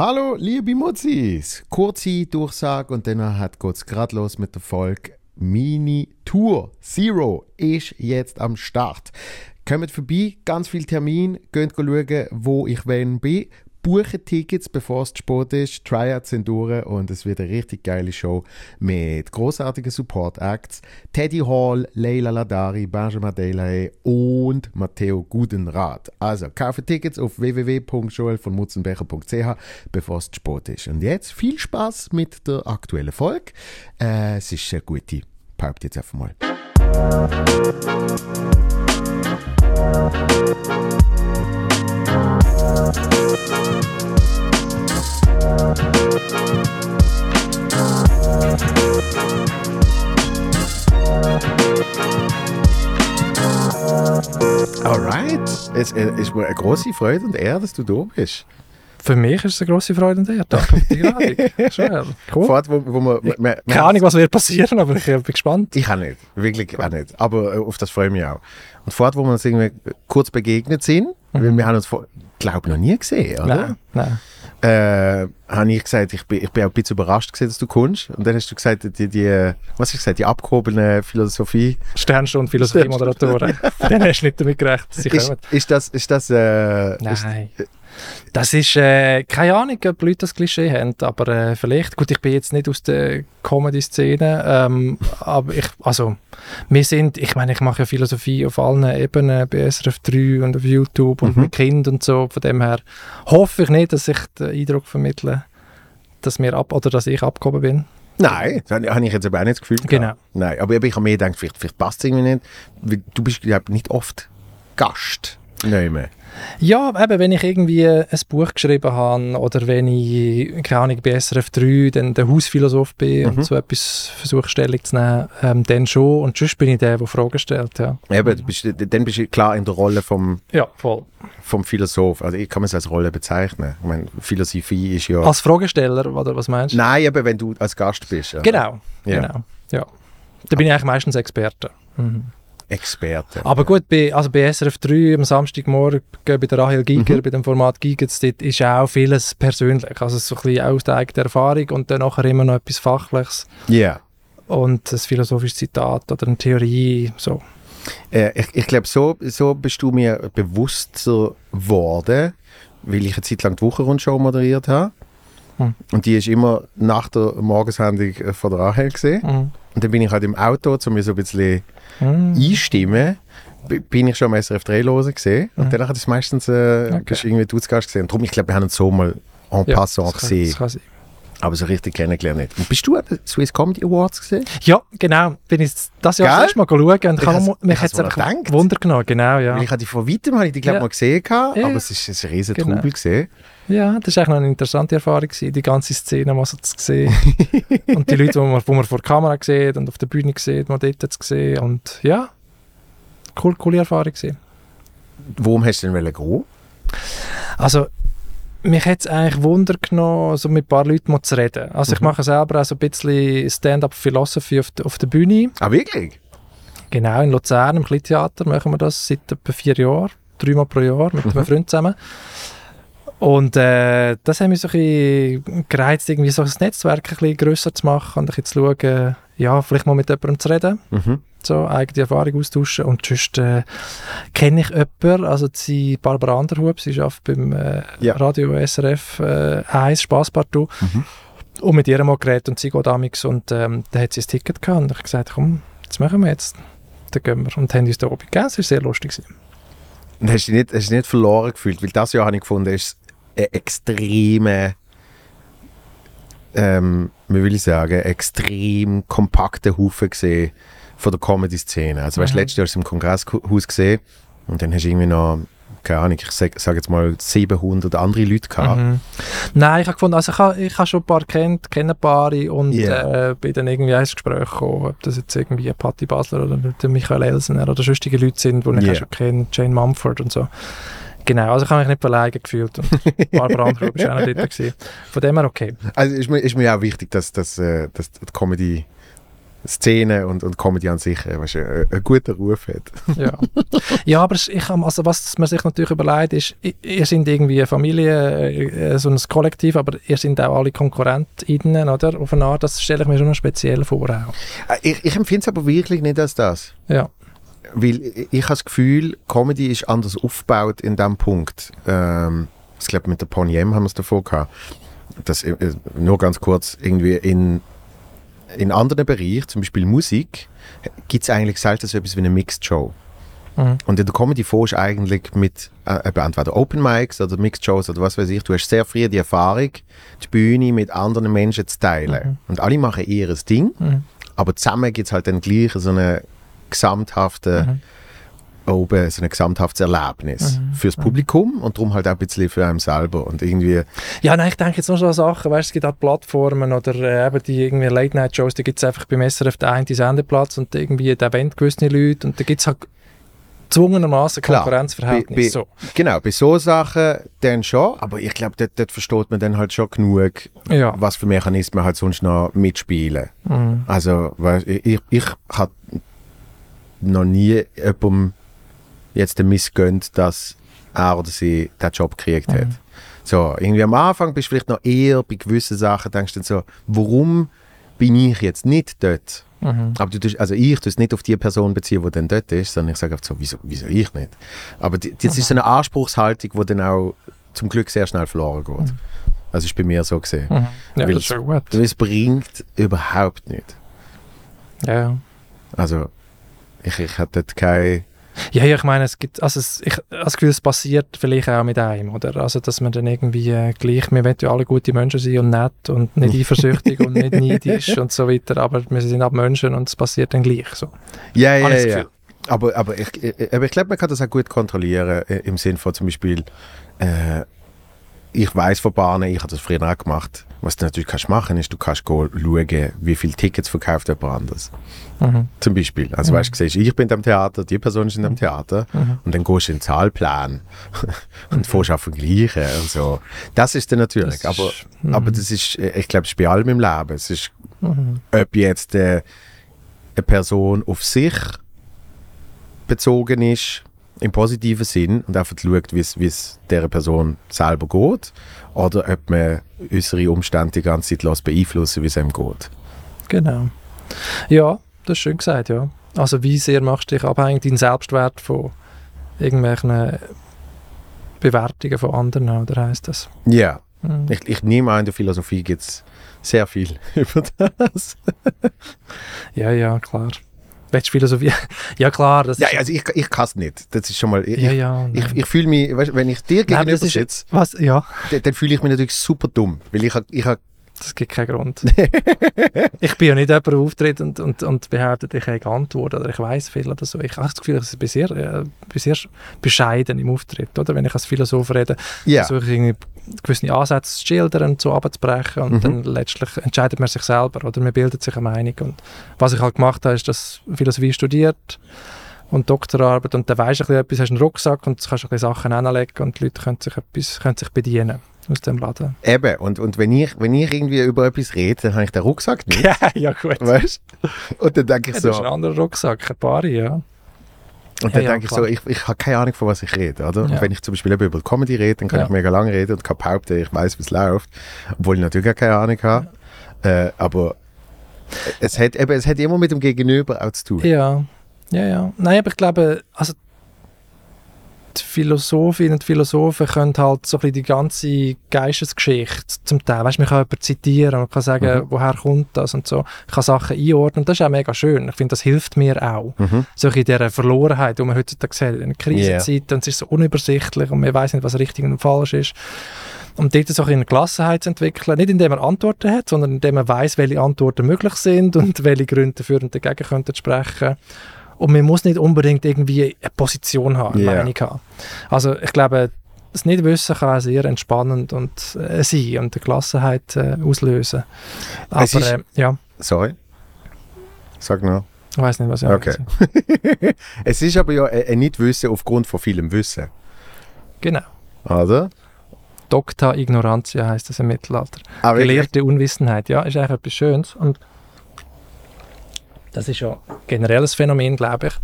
Hallo, liebe Mutzis! Kurze Durchsage und dann geht es gerade los mit der Folge Mini Tour Zero ist jetzt am Start. Kommt vorbei, ganz viel Termin, geht schauen, wo ich wenn bin buchen Tickets, bevor es zu spät ist. Tryouts sind durch und es wird eine richtig geile Show mit großartigen Support-Acts. Teddy Hall, Leila Ladari, Benjamin Delahaye und Matteo Gudenrath. Also, kaufe Tickets auf www.joelvonmutzenbecher.ch, bevor es zu spät ist. Und jetzt viel Spaß mit der aktuellen Folge. Äh, es ist eine gute. Behaupte jetzt einfach mal. Alright. Es äh, ist mir eine große Freude und Ehre, dass du da bist. Für mich ist es eine grosse Freude und Ehre. Danke für die Einladung. Schön. Cool. Fahrt, wo, wo man, man, Keine Ahnung, was wird passieren, aber ich bin gespannt. Ich auch nicht. Wirklich auch nicht. Aber äh, auf das freue ich mich auch. Und fort, wo wir uns irgendwie kurz begegnet sind, weil wir haben uns, vor, glaube noch nie gesehen, oder? Nein, nein. Äh, habe ich gesagt, ich bin, ich bin auch ein bisschen überrascht gewesen, dass du kommst. Und dann hast du gesagt, die, die was hast du gesagt, die abgehobene Philosophie. Sternstunde Philosophie-Moderatoren. Dann hast du nicht damit gerechnet, dass sie Ist, kommen. ist das, ist das, äh, ist, Nein. Das ist, äh, keine Ahnung, ob Leute das Klischee haben, aber äh, vielleicht, gut, ich bin jetzt nicht aus der Comedy-Szene, ähm, aber ich, also, wir sind, ich meine, ich mache ja Philosophie auf allen Ebenen, bei SRF 3 und auf YouTube und Mhm. mit Kind und so, von dem her hoffe ich nicht, dass ich den Eindruck vermittle, dass wir ab, oder dass ich abgehoben bin. Nein, das habe ich jetzt aber auch nicht das Gefühl gehabt. Genau. Nein, aber ich habe mir gedacht, vielleicht, vielleicht passt es irgendwie nicht. Weil Du bist, glaube ich, nicht oft Gast. Nein mehr. Ja, eben, wenn ich irgendwie ein Buch geschrieben habe oder wenn ich, keine Ahnung, bei SRF 3 dann der Hausphilosoph bin Mhm. und so etwas versuche Stellung zu nehmen, ähm, dann schon. Und sonst bin ich der, der Fragen stellt, ja. Eben, du bist, dann bist du klar in der Rolle vom, Ja, voll. vom Philosoph. Also ich kann es als Rolle bezeichnen. Ich meine, Philosophie ist ja... Als Fragesteller, oder was meinst du? Nein, eben, wenn du als Gast bist. oder? Genau, Ja. genau, ja. Da bin ich eigentlich meistens Experte. Mhm. Experte. Aber gut, bei, also bei SRF 3 am Samstagmorgen bei der Rahel Giger, Mhm. bei dem Format Gigetz, dort ist auch vieles persönlich. Also so ein bisschen aus der eigenen Erfahrung und dann nachher immer noch etwas Fachliches. Ja. und ein philosophisches Zitat oder eine Theorie. So. Äh, ich ich glaube, so, so bist du mir bewusster geworden, weil ich eine Zeit lang die Wochenrundshow moderiert habe. Hm. Und die ist immer nach der Morgensendung äh, von der Rahel gesehen. Mhm. Und dann bin ich halt im Auto, um mir so ein bisschen Mhm. einstimmen, bin ich schon am SRF 3 hören gesehen. Und Mhm. danach hat es meistens äh, Okay. irgendwie du zu Gast gesehen. Und darum, ich glaube, wir haben uns so mal en Ja, passant gesehen, das kann sein. Aber so richtig kennengelernt nicht. Und bist du an den Swiss Comedy Awards gesehen? Ja, genau. Bin ich das Jahr erste Mal schauen und ich habe has- mich jetzt einfach. Wunder genommen. Genau, ja. Weil Ich hatte die von weitem habe ich die, glaube Ja. mal gesehen, gehabt, Ja, aber es ist, ist ein riesen Genau. Trubel gesehen. Ja, das war eigentlich noch eine interessante Erfahrung, gewesen, die ganze Szene mal so zu sehen. und die Leute, die man, die man vor der Kamera sieht und auf der Bühne sieht, mal dort zu sehen. Und ja, cool, coole Erfahrung gewesen. Worum hast du denn gehen? Also, mich hat es eigentlich Wunder genommen, so mit ein paar Leuten mal zu reden. Also ich Mhm. mache selber auch so ein bisschen Stand-up-Philosophy auf, der- auf der Bühne. Ah, wirklich? Genau, in Luzern im Kleintheater machen wir das seit etwa vier Jahren, dreimal pro Jahr mit Mhm. einem Freund zusammen. Und äh, das hat mich so ein bisschen gereizt, irgendwie so das Netzwerk ein bisschen grösser zu machen und ein bisschen zu schauen, ja, vielleicht mal mit jemandem zu reden, Mhm. so eigene Erfahrung austauschen. Und sonst äh, kenne ich jemanden, also die Barbara Anderhub, sie arbeitet beim äh, Ja. Radio SRF äh, 1, Spasspartout. Mhm. Und mit ihr mal geredet und sie geht damals und ähm, da hat sie ein Ticket gehabt und ich habe gesagt, komm, das machen wir jetzt. Dann gehen wir. Und haben uns da oben gegeben. Es war sehr lustig. gewesen. Und hast du dich nicht, hast dich nicht verloren gefühlt? Weil das Jahr habe ich gefunden, ist ein extreme, ähm, wie will ich sagen, extrem kompakter Haufen gesehen von der Comedy-Szene. Also weißt du, Mhm. letztes Jahr im Kongresshaus gesehen und dann hast du irgendwie noch, keine Ahnung, ich sage sag jetzt mal 700 andere Leute gehabt. Mhm. Nein, ich habe gefunden, also ich habe, ich habe schon ein paar kennt, kenne ein paar und Ja. äh, bin dann irgendwie ins Gespräch gekommen, ob das jetzt irgendwie Patti Basler oder der Michael Elsener oder sonstige Leute sind, die ich Ja. auch schon kenne, Jane Mumford und so. Genau, also ich habe mich nicht verlegen gefühlt und Barbara Anderhub war auch noch dort. Gewesen. Von dem her okay. Also ist mir, ist mir auch wichtig, dass, dass, äh, dass die Comedy Szene und, und Comedy an sich äh, weißt, du, äh, einen guten Ruf hat. Ja, ja aber ich, also was man sich natürlich überlegt ist, ihr seid irgendwie eine Familie, so ein Kollektiv, aber ihr seid auch alle KonkurrentInnen, oder? Auf eine Art, das stelle ich mir schon speziell vor auch. Ich, ich empfinde es aber wirklich nicht als das. Ja. Weil ich habe das Gefühl, Comedy ist anders aufgebaut in diesem Punkt. Ähm, ich glaube, mit der Pony M haben wir es davor gehabt. Das, nur ganz kurz, irgendwie in in anderen Bereichen, zum Beispiel Musik, gibt es eigentlich selten so etwas wie eine Mixed Show. Mhm. Und in der Comedy fährst du eigentlich mit äh, entweder Open Mics oder Mixed Shows oder was weiß ich. Du hast sehr früh die Erfahrung, die Bühne mit anderen Menschen zu teilen. Mhm. Und alle machen ihr Ding, mhm. aber zusammen gibt es halt dann gleich so eine gesamthafte mhm oben so ein gesamthaftes Erlebnis mhm. fürs Publikum und darum halt auch ein bisschen für einen selber und irgendwie... Ja, nein, ich denke jetzt noch so an Sachen, weißt, es gibt auch Plattformen oder äh, eben die irgendwie Late-Night-Shows, da gibt es einfach beim SRF den einen Sendeplatz und irgendwie der Event gewisse Leute und da gibt es halt zwungenermaßen Konkurrenzverhältnis. so. Genau, bei so Sachen dann schon, aber ich glaube, dort, dort, versteht man dann halt schon genug, ja. was für Mechanismen halt sonst noch mitspielen. Mhm. Also, ich, ich, ich habe noch nie jemandem jetzt missgönnt, dass er oder sie den Job gekriegt hat. Mhm. So, irgendwie am Anfang bist du vielleicht noch eher bei gewissen Sachen, denkst du dann so, warum bin ich jetzt nicht dort? Mhm. Aber du tust, also ich tue es nicht auf die Person beziehen, die dann dort ist, sondern ich sage einfach so, wieso, wieso ich nicht? Aber die, das mhm. ist so eine Anspruchshaltung, die dann auch zum Glück sehr schnell verloren geht. Mhm. Also ist bei mir so gesehen. Mhm. Ja, Weil das ist schon gut. Es bringt überhaupt nicht. Ja. Also ich, ich hatte dort keine ja, ja, ich meine, es gibt, also es, ich habe das Gefühl, es passiert vielleicht auch mit einem, oder? Also, dass man dann irgendwie äh, gleich, wir wollen ja alle gute Menschen sein und nett und nicht eifersüchtig und nicht neidisch und so weiter, aber wir sind auch Menschen und es passiert dann gleich so. Ja, ja, ja. Aber, aber ich, ich, ich glaube, man kann das auch gut kontrollieren, im Sinn von zum Beispiel, äh, ich weiß von Bahnen, ich habe das früher auch gemacht. Was du natürlich kannst machen, ist, du kannst schauen, wie viele Tickets verkauft jemand anders. Mhm. Zum Beispiel. Also mhm. weißt du, siehst, ich bin am Theater, die Person ist in dem mhm. Theater mhm. und dann gehst du in den Zahlplan und mhm. fährst auch vergleichen und so. Das ist dann natürlich. Das aber, ist, aber das ist, ich glaube, es ist bei allem im Leben. Es ist, mhm. ob jetzt äh, eine Person auf sich bezogen ist im positiven Sinn und einfach schaut, wie es dieser Person selber geht oder ob man unsere Umstände die ganze Zeit lässt beeinflussen, wie es einem geht. Genau. Ja, das ist schön gesagt, ja. Also wie sehr machst du dich abhängig, deinen Selbstwert von irgendwelchen Bewertungen von anderen, oder heißt das? Ja. Mhm. Ich, ich nehme an, in der Philosophie gibt es sehr viel über das. ja, ja, klar. Willst du Philosophie? ja, klar. Das ja, also ich, ich kann es nicht. Das ist schon mal. Ich, ja, ja, ich, ich fühle mich, weißt, wenn ich dir gegenüber sitze, ja. dann, dann fühle ich mich natürlich super dumm. Weil ich, ich, das gibt keinen Grund. ich bin ja nicht jemand, der auftritt und, und, und behauptet, ich habe Antwort oder ich weiß viel oder so. Ich habe das Gefühl, ich bin sehr, äh, bin sehr bescheiden im Auftritt. Oder? Wenn ich als Philosoph rede, yeah. versuche ich gewisse Ansätze zu schildern und so abzubrechen und mhm. dann letztlich entscheidet man sich selber oder man bildet sich eine Meinung. Und was ich halt gemacht habe, ist, dass Philosophie studiert und Doktorarbeit und dann weisst du etwas, hast einen Rucksack und kannst ein bisschen Sachen hinlegen und die Leute können sich, etwas, können sich bedienen aus dem Laden. Eben, und, und wenn, ich, wenn ich irgendwie über etwas rede, dann habe ich den Rucksack nicht. ja, ja gut. Weißt Und dann denke ich ja, so... Das ist ein anderer Rucksack, ein paar, ja. Und dann ja, denke ja, ich so, ich, ich habe keine Ahnung, von was ich rede. Oder? Ja. Und wenn ich zum Beispiel über Comedy rede, dann kann ich mega lange reden und kann behaupten, ich weiß, wie es läuft. Obwohl ich natürlich auch keine Ahnung habe. Äh, aber es hat, eben, es hat immer mit dem Gegenüber auch zu tun. Ja, ja, ja. Nein, aber ich glaube, also die Philosophinnen und Philosophen können halt so ein die ganze Geistesgeschichte zum Teil, weißt, man kann jemanden zitieren und kann sagen, mhm. woher kommt das und so. Ich kann Sachen einordnen und das ist auch mega schön. Ich finde, das hilft mir auch. Mhm. So in dieser Verlorenheit, die man heutzutage sieht, in Krisenzeiten yeah. und es ist so unübersichtlich und man weiß nicht, was richtig und falsch ist. Und dort so eine Gelassenheit zu entwickeln, nicht indem man Antworten hat, sondern indem man weiß, welche Antworten möglich sind und welche Gründe dafür und dagegen könnten sprechen und man muss nicht unbedingt irgendwie eine Position haben, yeah. Meinung haben. Also ich glaube, das Nichtwissen kann sehr entspannend und, äh, sein und eine Gelassenheit äh, auslösen. Aber ist, äh, ja. Sorry? Sag noch. Ich weiß nicht, was ich Okay. es ist aber ja ein Nichtwissen aufgrund von vielem Wissen. Genau. Oder? Docta Ignorantia heißt das im Mittelalter. Aber Gelehrte Unwissenheit, ja, ist eigentlich etwas Schönes. Und Das ist ja generell ein Phänomen, glaube ich.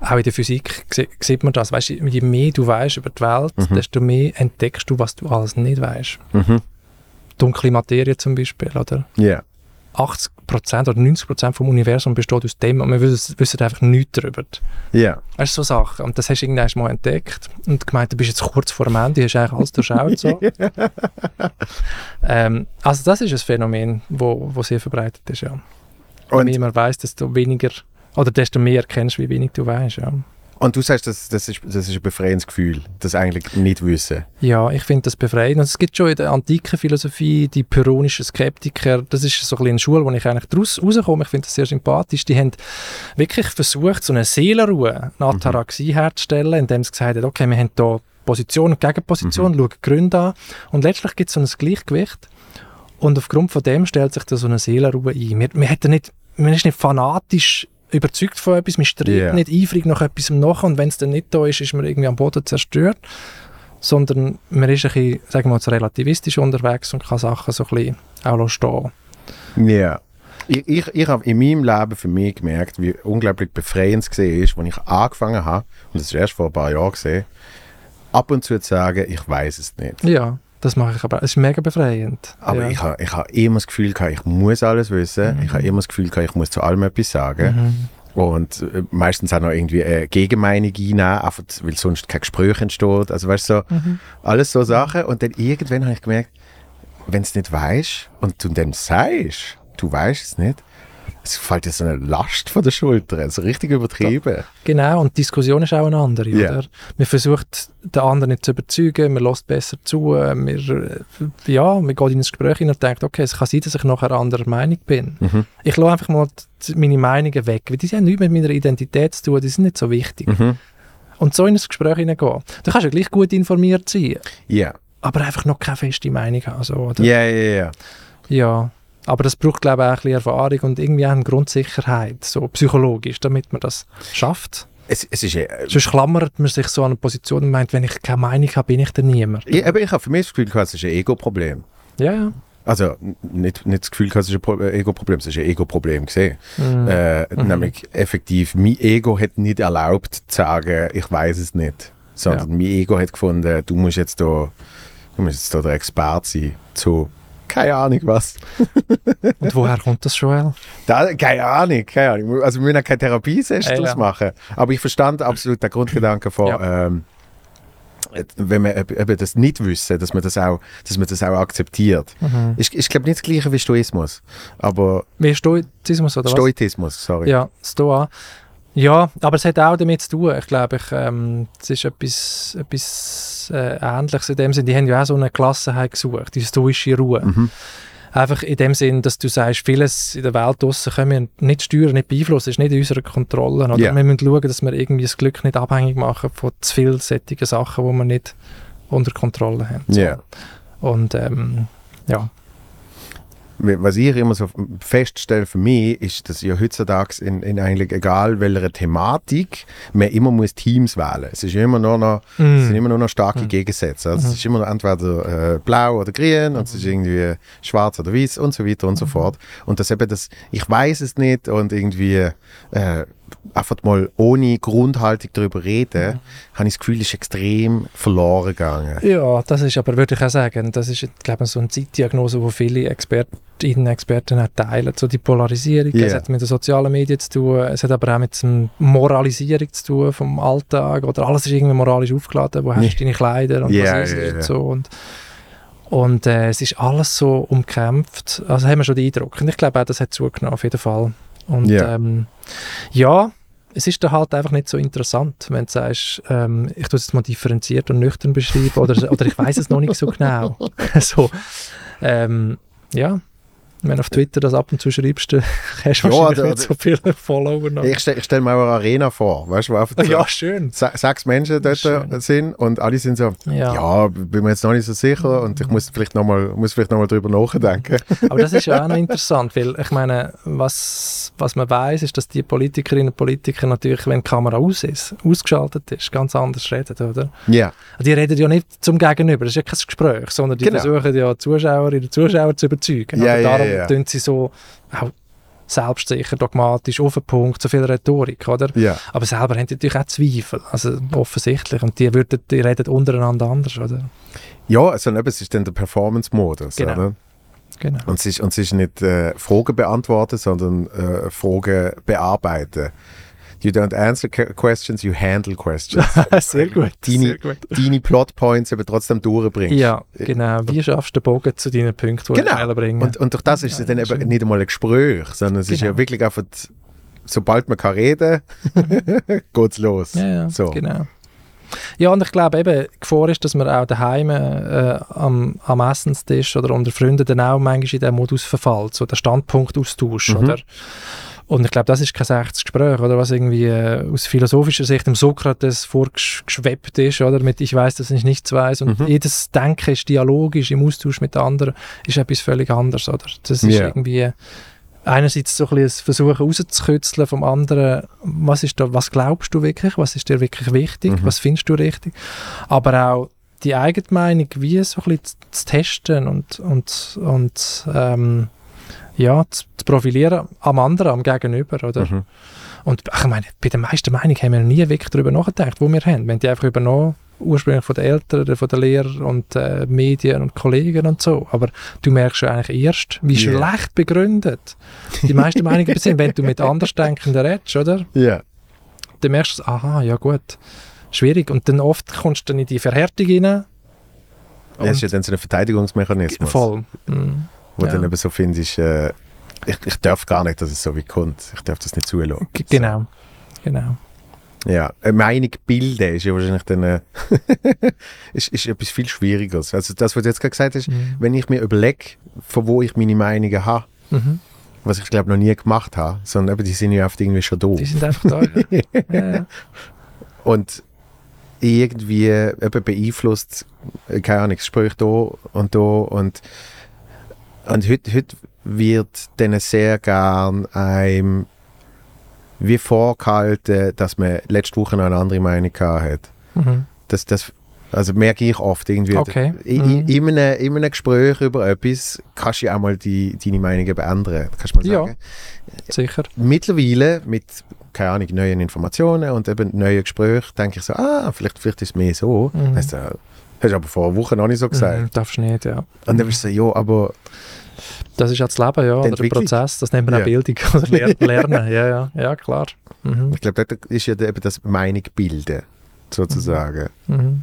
Auch in der Physik sieht man das. Weißt, je mehr du weißt über die Welt, mhm. desto mehr entdeckst du, was du alles nicht weißt. Mhm. Dunkle Materie zum Beispiel, oder? Ja. Yeah. 80% oder 90% vom Universum besteht aus dem und wir wissen, wissen einfach nichts darüber. Ja. Yeah. Das ist so Sachen. Und das hast du irgendwann mal entdeckt und gemeint, du bist jetzt kurz vor dem Ende, hast eigentlich alles durchschaut. So. ähm, also das ist ein Phänomen, wo, wo sehr verbreitet ist, ja. Und Je mehr man weiß, desto weniger oder desto mehr erkennst, wie wenig du weißt, ja. Und du sagst, das, das, ist, das ist ein befreiendes Gefühl, das eigentlich nicht wissen. Ja, ich finde das befreiend. Und es gibt schon in der antiken Philosophie die pyrrhonischen Skeptiker. Das ist so ein eine Schule, wo ich eigentlich daraus rauskomme. Ich finde das sehr sympathisch. Die haben wirklich versucht, so eine Seelenruhe, eine. Ataraxie mhm. herzustellen, indem sie gesagt haben, okay, wir haben hier Position und Gegenposition, mhm. schauen Gründe an. Und letztlich gibt es so ein Gleichgewicht. Und aufgrund von dem stellt sich da so eine Seelenruhe ein. Wir, wir hätten nicht, man ist nicht fanatisch überzeugt von etwas, man strebt yeah. nicht eifrig nach etwas nach und wenn es dann nicht da ist, ist man irgendwie am Boden zerstört. Sondern man ist ein bisschen, sagen wir mal, relativistisch unterwegs und kann Sachen so ein bisschen auch stehen Ja. Yeah. Ich, ich, ich habe in meinem Leben für mich gemerkt, wie unglaublich befreiend es ist, als ich angefangen habe, und das ist erst vor ein paar Jahren gesehen, ab und zu zu sagen, ich weiß es nicht. Ja. Das mache ich aber. Es ist mega befreiend. Aber ja. ich habe ich ha immer das Gefühl, gehabt, ich muss alles wissen. Mhm. Ich habe immer das Gefühl, gehabt, ich muss zu allem etwas sagen. Mhm. Und äh, meistens auch noch irgendwie eine Gegenmeinung einnehmen, einfach, weil sonst kein Gespräch entsteht. Also weißt du, so, mhm. alles so Sachen. Und dann irgendwann habe ich gemerkt, wenn du es nicht weißt und du dann sagst, du weißt es nicht, es fällt dir so eine Last von der Schulter, also richtig übertrieben. Genau, und die Diskussion ist auch eine andere, yeah. oder? Man versucht, den anderen nicht zu überzeugen, man lässt besser zu, wir, äh, ja, man geht in ein Gespräch und denkt, okay, es kann sein, dass ich nachher anderer Meinung bin. Mhm. Ich lasse einfach mal meine Meinungen weg, weil die haben nichts mit meiner Identität zu tun, die sind nicht so wichtig. Mhm. Und so in ein Gespräch hineingehen. Da kannst du ja gleich gut informiert sein. Ja. Yeah. Aber einfach noch keine feste Meinung haben, so, oder? Ja, ja, ja. Ja. Aber das braucht, glaube ich, auch ein bisschen Erfahrung und irgendwie auch eine Grundsicherheit, so psychologisch, damit man das schafft. Es, es ist, äh, Sonst klammert man sich so an eine Position und meint, wenn ich keine Meinung habe, bin ich dann niemand. Ich, aber ich habe für mich das Gefühl, es ist ein Ego-Problem. Ja, ja. Also nicht, nicht das Gefühl, es ist ein Ego-Problem, es ist ein Ego-Problem gesehen. Mhm. Äh, mhm. Nämlich effektiv, mein Ego hat nicht erlaubt zu sagen, ich weiß es nicht. Sondern ja. mein Ego hat gefunden, du musst jetzt da, du musst jetzt da der Experte sein zu keine Ahnung was. Und woher kommt das, Joel? Da, keine Ahnung, keine Ahnung. Also wir müssen keine Therapiesession äh, ja. machen. Aber ich verstand absolut den Grundgedanken von, ja. ähm, wenn wir eben das nicht wissen, dass man das auch, dass man das auch akzeptiert. Mhm. Ich, ich glaube nicht das Gleiche wie Stoismus, aber... Wie Stoizismus oder was? Stoizismus, sorry. Ja, Stoa. Ja, aber es hat auch damit zu tun. Ich glaube, ich, ähm, es ist etwas, etwas äh, Ähnliches in dem Sinne. Die haben ja auch so eine Klassenheit gesucht, die stoische Ruhe. Mhm. Einfach in dem Sinn, dass du sagst, vieles in der Welt draussen können wir nicht steuern, nicht beeinflussen, ist nicht in unserer Kontrolle. Oder? Yeah. Wir müssen schauen, dass wir irgendwie das Glück nicht abhängig machen von zu vielseitigen Sachen, die wir nicht unter Kontrolle haben. So. Yeah. Und ähm, ja was ich immer so feststelle für mich, ist, dass ja heutzutage in, in eigentlich egal welcher Thematik man immer muss Teams wählen. Es ist immer nur noch, mm. es sind immer nur noch starke mm. Gegensätze. Also mm. Es ist immer noch entweder äh, blau oder grün und es ist irgendwie schwarz oder weiß und so weiter und so mm. fort. Und das eben das, ich weiß es nicht und irgendwie äh, einfach mal ohne Grundhaltung darüber reden, mhm. habe ich das Gefühl, ist extrem verloren gegangen. Ja, das ist aber, würde ich auch sagen, das ist, glaube ich, so eine Zeitdiagnose, die viele Expertinnen und Experten auch teilen. So die Polarisierung, yeah. es hat mit den sozialen Medien zu tun, es hat aber auch mit der Moralisierung zu tun vom Alltag oder alles ist irgendwie moralisch aufgeladen, wo hast du deine Kleider und yeah, was ist yeah, so und und äh, es ist alles so umkämpft, also haben wir schon den Eindruck. Und ich glaube auch, das hat zugenommen, auf jeden Fall. Und yeah. ähm, ja, es ist dann halt einfach nicht so interessant, wenn du sagst, ähm, ich tue es jetzt mal differenziert und nüchtern beschreiben oder, oder ich weiß es noch nicht so genau. so, ähm, ja, wenn du auf Twitter das ab und zu schreibst, dann hast du ja, wahrscheinlich nicht so viele Follower noch. Ich stelle stell mir auch eine Arena vor, weißt du, wo einfach ja, schön. sechs Menschen dort schön. sind und alle sind so, ja. ja, bin mir jetzt noch nicht so sicher und ich muss vielleicht nochmal noch drüber nachdenken. Aber das ist ja auch noch interessant, weil ich meine, was, was man weiß, ist, dass die Politikerinnen und Politiker natürlich, wenn die Kamera aus ist, ausgeschaltet ist, ganz anders reden, oder? Ja. Die reden ja nicht zum Gegenüber, das ist ja kein Gespräch, sondern die genau. versuchen ja Zuschauerinnen und Zuschauer zu überzeugen. Ja, ja, ja. tun sie so auch selbstsicher, dogmatisch, auf den Punkt, so viel Rhetorik, oder? Ja. Aber selber haben die natürlich auch Zweifel, also offensichtlich. Und die, würden, die reden untereinander anders, oder? Ja, also eben, es ist dann der Performance-Modus, Genau. oder? Genau. Und es ist, und es ist nicht äh, Fragen beantworten, sondern äh, Fragen bearbeiten. You don't answer que- questions, you handle questions. sehr gut. Deine, sehr gut. deine Plotpoints aber trotzdem durchbringst. Ja, genau. Wie schaffst du den Bogen zu deinen Punkten, die Genau. du bringen? Und, und durch das ist es dann eben nicht einmal ein Gespräch, sondern es ist Genau. ja wirklich einfach, sobald man kann reden geht's los. ja, ja, so. genau. Ja, und ich glaube eben, die Gefahr ist, dass man auch daheim äh, am, am Essenstisch oder unter Freunden dann auch manchmal in diesen Modus verfällt, so der Standpunktaustausch, Mhm. oder? Und ich glaube, das ist kein echtes Gespräch, oder was irgendwie äh, aus philosophischer Sicht dem Sokrates vorgeschwebt ist, oder mit «Ich weiß, dass ich nichts weiß» und Mhm. jedes Denken ist dialogisch im Austausch mit anderen, ist etwas völlig anderes, oder? Das ist Ja. irgendwie einerseits so ein bisschen Versuchen rauszukitzeln vom anderen, was ist da, was glaubst du wirklich, was ist dir wirklich wichtig, Mhm. was findest du richtig, aber auch die eigene Meinung wie so ein bisschen zu, zu testen und, und, und ähm, ja, zu, zu profilieren am anderen, am Gegenüber, oder? Mhm. Und ach, ich meine, bei den meisten Meinungen haben wir noch nie wirklich darüber nachgedacht, wo wir haben. Wir haben die einfach übernommen, ursprünglich von den Eltern, von den Lehrern und äh, Medien und Kollegen und so. Aber du merkst ja eigentlich erst, wie Ja. schlecht begründet die meisten Meinungen sind, wenn du mit Andersdenkenden redest, oder? Ja. Dann merkst du, aha, ja gut, schwierig. Und dann oft kommst du dann in die Verhärtung rein. Das ist ja dann so ein Verteidigungsmechanismus. Voll. Mhm. Wo Ja. dann eben so findest, äh, ich, ich darf gar nicht, dass es so weit kommt. Ich darf das nicht zulassen. Genau. Genau. Ja, eine Meinung bilden ist ja wahrscheinlich dann äh, ist, ist etwas viel Schwierigeres. Also das, was du jetzt gerade gesagt hast, Mhm. wenn ich mir überlege, von wo ich meine Meinungen habe, Mhm. was ich glaube noch nie gemacht habe, sondern eben, die sind ja oft irgendwie schon da. Die sind einfach da. ja. ja, ja. Und irgendwie eben beeinflusst, äh, keine Ahnung, das Gespräch da und da und, und heute, heute wird denen sehr gern einem wie vorgehalten, dass man letzte Woche noch eine andere Meinung gehabt hat. Mhm. Das, das, also merke ich oft irgendwie. Okay. In, Mhm. in, einem, in einem Gespräch über etwas kannst du ja auch mal die, deine Meinung ändern. Kannst du mal Ja. sagen. Sicher. Mittlerweile mit, keine Ahnung, neuen Informationen und eben neuen Gesprächen denke ich so, ah, vielleicht, vielleicht ist es mehr so. Mhm. Du, hast du aber vor einer Woche noch nicht so gesagt. Mhm, darfst nicht, ja. Und dann bist du so, ja, aber Das ist ja das Leben, ja, oder der. Prozess, das nennt man Ja. auch Bildung oder Ler Lernen, ja, ja, ja, klar. Mhm. ich glaube, dort ist ja eben das Meinung bilden, sozusagen. Mhm.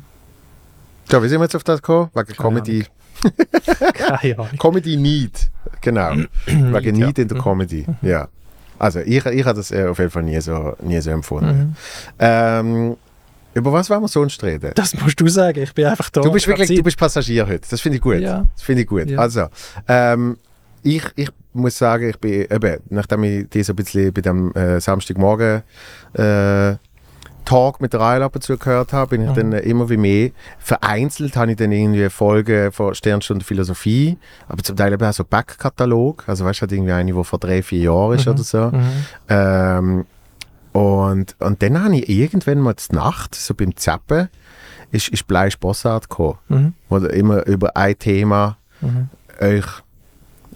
So, wie sind wir jetzt auf das gekommen? Wegen Keine Comedy. Keine Ahnung. Comedy Need. Genau. Wegen ja. Need in der Mhm. Comedy. Ja. Also, ich, ich habe das äh, auf jeden Fall nie so, nie so empfunden. Mhm. Ähm, über was wollen wir sonst reden? Das musst du sagen, ich bin einfach da. Du bist wirklich, du bist Passagier heute. Das finde ich gut. Ja. Das finde ich gut. Ja. Also, ähm, ich, ich muss sagen, ich bin eben, nachdem ich die so ein bisschen bei dem äh, Samstagmorgen äh, Talk mit der Reihe ab und zu gehört habe, bin ich Mhm. dann immer wie mehr. Vereinzelt habe ich dann irgendwie Folgen von Sternstunde Philosophie, aber zum Teil eben auch so Backkatalog. Also weißt du, halt irgendwie eine, die vor drei, vier Jahren ist Mhm. oder so. Mhm. Ähm, und, und dann habe ich irgendwann mal zur Nacht, so beim Zappen, ist, ist Bleisch Bossart gekommen, Mhm. wo ihr immer über ein Thema Mhm. euch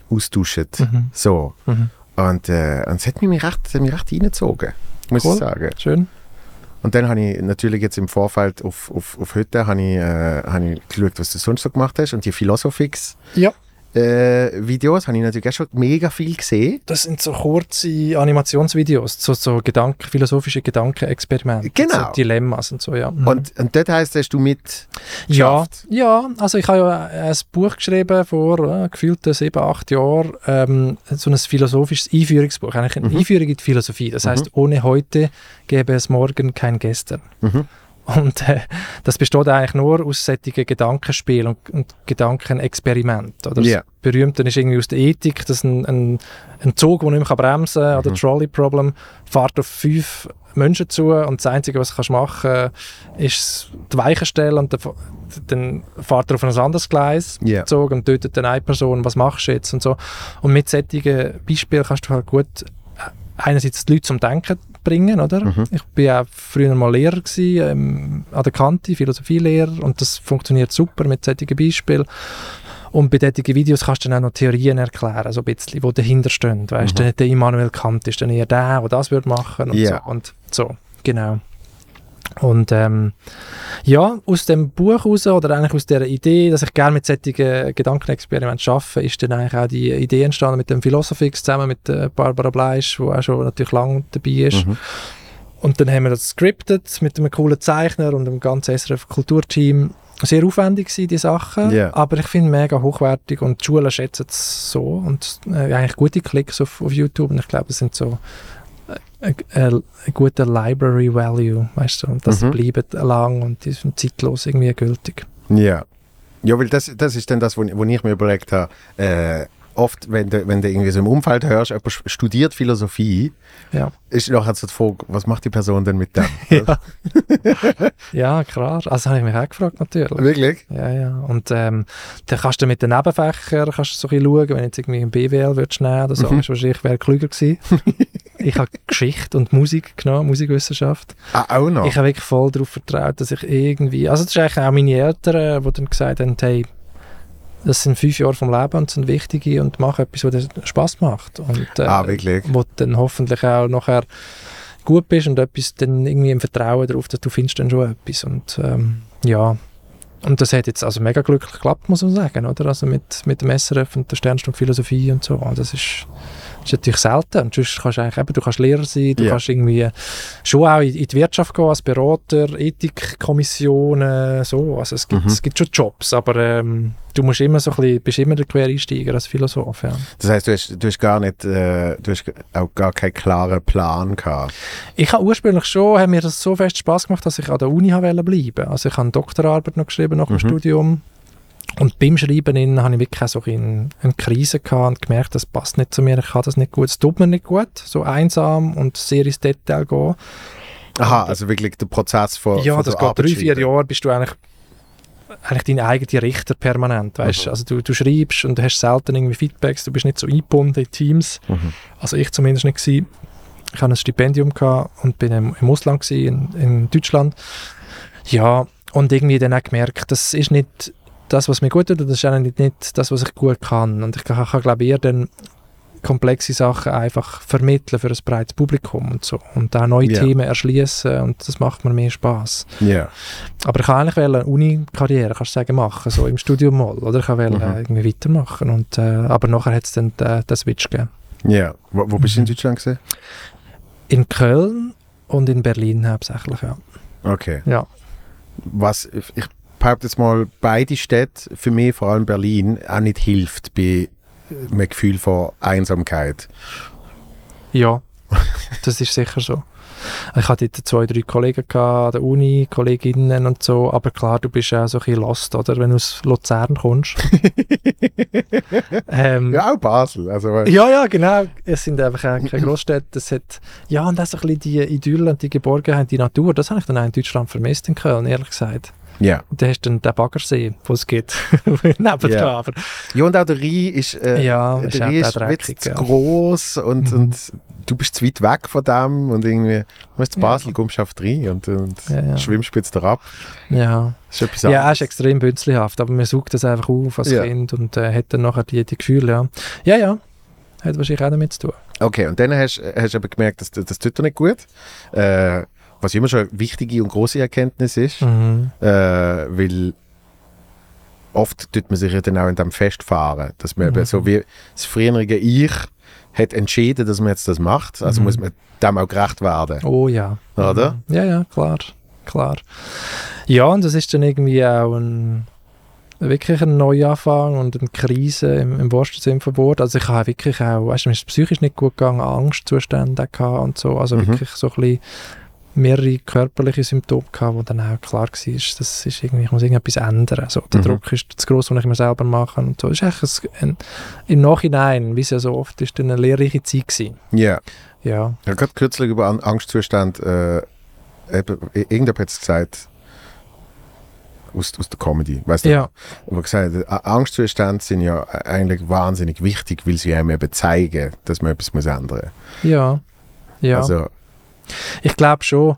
austauscht. Mhm. So. Mhm. Und, äh, und es hat mich recht, es hat mich recht reingezogen, muss Cool. ich sagen. Schön. Und dann habe ich natürlich jetzt im Vorfeld auf, auf, auf heute habe ich, äh, ich geschaut, was du sonst so gemacht hast. Und die Philosophix Ja. Äh, Videos habe ich natürlich auch schon mega viel gesehen. Das sind so kurze Animationsvideos, so, so Gedanken, philosophische Gedankenexperimente, Genau. so Dilemmas und so, ja. Mhm. Und, und dort heisst, hast du mit ja, ja, also ich habe ja ein Buch geschrieben vor äh, gefühlten sieben, acht Jahren, ähm, so ein philosophisches Einführungsbuch, eigentlich eine Mhm. Einführung in die Philosophie. Das heißt, ohne heute gäbe es morgen kein Gestern. Mhm. Und äh, das besteht eigentlich nur aus solchen Gedankenspielen und, und Gedankenexperimenten. Oder Ja. Das Berühmte ist irgendwie aus der Ethik, dass ein, ein, ein Zug, der nicht mehr bremsen kann, oder Mhm. Trolley Problem, fährt auf fünf Menschen zu und das Einzige, was du machen kannst, ist die Weichen stellen und dann, dann fährt er auf ein anderes Gleis, der Zug, und tötet dann eine Person, was machst du jetzt und so. Und mit solchen Beispielen kannst du halt gut äh, einerseits die Leute zum Denken bringen, oder? Mhm. Ich bin auch früher mal Lehrer gewesen, ähm, an der Kante, Philosophielehrer und das funktioniert super mit solchen Beispielen. Und bei solchen Videos kannst du dann auch noch Theorien erklären, so ein bisschen, die dahinter stehen. Weißt Mhm. der Immanuel Kant ist dann eher der, der das würde machen und Ja. so. Und so, genau. Und ähm, ja, aus dem Buch raus oder eigentlich aus der Idee, dass ich gerne mit solchen Gedankenexperimenten arbeite, ist dann eigentlich auch die Idee entstanden mit dem Philosophix zusammen mit äh, Barbara Bleisch, die auch schon natürlich lange dabei ist. Mhm. Und dann haben wir das scriptet mit einem coolen Zeichner und dem ganzen SRF Kulturteam. Sehr aufwendig waren die Sachen, Ja. aber ich finde mega hochwertig und die Schulen schätzen es so und äh, eigentlich gute Klicks auf, auf YouTube und ich glaube, das sind so äh, äh, ein guter Library Value, weißt du, und das Mhm. bleibt lang und sind zeitlos irgendwie gültig. Ja. Ja, weil das, das ist dann das, wo, wo ich mir überlegt habe, äh, oft, wenn du, wenn du irgendwie so im Umfeld hörst, jemand studiert Philosophie, Ja. ist nachher so die Frage, was macht die Person denn mit dem? Ja. ja, klar. Also habe ich mich auch gefragt, natürlich. Wirklich? Ja, ja. Und ähm, dann kannst du mit den Nebenfächern kannst du so ein bisschen schauen, wenn du jetzt irgendwie ein BWL würdest nehmen oder so, Mhm. ist wahrscheinlich wäre klüger gewesen. ich habe Geschichte und Musik genommen, Musikwissenschaft. Ah, auch noch? Ich habe wirklich voll darauf vertraut, dass ich irgendwie, also das ist eigentlich auch meine Eltern, die dann gesagt haben, hey, das sind fünf Jahre vom Leben und sind wichtige und mach etwas, was dir Spaß macht. Und, äh, ah, wirklich? wo du dann hoffentlich auch nachher gut bist und etwas dann irgendwie im Vertrauen darauf, dass du findest dann schon etwas und ähm, ja und das hat jetzt also mega glücklich geklappt, muss man sagen, oder? Also mit, mit dem SRF und der Sternstunde Philosophie und so. Und das ist, ist natürlich selten. Und sonst kannst du eigentlich eben, du kannst Lehrer sein, du Ja. kannst irgendwie schon auch in, in die Wirtschaft gehen als Berater, Ethikkommissionen, so. Also es gibt, Mhm. es gibt schon Jobs, aber ähm, du musst immer so ein bisschen, bist immer der Quereinsteiger als Philosoph, ja. Das heißt, du hast, du hast gar nicht, äh, du hast auch gar keinen klaren Plan gehabt. Ich habe ursprünglich schon, hat mir das so fest Spaß gemacht, dass ich an der Uni bleiben. Also ich habe eine Doktorarbeit noch geschrieben nach dem Mhm. Studium. Und beim Schreiben innen habe ich wirklich auch so ein- eine Krise gehabt und gemerkt, das passt nicht zu mir, ich kann das nicht gut, es tut mir nicht gut, so einsam und sehr ins Detail gehen. Aha, also wirklich der Prozess von ja, von das geht drei, vier. Jahre, bist du eigentlich, eigentlich dein eigener Richter permanent, weißt Mhm. Also du, du schreibst und du hast selten irgendwie Feedbacks, du bist nicht so eingebunden in Teams. Mhm. Also ich zumindest nicht gewesen. Ich hatte ein Stipendium gehabt und bin im, im Ausland gewesen, in, in Deutschland. Ja, und irgendwie dann auch gemerkt, das ist nicht das, was mir gut tut, und das ist auch nicht, das, was ich gut kann. Und ich kann, kann glaube ich, eher dann komplexe Sachen einfach vermitteln für ein breites Publikum und so. Und auch neue Ja. Themen erschließen und das macht mir mehr Spaß. Ja. Aber ich kann eigentlich eine Uni-Karriere, kannst du sagen, machen, so im Studium mal. Oder ich kann Mhm. äh, irgendwie weitermachen. Und, äh, aber nachher hat es dann den, den Switch gegeben. Ja. Wo, wo bist du Mhm. in Deutschland gesehen? In Köln und in Berlin hauptsächlich, ja. Okay. Ja. Was, ich behaupte jetzt mal, beide Städte, für mich vor allem Berlin, auch nicht hilft bei einem Gefühl von Einsamkeit. Ja, das ist sicher so. Ich hatte dort zwei, drei Kollegen gehabt, an der Uni, Kolleginnen und so, aber klar, du bist auch so ein bisschen lost, oder? Wenn du aus Luzern kommst. ähm, Ja, auch Basel. Also, äh, Ja, ja, genau. Es sind einfach keine Großstädte. Es hat, ja, und auch so ein bisschen die Idylle und die Geborgenheit, die Natur, das habe ich dann auch in Deutschland vermisst, in Köln, ehrlich gesagt. Ja. Und da hast du dann den Baggersee, den es gibt, nebendran. Ja. Aber ja, und auch der Rhein ist, äh, Ja, ist der auch Rhein ist dreckig, zu ja. gross und, Mhm. und du bist zu weit weg von dem und irgendwie, du musst zu Ja. Basel, kommst du auf die Rhein und, und Ja, ja. schwimmst jetzt da ab. ja. Das ist Ja, er anderes. ist extrem bünzlihaft, aber man sucht das einfach auf als Ja. Kind und äh, hat dann nachher die, die Gefühle, ja. Ja, ja. Hat wahrscheinlich auch damit zu tun. Okay, und dann hast hast du aber gemerkt, dass das, das tut dir nicht gut. Äh, was immer schon eine wichtige und große Erkenntnis ist, Mhm. äh, weil oft tut man sich ja dann auch in dem festfahren, dass man Mhm. so wie das frühere Ich hat entschieden, dass man jetzt das macht, also Mhm. muss man dem auch gerecht werden. Oh ja. Oder? Mhm. Ja, ja, klar. Klar. Ja, und das ist dann irgendwie auch ein, wirklich ein Neuanfang und eine Krise im, im wahrsten Sinne vom Wort. Also ich habe wirklich auch, weißt du, mir ist psychisch nicht gut gegangen, Angstzustände gehabt und so. Also Mhm. wirklich so ein bisschen mehrere körperliche Symptome gehabt, wo dann auch klar war, das ist irgendwie, ich muss irgendetwas ändern. So, der Mhm. Druck ist zu groß, den ich mir selber mache und so. Das ist eigentlich ein, ein, im Nachhinein, wie es ja so oft ist, eine lehrreiche Zeit gewesen. Ja, Ja. ich habe gerade kürzlich über An- Angstzustand, äh, eben, irgendjemand hat es gesagt, aus, aus der Comedy, weißt du? Ja. Aber gesagt, Angstzustände sind ja eigentlich wahnsinnig wichtig, weil sie einem eben zeigen, dass man etwas muss ändern Ja. Ja. Also, Ich glaube schon.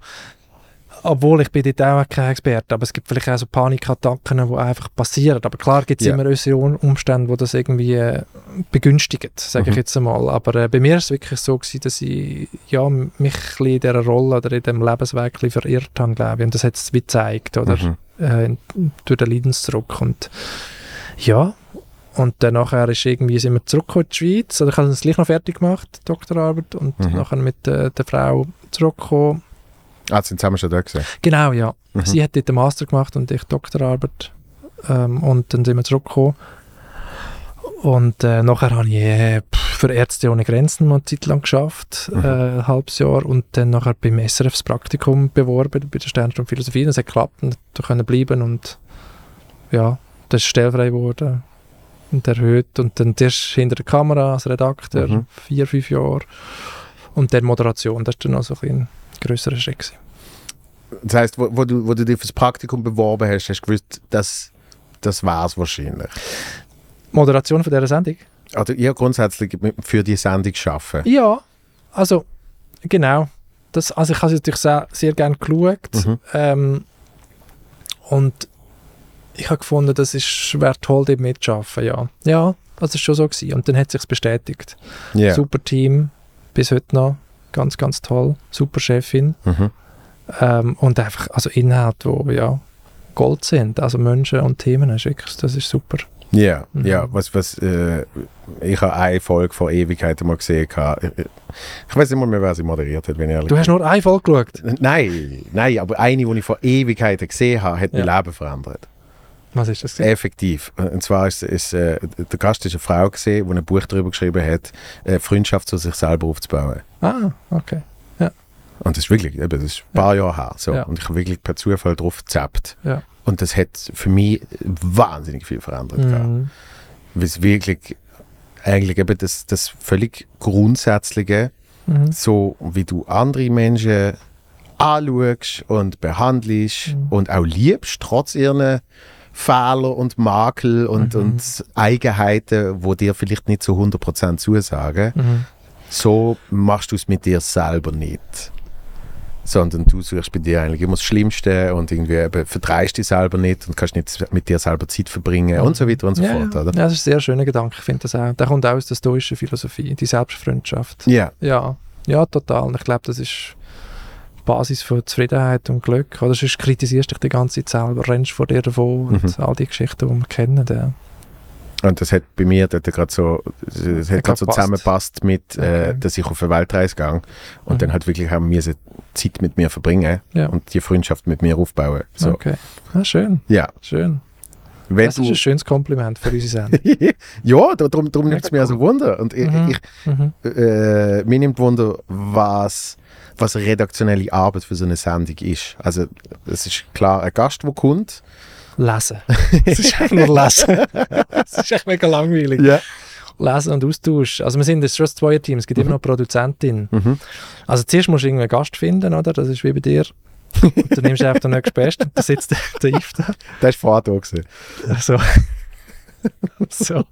obwohl ich bin dort auch kein Experte, aber es gibt vielleicht auch so Panikattacken, die einfach passieren. Aber klar gibt es Ja. immer äußere Umstände, die das irgendwie äh, begünstigen, sage ich Mhm. jetzt einmal. Aber äh, bei mir ist es wirklich so gewesen, dass ich ja, mich in dieser Rolle oder in diesem Lebensweg verirrt habe, glaube ich. Und das hat es wie gezeigt, oder? Mhm. äh, durch den Leidensdruck. Und ja, und dann nachher ist irgendwie, sind wir zurückgekommen in die Schweiz. Oder ich habe es gleich noch fertig gemacht, die Doktorarbeit, und Mhm. nachher mit äh, der Frau zurückgekommen. Ah, sind zusammen schon da gesehen. Genau, ja. Mhm. Sie hat dort den Master gemacht und ich Doktorarbeit. Ähm, und dann sind wir zurückgekommen. Und äh, nachher habe ich äh, für Ärzte ohne Grenzen mal eine Zeit lang geschafft, Mhm. äh, ein halbes Jahr. Und dann nachher beim SRF das Praktikum beworben, bei der Sternstunde Philosophie. Das hat geklappt und da können bleiben. Und ja, das ist stellfrei geworden und erhöht. Und dann erst hinter der Kamera als Redakteur, Mhm. vier, fünf Jahre. Und dann Moderation, das ist dann noch so ein, bisschen ein grösserer Schritt. Das heisst, wo, wo, du, wo du dich fürs Praktikum beworben hast, hast du gewusst, dass das war es wahrscheinlich. Moderation von dieser Sendung? Also ihr grundsätzlich für die Sendung arbeiten. Ja, also genau. Das, also ich habe es natürlich sehr, sehr gerne geschaut. Mhm. Ähm, und ich habe gefunden, das ist wäre toll, dort mitzuarbeiten. Ja, ja das ist schon so gewesen. Und dann hat es sich bestätigt. Ja. Super Team, bis heute noch. Ganz, ganz toll. Super Chefin. Mhm. Ähm, und einfach, also Inhalte, wo ja Gold sind. Also Menschen und Themen, das ist, wirklich, das ist super. Ja, Mhm. ja, was, was, äh, ich habe eine Folge vor Ewigkeiten mal gesehen. gehabt. Ich weiß nicht mal mehr, wer sie moderiert hat, wenn ich ehrlich Du hast nur eine Folge geschaut. Nein, nein, aber eine, die ich vor Ewigkeiten gesehen habe, hat mein Ja. Leben verändert. Was ist das? gewesen? Effektiv. Und zwar ist, ist äh, der Gast ist eine Frau gesehen, die ein Buch darüber geschrieben hat, äh, Freundschaft zu sich selber aufzubauen. Ah, okay. Und das ist wirklich, eben, das ist ein paar Jahre her. So. Ja. Und ich habe wirklich per Zufall drauf gezappt. Ja. Und das hat für mich wahnsinnig viel verändert. Mhm. Weil es wirklich eigentlich eben das, das völlig Grundsätzliche, Mhm. so wie du andere Menschen anschaust und behandelst Mhm. und auch liebst, trotz ihren Fehler und Makel und, Mhm. und Eigenheiten, wo dir vielleicht nicht zu 100% zusagen, Mhm. so machst du es mit dir selber nicht. Sondern du suchst bei dir eigentlich immer das Schlimmste und irgendwie eben verdreist dich selber nicht und kannst nicht mit dir selber Zeit verbringen und so weiter und so ja, fort, oder? ja, das ist ein sehr schöner Gedanke, ich finde das auch. Der kommt auch aus der stoischen Philosophie, die Selbstfreundschaft. Ja. Ja, ja, total. Und ich glaube, das ist Basis von Zufriedenheit und Glück. Oder sonst kritisierst du dich die ganze Zeit selber, rennst vor dir davon und Mhm. all die Geschichten, die wir kennen. Ja. Und das hat bei mir dort gerade so, das hat gerade so gepasst. zusammengepasst mit, äh, Okay. dass ich auf eine Weltreise gehe und Mhm. dann halt wirklich haben wir Zeit mit mir verbringen Ja. und die Freundschaft mit mir aufbauen. So. Okay. Ah, schön, Ja, schön. wenn das ist ein schönes Kompliment für unsere Sendung. ja, darum, darum nimmt es mir also Wunder. Und ich, Mhm. ich, mhm. äh, mir nimmt Wunder, was, was redaktionelle Arbeit für so eine Sendung ist. Also es ist klar ein Gast, der kommt. Lesen. Es ist einfach nur lesen. Es ist echt mega langweilig. Ja. Lesen und Austausch. Also wir sind jetzt schon das Zweierteam, es gibt immer noch Produzentin. Mhm. Also zuerst musst du irgendwie einen Gast finden, oder? Das ist wie bei dir. Und dann nimmst du einfach den nächsten Besten. Da sitzt der, der Yves da. Das ist vorher da gewesen. So. so.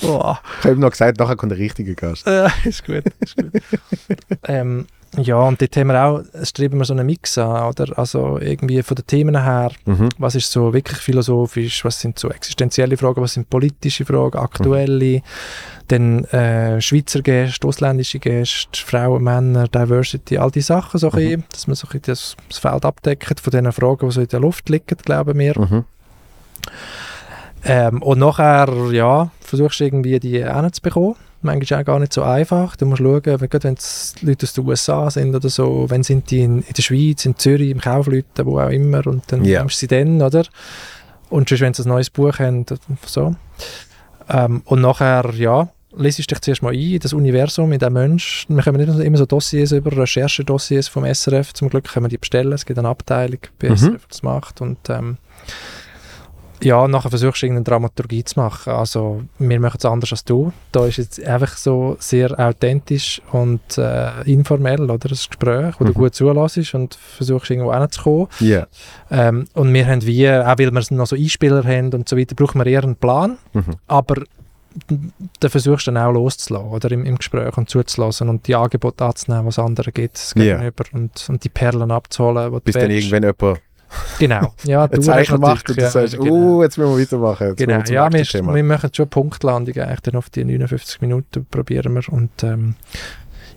Boah. Ich habe ihm noch gesagt, nachher kommt der richtige Gast. Äh, ist gut, ist gut. ähm, ja, und dort haben wir auch, streben wir so einen Mix an, oder? Also irgendwie von den Themen her, Mhm. was ist so wirklich philosophisch, was sind so existenzielle Fragen, was sind politische Fragen, aktuelle, dann äh, Schweizer Gäste, ausländische Gäste, Frauen, Männer, Diversity, all die Sachen, so ein bisschen, dass man so ein bisschen das, das Feld abdeckt von diesen Fragen, die so in der Luft liegen, glauben wir. Mhm. Ähm, und nachher, ja, versuchst du irgendwie die hinzubekommen. Manchmal ist auch gar nicht so einfach. Du musst schauen, wenn, gerade wenn es Leute aus den USA sind oder so, wenn sind die in, in der Schweiz, in Zürich, im Kaufleuten, wo auch immer, und dann Ja. nimmst du sie dann, oder? Und sonst, wenn sie ein neues Buch haben, so. Ähm, und nachher, ja, lesest dich zuerst mal ein in das Universum, in den Mensch. Wir können nicht immer so Dossiers über, Recherchedossiers vom SRF. Zum Glück können wir die bestellen. Es gibt eine Abteilung bei Mhm. SRF, die das macht. Und ähm, ja, nachher versuchst du irgendeine Dramaturgie zu machen. Also, wir machen es anders als du. Da ist jetzt einfach so sehr authentisch und äh, informell, oder? Das Gespräch, wo Mhm. du gut zulässt und versuchst irgendwo hinzukommen. Ja. Ähm, und wir haben wie, auch weil wir noch so Einspieler haben und so weiter, brauchen wir eher einen Plan. Mhm. Aber dann versuchst du dann auch loszulassen, oder im, im Gespräch und zuzulassen und die Angebote anzunehmen, was andere gibt Ja. gegenüber und, und die Perlen abzuholen, Bis dann irgendwann jemand Genau. Ja, hast Zeichen macht und natürlich, du sagst, ja, genau. oh, jetzt müssen wir weitermachen. Jetzt Genau, wir ja, wir, wir machen schon eine Punktlandung eigentlich dann auf die 59 Minuten probieren wir und ähm,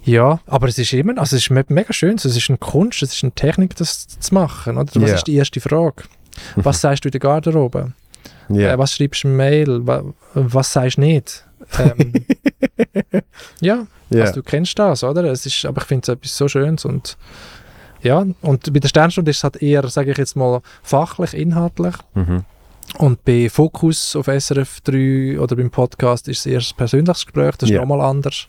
ja, aber es ist immer, also es ist me- mega schön, es ist eine Kunst, es ist eine Technik, das zu machen, oder? Was Ja. ist die erste Frage? Was sagst du in der Garderobe? Ja. Äh, was schreibst du im Mail? Wa was sagst du nicht? Ähm, ja, ja. also du kennst das, oder? Es ist, aber ich finde es etwas so Schönes und ja, und bei der Sternstunde ist es halt eher, sage ich jetzt mal, fachlich, inhaltlich Mhm. und bei Fokus auf SRF 3 oder beim Podcast ist es eher ein persönliches Gespräch, das ist Ja. nochmal anders.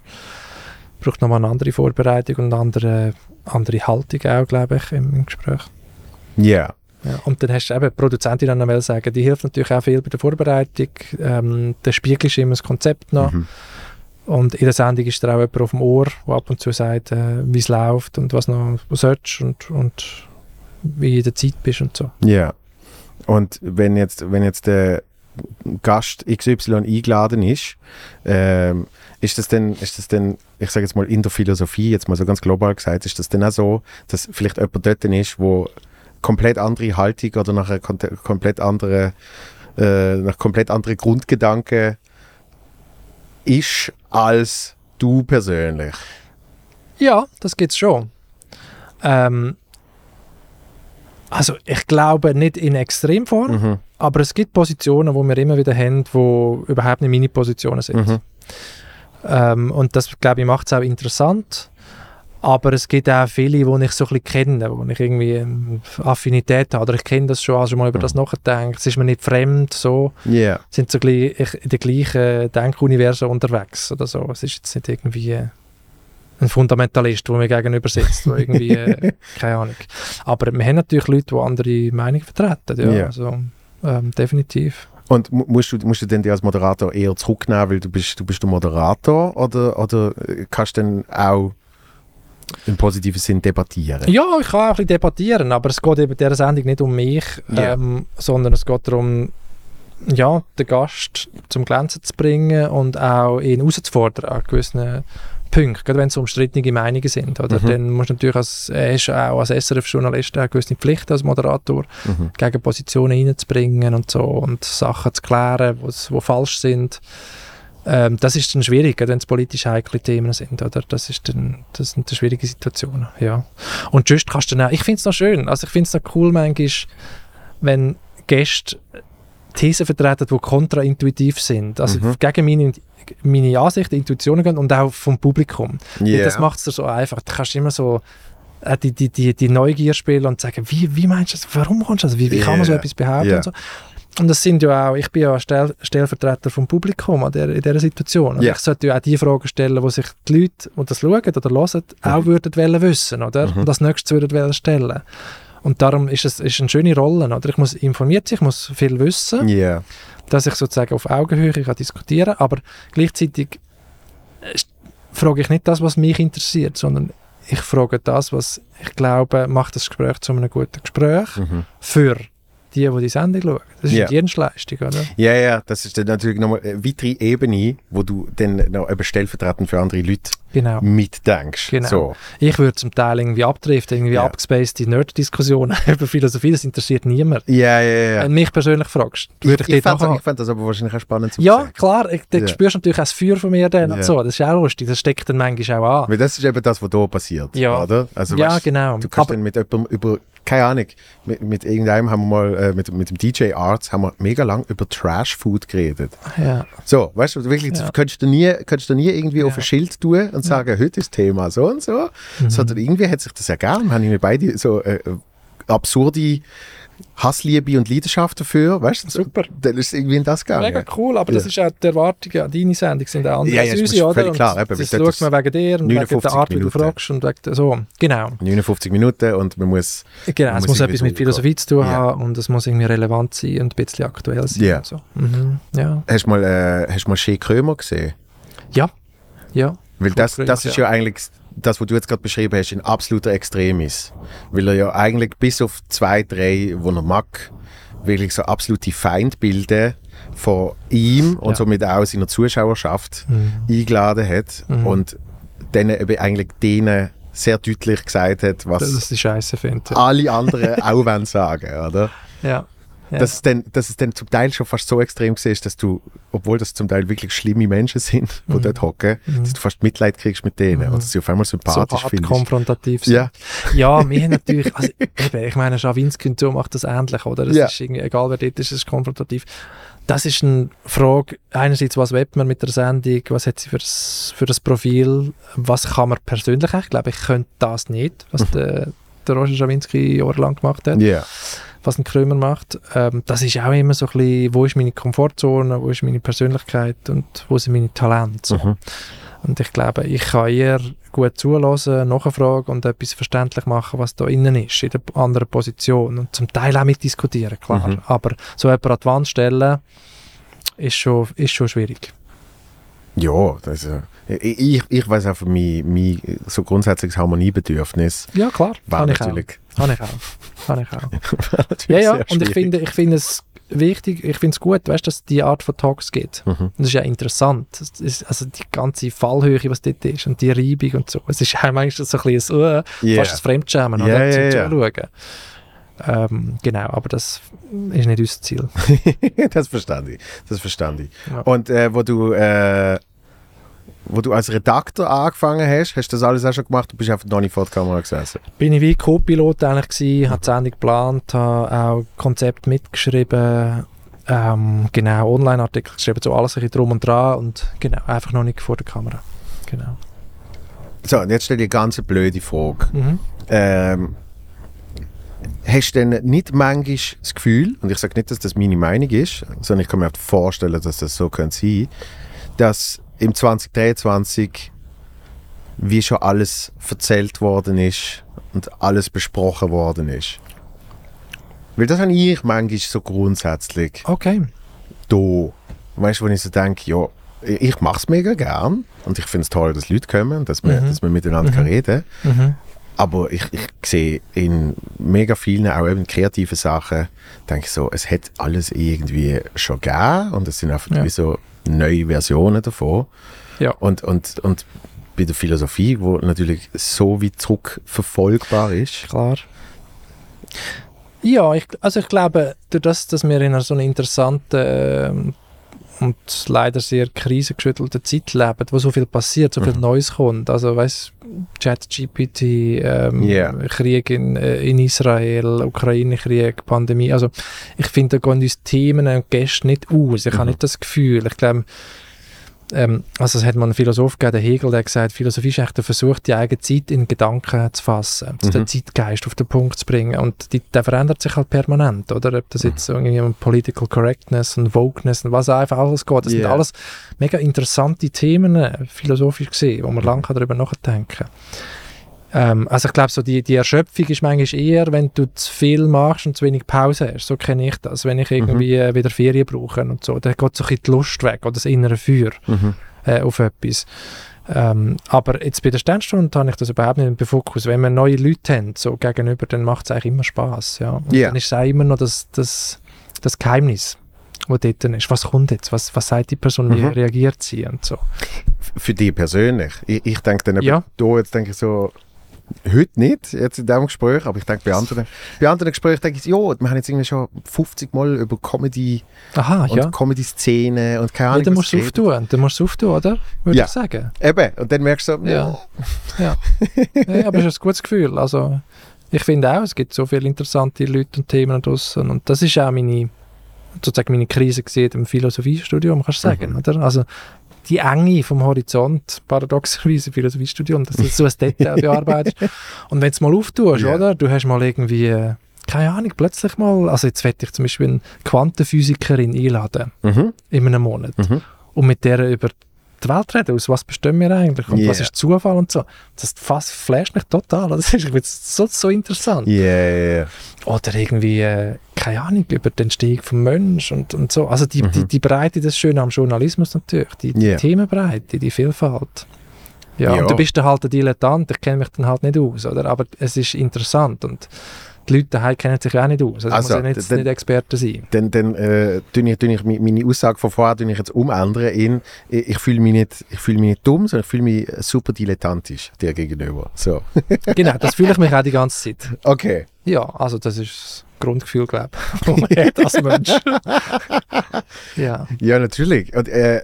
Braucht nochmal eine andere Vorbereitung und eine andere, andere Haltung auch, glaube ich, im, im Gespräch. Ja. Ja. Und dann hast du eben, die Produzentin dann noch sagen, die hilft natürlich auch viel bei der Vorbereitung. Ähm, der spiegelst immer das Konzept noch. Mhm. Und in der Sendung ist da auch jemand auf dem Ohr, der ab und zu sagt, äh, wie es läuft und was noch sollst und, und wie in der Zeit bist und so. Ja. Und wenn jetzt, wenn jetzt der Gast XY eingeladen ist, ähm, ist das denn, ist das denn, ich sage jetzt mal in der Philosophie, jetzt mal so ganz global gesagt, ist das denn auch so, dass vielleicht jemand dort ist, wo komplett andere Haltung oder nach einer komplett andere, äh, nach komplett andere Grundgedanken ist als du persönlich? Ja, das gibt es schon. Ähm, also ich glaube nicht in Extremform, Mhm. aber es gibt Positionen, wo wir immer wieder haben, wo überhaupt nicht meine Positionen sind. Mhm. Ähm, und das, glaube ich, macht es auch interessant. Aber es gibt auch viele, die ich so ein bisschen kenne, wo ich irgendwie ähm, Affinität habe. Oder ich kenne das schon, also schon mal über das Mhm. nachgedacht. Es ist mir nicht fremd, so. Ja. Sind so in den gleichen Denkuniversen unterwegs oder so. Es ist jetzt nicht irgendwie äh, ein Fundamentalist, der mir gegenüber sitzt, der irgendwie, äh, keine Ahnung. Aber wir haben natürlich Leute, die andere Meinungen vertreten, ja. Ja. Also, ähm, definitiv. Und mu- musst du, musst du denn dich als Moderator eher zurücknehmen, weil du bist, du bist der Moderator oder, oder äh, kannst du dann auch im positiven Sinn debattieren? Ja, ich kann auch ein bisschen debattieren, aber es geht eben in dieser Sendung nicht um mich, Ja. ähm, sondern es geht darum, ja, den Gast zum Glänzen zu bringen und auch ihn herauszufordern an gewissen Punkten, gerade wenn es umstrittene Meinungen sind. Oder? Mhm. Dann musst du natürlich als, ist auch als SRF-Journalist eine gewisse Pflicht als Moderator, Mhm. gegen Positionen reinzubringen und so und Sachen zu klären, die falsch sind. Ähm, das ist dann schwierig, wenn es politisch heikle Themen sind, oder? Das, ist dann, das sind dann schwierige Situationen, ja. Und sonst kannst du dann auch, ich finde es noch schön, also ich finde es noch cool manchmal, wenn Gäste Thesen vertreten, die kontraintuitiv sind, also Mhm. gegen meine, meine Ansichten, Intuitionen gehen und auch vom Publikum. Ja. Das macht es dir so einfach. Du kannst immer so äh, die, die, die, die Neugier spielen und sagen, wie, wie meinst du das? Warum kommst du das? Wie, wie kann man so etwas behaupten? Ja. Und, so. Und das sind ja auch, ich bin ja Stell, Stellvertreter vom Publikum an der, in dieser Situation. Ja. Ich sollte ja auch die Fragen stellen, die sich die Leute, die das schauen oder hören, auch würden wollen wissen, oder? Mhm. Und als nächstes würden wollen stellen. Und darum ist es ist eine schöne Rolle, oder? Ich muss informiert sein, ich muss viel wissen Ja. dass ich sozusagen auf Augenhöhe kann diskutieren kann, aber gleichzeitig äh, frage ich nicht das, was mich interessiert, sondern ich frage das, was ich glaube, macht das Gespräch zu einem guten Gespräch Mhm. für die, die die Sendung schauen. Das ist Ja. eine Dienstleistung, oder? Ja, ja, das ist dann natürlich nochmal eine weitere Ebene, wo du dann noch eben stellvertretend für andere Leute Genau. mitdenkst. Genau. So. Ich würde zum Teil irgendwie abdriften, irgendwie Ja. abgespacede Nerd-Diskussionen über Philosophie, das interessiert niemand. Ja, ja, ja. Wenn du mich persönlich fragst, würde ich, ich, ich dort nachher- ich fand das aber wahrscheinlich auch spannend zu Ja, klar, ich, da Ja. spürst du natürlich auch das Feuer von mir dann und so, das ist auch lustig, das steckt dann manchmal auch an. Weil das ist eben das, was hier passiert. Ja. Oder? Also, ja, weißt, genau. Du kannst Aber- dann mit jemandem über, keine Ahnung, mit, mit irgendeinem haben wir mal, äh, mit, mit dem DJ Arts haben wir mega lang über Trash Food geredet. ja. So, weißt du, wirklich, Ja. könntest du nie, könntest du nie irgendwie Ja. auf ein Schild tun und sagen, heute ist Thema so und so. Mhm. Sondern irgendwie hat sich das ergeben, haben wir beide so äh, absurde Hassliebe und Leidenschaft dafür, weißt du? Super. Dann ist irgendwie in das gegangen. Mega cool, aber das Ja. ist auch die Erwartung an deine Sendung sind auch anders Ja, ja, als das unsere, oder? klar, eben, das schaut man wegen dir und wegen 59 der Art, wie du Minuten. fragst und wegen so, genau. 59 Minuten und man muss, Genau, Man es muss etwas mit so Philosophie zu tun Ja. haben und es muss irgendwie relevant sein und ein bisschen aktuell sein. Ja. und So. Mhm. Ja. hast du mal, äh, hast du mal Shea Krömer gesehen? ja, ja, Weil das, das ist ja. eigentlich das, was du jetzt gerade beschrieben hast, ein absoluter Extremis. Weil er ja eigentlich bis auf zwei, drei, wo er mag, wirklich so absolute Feindbilder von ihm und Ja. somit auch seiner Zuschauerschaft Mhm. eingeladen hat Mhm. und dann eben eigentlich denen sehr deutlich gesagt hat, was alle anderen auch wollen sagen, oder? ja. Ja. Dass, es dann, dass es dann zum Teil schon fast so extrem war, dass du, obwohl das zum Teil wirklich schlimme Menschen sind, die Mhm. dort hocken, dass du fast Mitleid kriegst mit denen Mhm. und dass sie auf einmal so sympathisch hart findest. konfrontativ sind. Ja, Ja, wir haben natürlich, also eben, ich meine, Schawinski und so macht das ähnlich, oder? Das Ja. ist irgendwie, egal wer dort ist, es ist konfrontativ. Das ist eine Frage, einerseits, was will man mit der Sendung, was hat sie für das, für das Profil, was kann man persönlich, ich glaube, ich könnte das nicht, was der, der Roger Schawinski jahrelang gemacht hat, ja. Was ein Krömer macht. Ähm, das ist auch immer so ein bisschen, wo ist meine Komfortzone, wo ist meine Persönlichkeit und wo sind meine Talente. So. Mhm. Und ich glaube, ich kann eher gut zulassen, nachfragen und etwas verständlich machen, was da innen ist, in der anderen Position. Und zum Teil auch mitdiskutieren, klar. Mhm. Aber so jemanden an die Wand stellen, ist schon, ist schon schwierig. Ja, äh, ich, ich, weiß auch für mich, mein so grundsätzliches Harmoniebedürfnis Ja, klar. war natürlich, auch. Habe ich auch. Habe ich auch. Ja, ja. Und ich finde, ich finde es wichtig, ich finde es gut, weißt, dass es die Art von Talks gibt. Mhm. Das ist ja interessant. Ist, also die ganze Fallhöhe, was dort ist und die Reibung und so. Es ist auch manchmal so ein bisschen ein, uh, Ja. fast ein Fremdschämen, Ja, oder? ja, zum ja. Zuschauen. Ähm, genau, aber das ist nicht unser Ziel. das verstand ich. Das verstand ich. Ja. Und äh, wo du äh, wo du als Redakteur angefangen hast, hast du das alles auch schon gemacht? Du bist einfach noch nicht vor der Kamera gesessen. Bin ich wie Co-Pilot eigentlich gewesen, habe die Sendung geplant, habe auch Konzept mitgeschrieben, ähm, genau, Online-Artikel geschrieben, so alles ein bisschen drum und dran und genau, einfach noch nicht vor der Kamera. Genau. So, und jetzt stelle ich eine ganz blöde Frage. Mhm. Ähm, hast du denn nicht manchmal das Gefühl, und ich sage nicht, dass das meine Meinung ist, sondern ich kann mir auch vorstellen, dass das so könnte sein, dass im 2023 wie schon alles erzählt worden ist und alles besprochen worden ist. Weil das habe ich manchmal so grundsätzlich Okay. da. Weißt du, wo ich so denke, ja, ich mache es mega gern und ich finde es toll, dass Leute kommen, dass wir, Mhm. dass wir miteinander Mhm. kann reden Mhm. aber ich, ich sehe in mega vielen, auch eben kreativen Sachen, denke ich so, es hat alles irgendwie schon gegeben und es sind einfach Ja. wie so neue Versionen davon. Ja. Und, und, und bei der Philosophie, wo natürlich so wie zurückverfolgbar ist. Klar. Ja, ich, also ich glaube, durch das, dass wir in einer so einer interessanten ähm, und leider sehr krisengeschüttelten Zeit leben, wo so viel passiert, so viel Mhm. Neues kommt. Also weißt ChatGPT, ähm, Ja. Krieg in, äh, in Israel, Ukraine-Krieg, Pandemie. Also ich finde, da gehen uns Themen und Gäste nicht aus. Ich habe Mhm. nicht das Gefühl. Ich glaube, ähm, also es hat mal einen Philosoph gegeben, der Hegel, der hat gesagt, Philosophie ist eigentlich der Versuch, die eigene Zeit in Gedanken zu fassen, Mhm. den Zeitgeist auf den Punkt zu bringen. Und die, der verändert sich halt permanent, oder? Ob das Mhm. jetzt irgendwie um Political Correctness und Wokeness und was einfach alles geht. Das sind Yeah. alles mega interessante Themen, äh, philosophisch gesehen, wo man Mhm. lange darüber nachdenken kann. Ähm, also ich glaube, so die, die Erschöpfung ist manchmal eher, wenn du zu viel machst und zu wenig Pause hast. So kenne ich das. Wenn ich irgendwie äh, wieder Ferien brauche und so, dann geht so ein bisschen die Lust weg oder das innere Feuer Mhm. äh, auf etwas. Ähm, aber jetzt bei der Sternstunde habe ich das überhaupt nicht im Fokus. Wenn wir neue Leute haben, so gegenüber, dann macht es eigentlich immer Spaß. Ja. Und Ja. dann ist es auch immer noch das, das, das Geheimnis, was dort ist. Was kommt jetzt? Was, was sagt die Person? Wie Mhm. reagiert sie? Und so. Für dich persönlich. Ich, ich denke dann Ja. da jetzt denke ich so, heute nicht, jetzt in diesem Gespräch, aber ich denke bei anderen, bei anderen Gesprächen denke ich, ja, wir haben jetzt irgendwie schon 50 Mal über Comedy Aha, und ja. Comedy-Szene und keine ja Ahnung, dann was musst du auftun. Dann musst du auftun, oder? Würde Ja. ich sagen. Eben, und dann merkst du Ja. Ja. ja, aber es ist ein gutes Gefühl. Also, ich finde auch, es gibt so viele interessante Leute und Themen draussen. Und das ist auch meine, sozusagen meine Krise gesehen im Philosophiestudium, kannst du sagen, Mhm. oder? Also, die Enge vom Horizont, paradoxerweise Philosophiestudium, dass du so ein Detail bearbeitest. Und wenn du es mal auftust, Ja. oder? Du hast mal irgendwie, äh, keine Ahnung, plötzlich mal, also jetzt werde ich zum Beispiel eine Quantenphysikerin einladen, Mhm. in einem Monat Mhm. und mit der über die Welt reden, aus was bestehen wir eigentlich und was Yeah. ist Zufall und so. Das fast flasht mich total. Das ist so, so interessant. Yeah. Oder irgendwie, äh, keine Ahnung, über die Entstehung vom Mensch und, und so. Also die, Mhm. die, die Breite, das Schöne am Journalismus natürlich, die, die Yeah. Themenbreite, die Vielfalt. Ja, Ja. und du bist dann halt ein Dilettant, ich kenne mich dann halt nicht aus, oder? Aber es ist interessant und die Leute daheim kennen sich ja auch nicht aus. Also, Also, muss ja nicht, dann- nicht Experte sein. Dann, dann äh, tue ich, tue ich meine Aussage von vorher tue ich jetzt umändern in, ich, ich fühle mich, nicht- ich fühle mich nicht dumm, sondern ich fühle mich super dilettantisch dir gegenüber. So. genau, das fühle ich mich auch die ganze Zeit. Okay. Ja, also das ist Grundgefühl, glaube ich, das man hat als Mensch. ja. Ja, natürlich. Und, äh,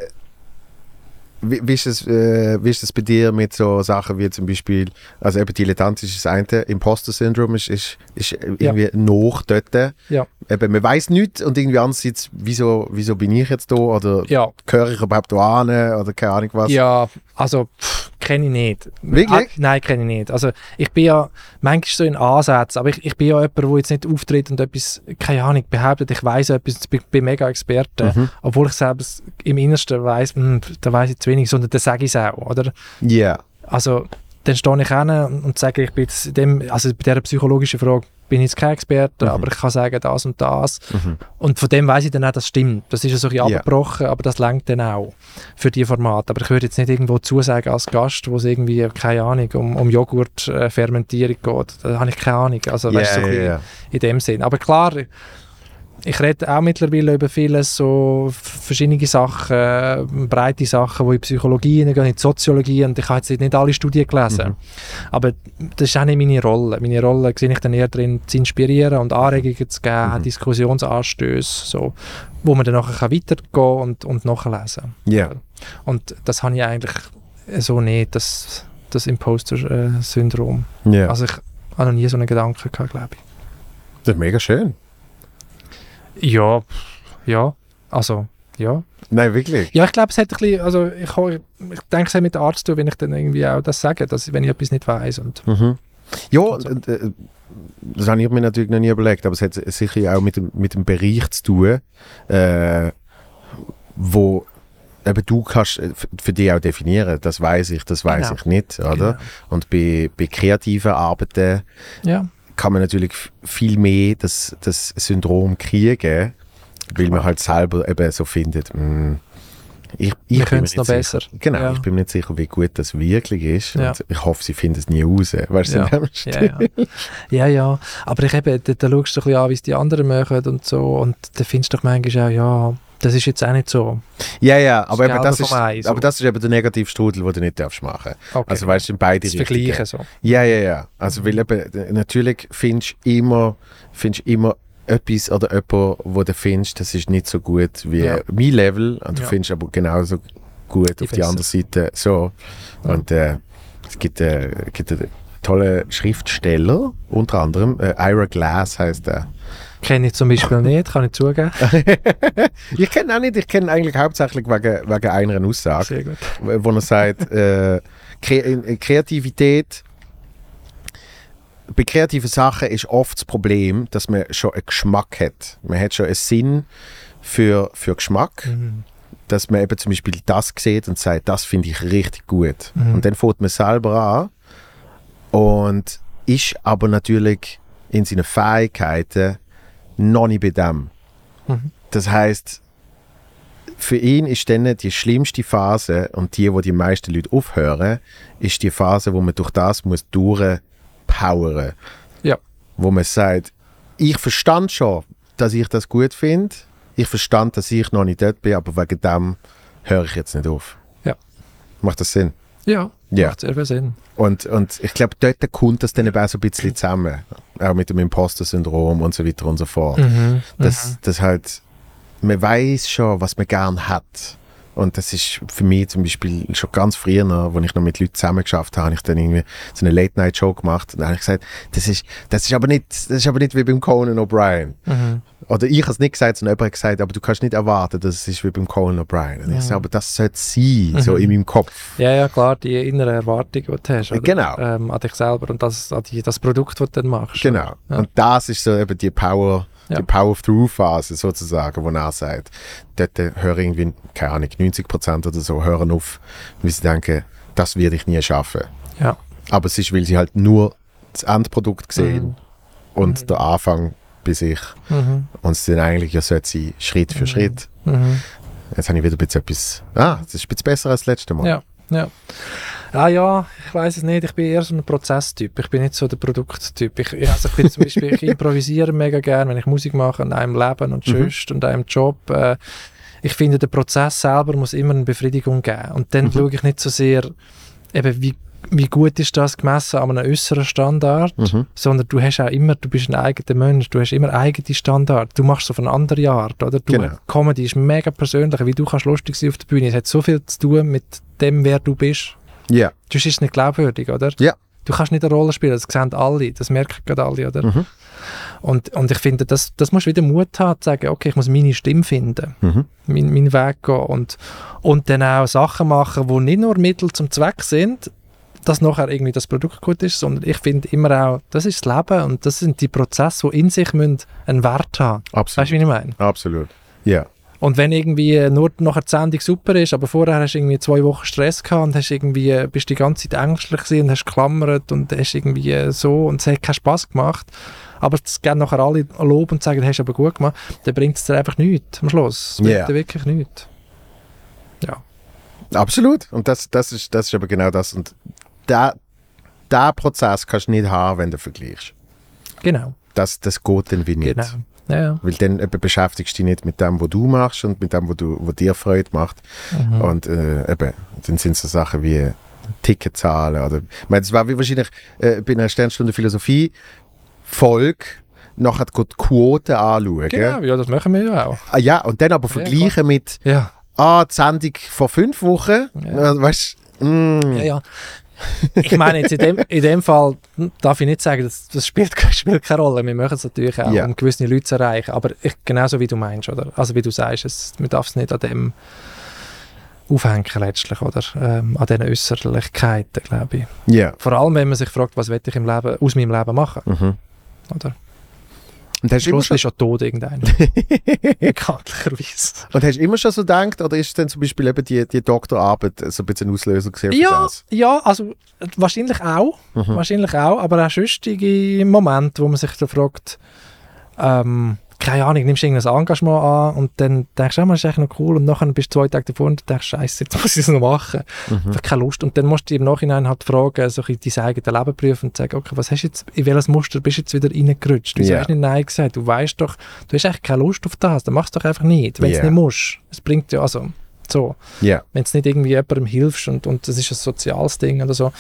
wie, wie, ist es, äh, wie ist es bei dir mit so Sachen wie zum Beispiel, also eben dilettantisch ist das eine, Imposter-Syndrom ist, ist, ist irgendwie noch dort. Ja. Eben, man weiß nichts und irgendwie andererseits, wieso, wieso bin ich jetzt da oder Ja, gehöre ich überhaupt da an oder keine Ahnung was. Ja, also kenne ich nicht. Wirklich? Ah, nein, kenne ich nicht. Also ich bin ja manchmal so in Ansätzen, aber ich, ich bin ja jemand, der jetzt nicht auftritt und etwas, keine Ahnung, behauptet, ich weiß etwas, ich bin, bin mega Experte, Mhm. obwohl ich selbst im Innersten weiß, da weiß ich zu wenig, sondern dann sage ich es auch, oder? Ja. Also dann stehe ich hin und, sage, ich bin jetzt dem, also bei dieser psychologischen Frage bin jetzt kein Experte, Mhm. aber ich kann sagen das und das. Mhm. Und von dem weiß ich dann auch, das stimmt. Das ist ja so ein bisschen Ja. abgebrochen, aber das langt dann auch für die Formate. Aber ich würde jetzt nicht irgendwo zusagen als Gast, wo es irgendwie, keine Ahnung, um, um Joghurt-Fermentierung geht. Da habe ich keine Ahnung. Also Ja, weißt, du, so ja. in dem Sinn. Aber klar, ich rede auch mittlerweile über vieles, so verschiedene Sachen, äh, breite Sachen, die in Psychologie hineingehen, in die Soziologie und ich habe jetzt nicht alle Studien gelesen. Mhm. Aber das ist auch nicht meine Rolle. Meine Rolle sehe ich dann eher darin, zu inspirieren und Anregungen zu geben, Mhm. Diskussionsanstöße, so, wo man dann nachher kann weitergehen und, und nachlesen Ja. Und das habe ich eigentlich so nicht, das, das Imposter-Syndrom. ja. Also ich habe noch nie so einen Gedanken gehabt, glaube ich. das ist mega schön. Ja, ja, also, ja. Nein, wirklich. Ja, ich glaube, es hat ein bisschen, also ich, ich denke, es hat mit dem Arzt zu tun, wenn ich dann irgendwie auch das sage, dass, wenn ich etwas nicht weiß und Mhm. Ja, Also. äh, das habe ich mir natürlich noch nie überlegt, aber es hat sicher auch mit dem, mit dem Bereich zu tun, äh, wo eben du kannst äh, für dich auch definieren, das weiß ich, das weiß Genau. ich nicht, oder? Genau. Und bei, bei kreativen Arbeiten Ja, kann man natürlich viel mehr das, das Syndrom kriegen, weil man halt selber eben so findet, mm, ich, ich können es noch sicher. besser. Genau, Ja. ich bin mir nicht sicher, wie gut das wirklich ist. Ja. Ich hoffe, sie finden es nie raus. Weißt du, Ja. Ja, ja. ja, ja. Aber ich eben, da, da schaust du ein bisschen an, wie es die anderen machen und so. Und da findest du doch manchmal auch, ja, das ist jetzt auch nicht so. Ja, ja, aber, eben das, vom ist, Ei, so. aber das ist eben der Negativstrudel, den du nicht darfst machen Okay. Also weißt du, in beide das Richtungen. Vergleichen so. Ja, ja, ja. Also weil eben, äh, natürlich findest du immer, findest immer etwas oder jemanden, wo du findest, das ist nicht so gut wie Ja. mein Level und du Ja. findest aber genauso gut Die auf die andere Seite so. Und äh, es gibt, äh, gibt einen tollen Schriftsteller, unter anderem, äh, Ira Glass heißt er. Kenne ich zum Beispiel nicht, kann ich zugeben. ich kenne auch nicht, ich kenne eigentlich hauptsächlich wegen, wegen einer Aussage. Sehr gut. wo er sagt, äh, Kre in- Kreativität, bei kreativen Sachen ist oft das Problem, dass man schon einen Geschmack hat. Man hat schon einen Sinn für, für Geschmack, Mhm. dass man eben zum Beispiel das sieht und sagt, das finde ich richtig gut. Mhm. Und dann fängt man selber an und ist aber natürlich in seinen Fähigkeiten noch nicht bei dem. Mhm. Das heißt, für ihn ist dann die schlimmste Phase und die, wo die meisten Leute aufhören, ist die Phase, wo man durch das muss durchpowern. Ja. Wo man sagt, ich verstand schon, dass ich das gut finde. Ich verstand, dass ich noch nicht dort bin, aber wegen dem höre ich jetzt nicht auf. Ja. Macht das Sinn? Ja, Ja. macht sehr viel Sinn. Und, und ich glaube, dort kommt das dann eben auch so ein bisschen zusammen. Auch mit dem Imposter-Syndrom und so weiter und so fort. Mhm. dass, dass halt man weiß schon, was man gern hat. Und das ist für mich zum Beispiel schon ganz früher, als ich noch mit Leuten zusammen geschafft habe, habe ich dann irgendwie so eine Late-Night-Show gemacht und dann habe ich gesagt, das ist, das ist aber nicht, das ist aber nicht wie beim Conan O'Brien. Mhm. Oder ich habe es nicht gesagt, sondern jemand hat gesagt, aber du kannst nicht erwarten, dass es ist wie beim Conan O'Brien. Und ich Mhm. sage, aber das sollte sein, so Mhm. in meinem Kopf. Ja, ja, klar, die innere Erwartung, die du hast. Oder? Genau. Ähm, an dich selber und das, an die, das Produkt, das du dann machst. Genau. Ja. Und das ist so eben die Power, Ja. die Power-Through-Phase sozusagen, wo er sagt, dort äh, hören irgendwie, keine Ahnung, 90% oder so hören auf, weil sie denken, das werde ich nie schaffen. Ja. Aber es ist, weil sie halt nur das Endprodukt sehen Mhm. und der Anfang bei sich. Mhm. Und es dann eigentlich ja sein, Schritt für Mhm. Schritt. Mhm. Jetzt habe ich wieder ein bisschen etwas, ah, das ist ein bisschen besser als das letzte Mal. Ja, ja. Ah ja, ich weiß es nicht. Ich bin eher so ein Prozesstyp. Ich bin nicht so der Produkttyp. Ich, also ich bin zum Beispiel, ich improvisiere mega gerne, wenn ich Musik mache in einem Leben und sonst mhm. und einem Job. Äh, ich finde, der Prozess selber muss immer eine Befriedigung geben. Und dann mhm. schaue ich nicht so sehr, eben, wie, wie gut ist das gemessen an einem äußeren Standard, mhm. sondern du hast auch immer, du bist ein eigener Mensch, du hast immer eigene Standard. Du machst es auf eine andere Art, oder? Du, genau. Comedy ist mega persönlich, wie du kannst lustig sein auf der Bühne. Es hat so viel zu tun mit dem, wer du bist. Ja. Yeah. Sonst ist es nicht glaubwürdig, oder? Ja. Yeah. Du kannst nicht eine Rolle spielen, das sehen alle, das merken gerade alle, oder? Mhm. Und, und ich finde, das, das musst du wieder Mut haben, zu sagen, okay, ich muss meine Stimme finden, mhm. mein, meinen Weg gehen und, und dann auch Sachen machen, die nicht nur Mittel zum Zweck sind, dass nachher irgendwie das Produkt gut ist, sondern ich finde immer auch, das ist das Leben und das sind die Prozesse, die in sich müssen einen Wert haben. Absolut. Weißt du, wie ich meine? Absolut, ja. Yeah. Und wenn irgendwie nur nachher die Sendung super ist, aber vorher hast du irgendwie zwei Wochen Stress gehabt und hast irgendwie, bist die ganze Zeit ängstlich und hast geklammert und hast irgendwie so und es hat keinen Spass gemacht, aber es geben nachher alle Lob und sagen, hast du aber gut gemacht, dann bringt es dir einfach nichts am Schluss. Es bringt yeah. dir wirklich nichts. Ja. Absolut. Und das, das, ist, das ist aber genau das. Und der Prozess kannst du nicht haben, wenn du vergleichst. Genau. Das, das geht dann wie nicht. Genau. Ja, Weil dann eben beschäftigst du dich nicht mit dem, was du machst und mit dem, was, du, was dir Freude macht. Mhm. Und äh, eben, dann sind so Sachen wie Ticketzahlen. Oder, ich meine, es war wie wahrscheinlich äh, bei einer Sternstunde Philosophie Folge nachher die Quote anschauen. Genau, ja, das machen wir ja auch. Ah, ja, und dann aber vergleichen ja, mit ja. ah, die Sendung vor fünf Wochen. Ja. Weißt, mm. ja, ja ich meine, jetzt in dem, in dem Fall darf ich nicht sagen, das, das spielt, spielt keine Rolle. Wir machen es natürlich auch, yeah. um gewisse Leute zu erreichen. Aber ich, genauso wie du meinst, oder? Also wie du sagst, es, man darf es nicht an dem aufhängen letztlich, oder? Ähm, an diesen Äußerlichkeiten, glaube ich. Yeah. Vor allem, wenn man sich fragt, was will ich im Leben, aus meinem Leben machen? Mhm. Oder? Und hast Schluss ist schon tot irgendeiner. Bekanntlicherweise. Und hast du immer schon so gedacht, oder ist dann zum Beispiel eben die, die Doktorarbeit so ein bisschen Auslöser gesehen ja, das? Ja, also wahrscheinlich auch. Mhm. Wahrscheinlich auch, aber auch sonstige Momente, wo man sich da fragt, ähm, keine Ahnung, nimmst du irgendein Engagement an und dann denkst du, oh, das ist eigentlich noch cool und nachher bist du zwei Tage davor und denkst, scheiße, jetzt muss ich es noch machen. Mhm. Ich keine Lust. Und dann musst du im Nachhinein halt fragen, so ein dein eigenes Leben prüfen und sagen, okay, was hast du jetzt, in welches Muster bist du jetzt wieder reingerutscht? Du yeah. hast nicht Nein gesagt, du weißt doch, du hast eigentlich keine Lust auf das, dann machst du doch einfach nicht, wenn du yeah. es nicht musst. Es bringt ja, also, so. Yeah. Wenn es nicht irgendwie jemandem hilfst und, und das ist ein soziales Ding oder so,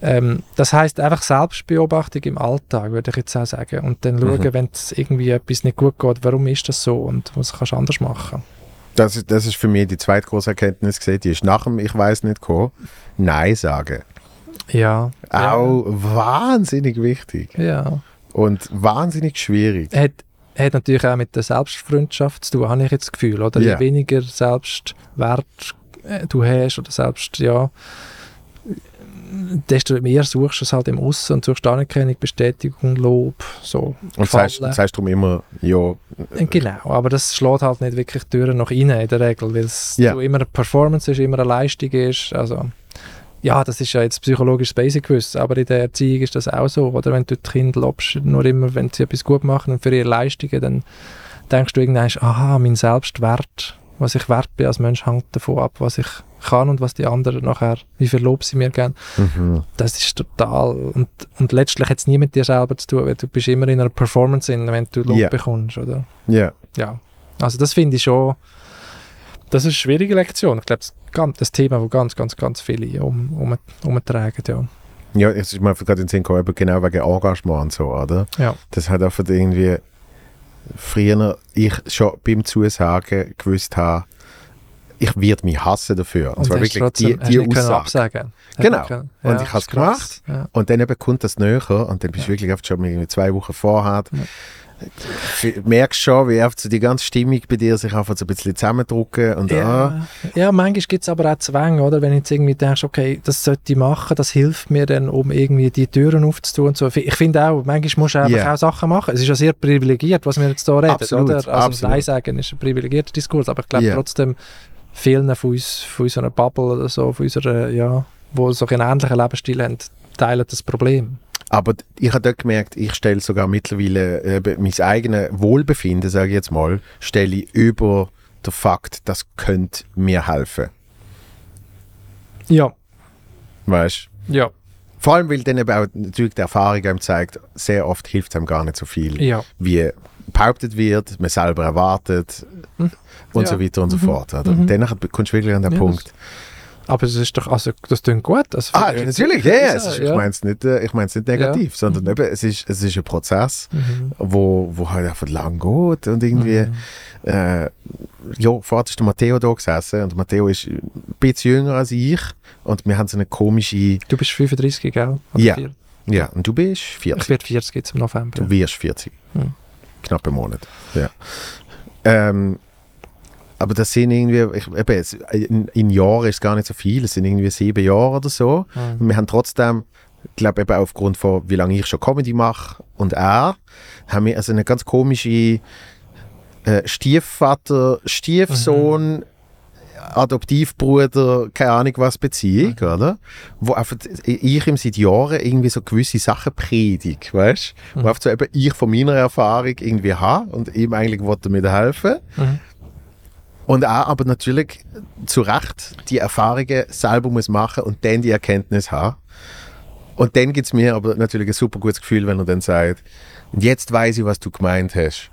ähm, das heißt einfach Selbstbeobachtung im Alltag, würde ich jetzt auch sagen. Und dann schauen, mhm. wenn es irgendwie etwas nicht gut geht, warum ist das so und was kannst du anders machen. Das ist, das ist für mich die zweite große Erkenntnis gesehen, die ist nach dem Ich weiß nicht gekommen. Nein sagen. Ja. Auch ja. wahnsinnig wichtig. Ja. Und wahnsinnig schwierig. Hat, hat natürlich auch mit der Selbstfreundschaft zu tun, habe ich jetzt das Gefühl. Oder? Yeah. Je weniger Selbstwert äh, du hast oder selbst, ja, desto mehr suchst du es halt im Aussen und suchst Anerkennung, Bestätigung, Lob, so. Und sagst, sagst darum immer, ja. Äh, genau, aber das schlägt halt nicht wirklich Türen nach innen in der Regel, weil es yeah. immer eine Performance ist, immer eine Leistung ist, also ja, das ist ja jetzt psychologisch Basic Wissen, aber in der Erziehung ist das auch so, oder wenn du die Kinder lobst, nur immer, wenn sie etwas gut machen und für ihre Leistungen, dann denkst du irgendwann, aha, mein Selbstwert, was ich wert bin als Mensch, hängt davon ab, was ich kann und was die anderen nachher, wie viel Lob sie mir geben. Mhm. Das ist total, und, und letztlich hat es nie mit dir selber zu tun, weil du bist immer in einer Performance in, wenn du Lob yeah. bekommst, oder? Yeah. Ja. Also das finde ich schon, das ist eine schwierige Lektion. Ich glaube, das, ist das Thema, wo ganz, ganz, ganz viele um, um, umtragen, ja. Ja, jetzt ist mir gerade in den Sinn gekommen, genau wegen Engagement und so, oder? Ja. Das hat einfach irgendwie früher ich schon beim Zusagen gewusst habe, ich werde mich hassen dafür. Und, und zwar wirklich trotzdem, die, die Aussage. Absagen. Genau. Ja, und ich habe es gemacht. Ja. Und dann eben kommt das näher und dann bist du wirklich oft schon zwei Wochen vorher. Du merkst schon, wie oft so die ganze Stimmung bei dir sich einfach so ein bisschen zusammendrücken und ja. Ah. ja, manchmal gibt es aber auch Zwänge, oder? Wenn du jetzt irgendwie denkst, okay, das sollte ich machen, das hilft mir dann, um irgendwie die Türen aufzutun und so. Ich finde auch, manchmal musst du einfach yeah. auch Sachen machen. Es ist ja sehr privilegiert, was wir jetzt hier reden, absolut, oder? Also. Nein sagen ist ein privilegierter Diskurs, aber ich glaube yeah. trotzdem, vielen von uns, von unserer Bubble oder so, von unserer, ja, wo so einen ähnlichen Lebensstil haben, teilen das Problem. Aber ich habe dort gemerkt, ich stelle sogar mittlerweile äh, mein eigenes Wohlbefinden, sage ich jetzt mal, stelle ich über den Fakt, das könnte mir helfen. Ja. Weißt Ja, Vor allem, weil dann eben auch natürlich die Erfahrung einem zeigt, sehr oft hilft es einem gar nicht so viel, ja. wie behauptet wird, man selber erwartet und Ja. so weiter und so Mhm. fort. Oder? Mhm. Und danach kommst du wirklich an den Ja, Punkt. Aber es ist doch, also das klingt gut. Also, Ah, natürlich, ja, ja. Ist, ja. Ich meine es nicht, äh, ich mein's nicht negativ, sondern eben, es ist, es ist ein Prozess, Mhm. wo, wo halt einfach lang geht und irgendwie, Mhm. äh, ja, vorher ist der Matteo da gesessen und Matteo ist ein bisschen jünger als ich und wir haben so eine komische, Du bist 35, gell? Oder Ja. vier- ja, und du bist Ich 40. werde 40 jetzt im November. Du wirst 40. Mhm. Knapp einen Monat. Ja. Ähm, aber das sind irgendwie, ich, eben, in, Jahren ist es gar nicht so viel, es sind irgendwie sieben Jahre oder so. Mhm. Und wir haben trotzdem, ich glaube eben aufgrund von, wie lange ich schon Comedy mache und er, haben wir also eine ganz komische äh, Stiefvater, Stiefsohn, Adoptivbruder, keine Ahnung was Beziehung, oder? Wo einfach ich ihm seit Jahren irgendwie so gewisse Sachen predige, weißt? Mhm. Wo einfach so eben ich von meiner Erfahrung irgendwie habe und ihm eigentlich wollte mir helfen. Mhm. Und er aber natürlich zu Recht die Erfahrungen selber muss machen und dann die Erkenntnis haben. Und dann gibt es mir aber natürlich ein super gutes Gefühl, wenn er dann sagt, und jetzt weiß ich, was du gemeint hast.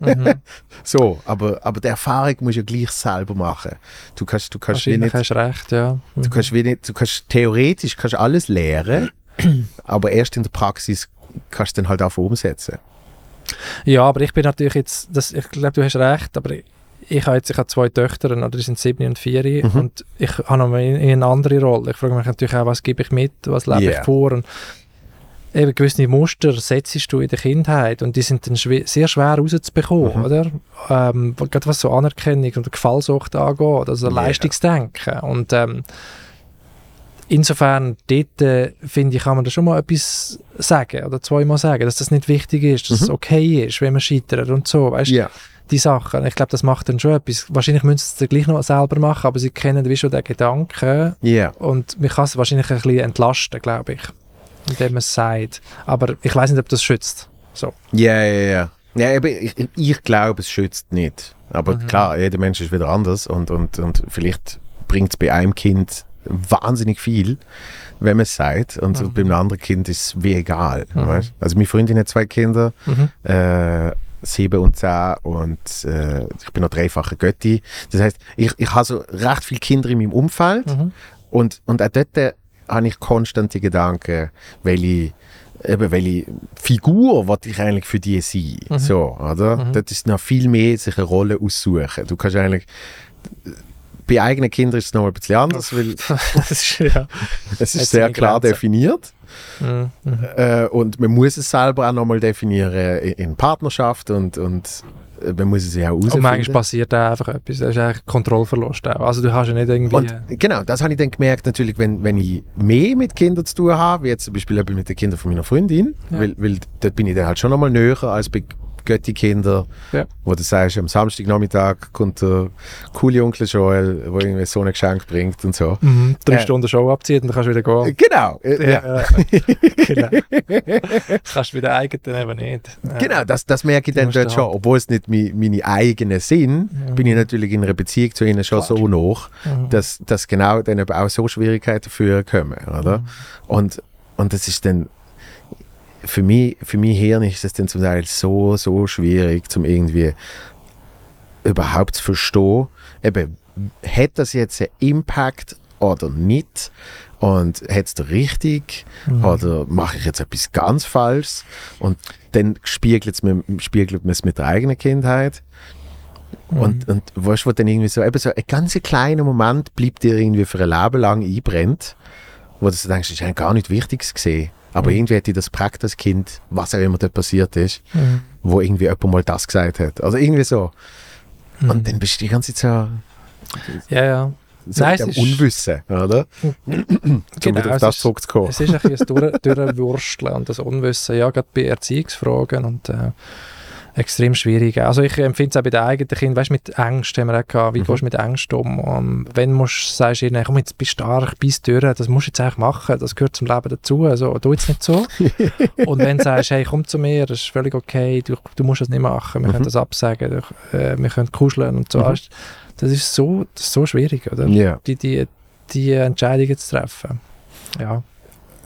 Mhm. So, aber, aber die Erfahrung musst du ja gleich selber machen. Du kannst, du kannst wie nicht, hast recht, ja. Mhm. du kannst wie nicht, du kannst theoretisch kannst alles lernen, aber erst in der Praxis kannst du dann halt auch umsetzen. Ja, aber ich bin natürlich jetzt, das, ich glaube, du hast recht, aber ich, ich habe jetzt ich habe zwei Töchter, oder die sind sieben und vier Mhm. und ich habe noch mal eine andere Rolle. Ich frage mich natürlich auch, was gebe ich mit, was lebe Yeah. ich vor und eben gewisse Muster setzt du in der Kindheit und die sind dann schwer, sehr schwer rauszubekommen, Mhm. oder? Ähm, gerade was so Anerkennung und Gefallsucht angeht, also Yeah. Leistungsdenken und ähm, insofern dort äh, finde ich, kann man da schon mal etwas sagen oder zweimal sagen, dass das nicht wichtig ist, dass es Mhm. okay ist, wenn man scheitert und so, weißt Ja. Die Sachen. Ich glaube, das macht dann schon etwas. Wahrscheinlich müssen sie es dann gleich noch selber machen, aber sie kennen wie schon den Gedanken Ja. und man kann es wahrscheinlich ein bisschen entlasten, glaube ich, indem man es sagt. Aber ich weiß nicht, ob das schützt. So. Ja, ja, ja. Ja, eben, ich, ich glaube, es schützt nicht. Aber Mhm. klar, jeder Mensch ist wieder anders und, und, und vielleicht bringt es bei einem Kind wahnsinnig viel, wenn man es sagt. Und Mhm. bei einem anderen Kind ist es wie egal. Mhm. Weißt? Also meine Freundin hat zwei Kinder, Mhm. äh, sieben und zehn und äh, ich bin noch dreifache Götti. Das heißt, ich, ich habe so recht viele Kinder in meinem Umfeld Mhm. und, und auch dort äh, habe ich konstant die Gedanken, welche, eben, welche Figur wollte ich eigentlich für die sein. Mhm. So, oder? Mhm. Dort ist noch viel mehr sich eine Rolle aussuchen. Du kannst eigentlich bei eigenen Kindern ist es noch ein bisschen anders, weil das ist, ja. es ist sehr klar definiert Mhm. Äh, und man muss es selber auch nochmal definieren in, Partnerschaft und, und äh, man muss es ja auch Und manchmal passiert da einfach etwas. Das ist eigentlich Kontrollverlust auch. Also du hast ja nicht irgendwie... Und genau, das habe ich dann gemerkt, natürlich, wenn, wenn ich mehr mit Kindern zu tun habe, wie jetzt zum Beispiel mit den Kindern von meiner Freundin, Ja. weil, weil dort bin ich dann halt schon nochmal näher als bei Götti-Kindern, Ja. wo du sagst, am Samstagnachmittag kommt der coole Onkel Joel, der irgendwie so ein Geschenk bringt und so. mhm. drei Äh. Stunden Show abziehen und dann kannst du wieder gehen. Genau, äh, ja. Genau. Das kannst du wieder eigenen eben nicht. Genau, das, das merke ich dann dort schon. halt- Obwohl es nicht mi, meine eigenen sind, Ja. bin ich natürlich in einer Beziehung zu ihnen schon Klar. so noch, Mhm. dass, dass genau dann eben auch so Schwierigkeiten für kommen, oder? Mhm. Und, und das ist dann, für mich, für mein Hirn ist das dann zum Teil so, so schwierig, zum irgendwie überhaupt zu verstehen, eben, hat das jetzt einen Impact oder nicht? Und hat es richtig? Mhm. Oder mache ich jetzt etwas ganz Falsches? Und dann spiegelt man, spiegelt man es mit der eigenen Kindheit. Und, und weißt du, wo dann irgendwie so, eben so ein ganz kleiner Moment bleibt dir irgendwie für ein Leben lang einbrennt, wo du so denkst, das ist eigentlich gar nicht Wichtiges gesehen. Aber Mhm. irgendwie hat dich das prägt als Kind, was auch immer dort passiert ist, Mhm. wo irgendwie jemand mal das gesagt hat. Also irgendwie so. Mhm. Und dann bist du die ganze Zeit Ja, ja. so, so Nein, mit es dem ist- Unwissen, oder? Um Genau, wieder auf das ist- zurückzukommen. Es ist ein bisschen durch, durchwursteln und das Unwissen, ja, gerade bei Erziehungsfragen und äh, extrem schwierig. Also ich empfinde es auch bei den eigenen Kindern, weißt du, mit Angst haben wir auch gehabt, wie Mhm. gehst du mit Angst um? um wenn musst, sagst du ihnen, komm jetzt, bist stark, bist durch, das musst du jetzt eigentlich machen, das gehört zum Leben dazu, also tu jetzt nicht so. und wenn du sagst, hey, komm zu mir, das ist völlig okay, du, du musst das nicht machen, wir Mhm. können das absagen, du, äh, wir können kuscheln und so. Mhm. du. Das ist so, das ist so schwierig, oder? Ja. Die, die, die Entscheidungen zu treffen. Ja,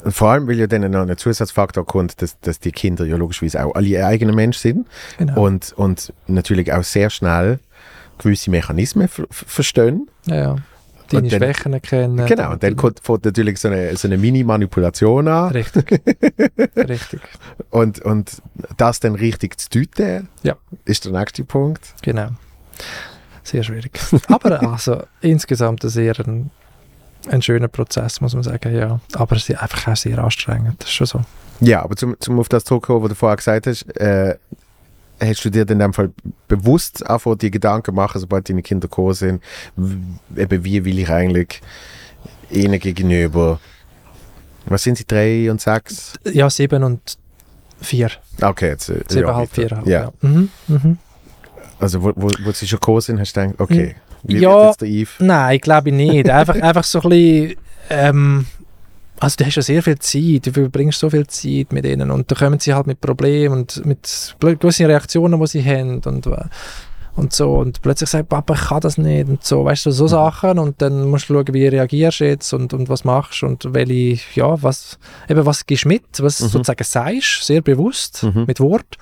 Und vor allem, weil ja dann noch ein Zusatzfaktor kommt, dass, dass die Kinder ja logischerweise auch alle ihr eigener Mensch sind genau. und, und natürlich auch sehr schnell gewisse Mechanismen ver ver- verstehen. ja, ja. Deine Und dann- Schwächen kennen. Genau, und dann kommt, kommt natürlich so eine, so eine Mini-Manipulation an Richtig. Richtig. und, und das dann richtig zu deuten, Ja. ist der nächste Punkt. Genau. Sehr schwierig. Aber also insgesamt ein sehr ein, ein schöner Prozess, muss man sagen, ja. Aber es ist einfach auch sehr anstrengend. Das ist schon so. Ja, aber zum, zum auf das zurückkommen, was du vorher gesagt hast, äh, hast du dir in dem Fall bewusst einfach die Gedanken machen, sobald deine Kinder gekommen sind, eben wie will ich eigentlich ihnen gegenüber, was sind sie, drei und sechs? Ja, sieben und vier. Okay, jetzt, äh, Sieben, ja, halb, vier, halb. Ja, Ja. Mhm, mhm. also wo, wo, wo sie schon gekommen sind, hast du gedacht, okay, wie Ja. jetzt der Eve? Nein, glaube ich nicht. Einfach, einfach so ein bisschen. Ähm, also, du hast ja sehr viel Zeit, du verbringst so viel Zeit mit ihnen und da kommen sie halt mit Problemen und mit gewissen Reaktionen, die sie haben und, äh, und so. Und plötzlich sagt Papa, ich kann das nicht und so. Weißt du, so Sachen und dann musst du schauen, wie reagierst du jetzt und, und was machst und welche, ja, was, eben, was gibst du mit, was Mhm. sozusagen sagst, sehr bewusst, Mhm. mit Wort.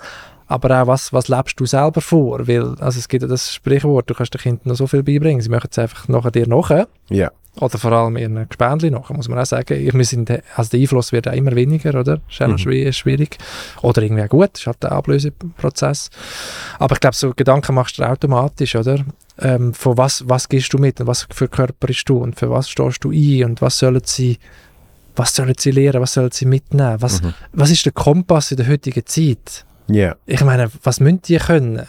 Aber auch, was, was lebst du selber vor? Weil, also es gibt ja das Sprichwort, du kannst den Kindern noch so viel beibringen, sie machen es einfach nachher dir nachher. Ja, Oder vor allem ihren Gespendli nachher, muss man auch sagen. Wir sind, also der Einfluss wird auch immer weniger, oder? Ist auch Mhm. schwi- schwierig. Oder irgendwie auch gut, ist halt der Ablöseprozess. Aber ich glaube, so Gedanken machst du automatisch, oder? Ähm, von was, was gehst du mit und was für Körper bist du und für was stehst du ein und was sollen sie, was sollen sie lernen, was sollen sie mitnehmen? Was, Mhm. was ist der Kompass in der heutigen Zeit? Ja, ich meine, was müssen die können,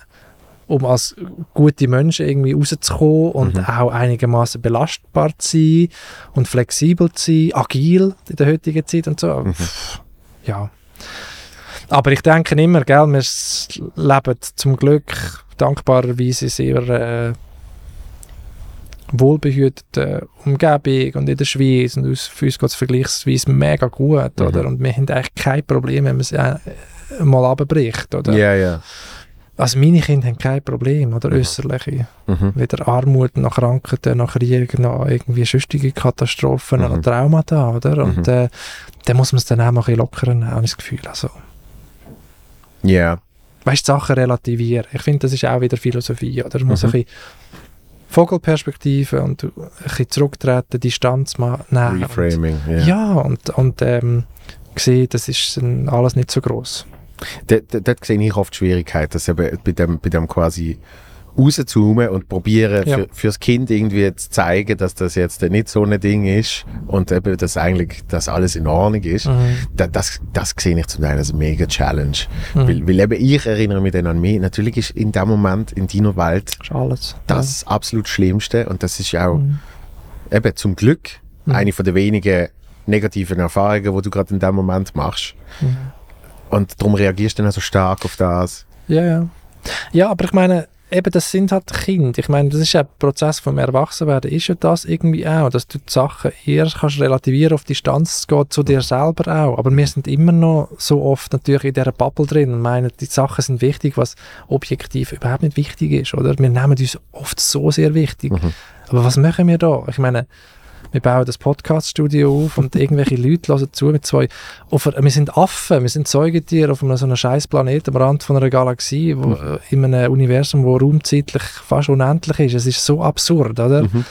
um als gute Menschen irgendwie rauszukommen und Mhm. auch einigermaßen belastbar zu sein und flexibel zu sein, agil in der heutigen Zeit und so. Mhm. Ja. Aber ich denke immer, gell, wir leben zum Glück dankbarerweise sehr äh, wohlbehütete Umgebung und in der Schweiz und aus, für uns geht es vergleichsweise mega gut, Mhm. oder? Und wir haben eigentlich kein Problem, wenn man es mal abbricht, oder? ja, ja. Also meine Kinder haben kein Problem, oder? Mhm. Äußerliche. Mhm. Weder Armut, noch Krankheiten, noch Krieg, noch irgendwie sonstige Katastrophen, Mhm. noch Traumata, oder? Und Mhm. äh, dann muss man es dann auch mal ein bisschen lockerer nehmen, habe ich das Gefühl. Also, Ja, weißt du, Sachen relativieren. Ich finde, das ist auch wieder Philosophie, oder? Man muss Mhm. ein bisschen Vogelperspektive und ein bisschen zurücktreten, Distanz mal nehmen. Reframing, Und, ja. ja, und, und ähm, sehen, das ist alles nicht so groß. Dort, sehe ich oft die Schwierigkeit, dass eben bei dem, bei dem quasi rauszoomen und probieren, Ja. für, fürs Kind irgendwie zu zeigen, dass das jetzt nicht so ein Ding ist und eben, dass eigentlich das alles in Ordnung ist. Mhm. Da, das, das sehe ich zum Teil als mega Challenge. Mhm. Weil, weil eben ich erinnere mich dann an mich. Natürlich ist in dem Moment in deiner Welt das absolut Schlimmste und das ist ja. auch Mhm. eben zum Glück Mhm. eine von der wenigen negativen Erfahrungen, die du gerade in dem Moment machst. Mhm. Und darum reagierst du dann so stark auf das. Ja, ja. Ja, aber ich meine, eben, das sind halt Kinder. Ich meine, das ist ja ein Prozess vom Erwachsenwerden, ist ja das irgendwie auch, dass du die Sachen eher kannst relativieren, auf Distanz zu gehen, zu dir selber auch. Aber wir sind immer noch so oft natürlich in dieser Bubble drin und meinen, die Sachen sind wichtig, was objektiv überhaupt nicht wichtig ist, oder? Wir nehmen uns oft so sehr wichtig. Mhm. Aber was machen wir da? Ich meine, wir bauen das Podcast-Studio auf und irgendwelche Leute hören zu mit zwei. Auf, wir sind Affen, wir sind Säugetiere auf einem so einem scheiß Planeten am Rand von einer Galaxie, wo, äh, in einem Universum, wo raumzeitlich fast unendlich ist. Es ist so absurd, oder? Mhm.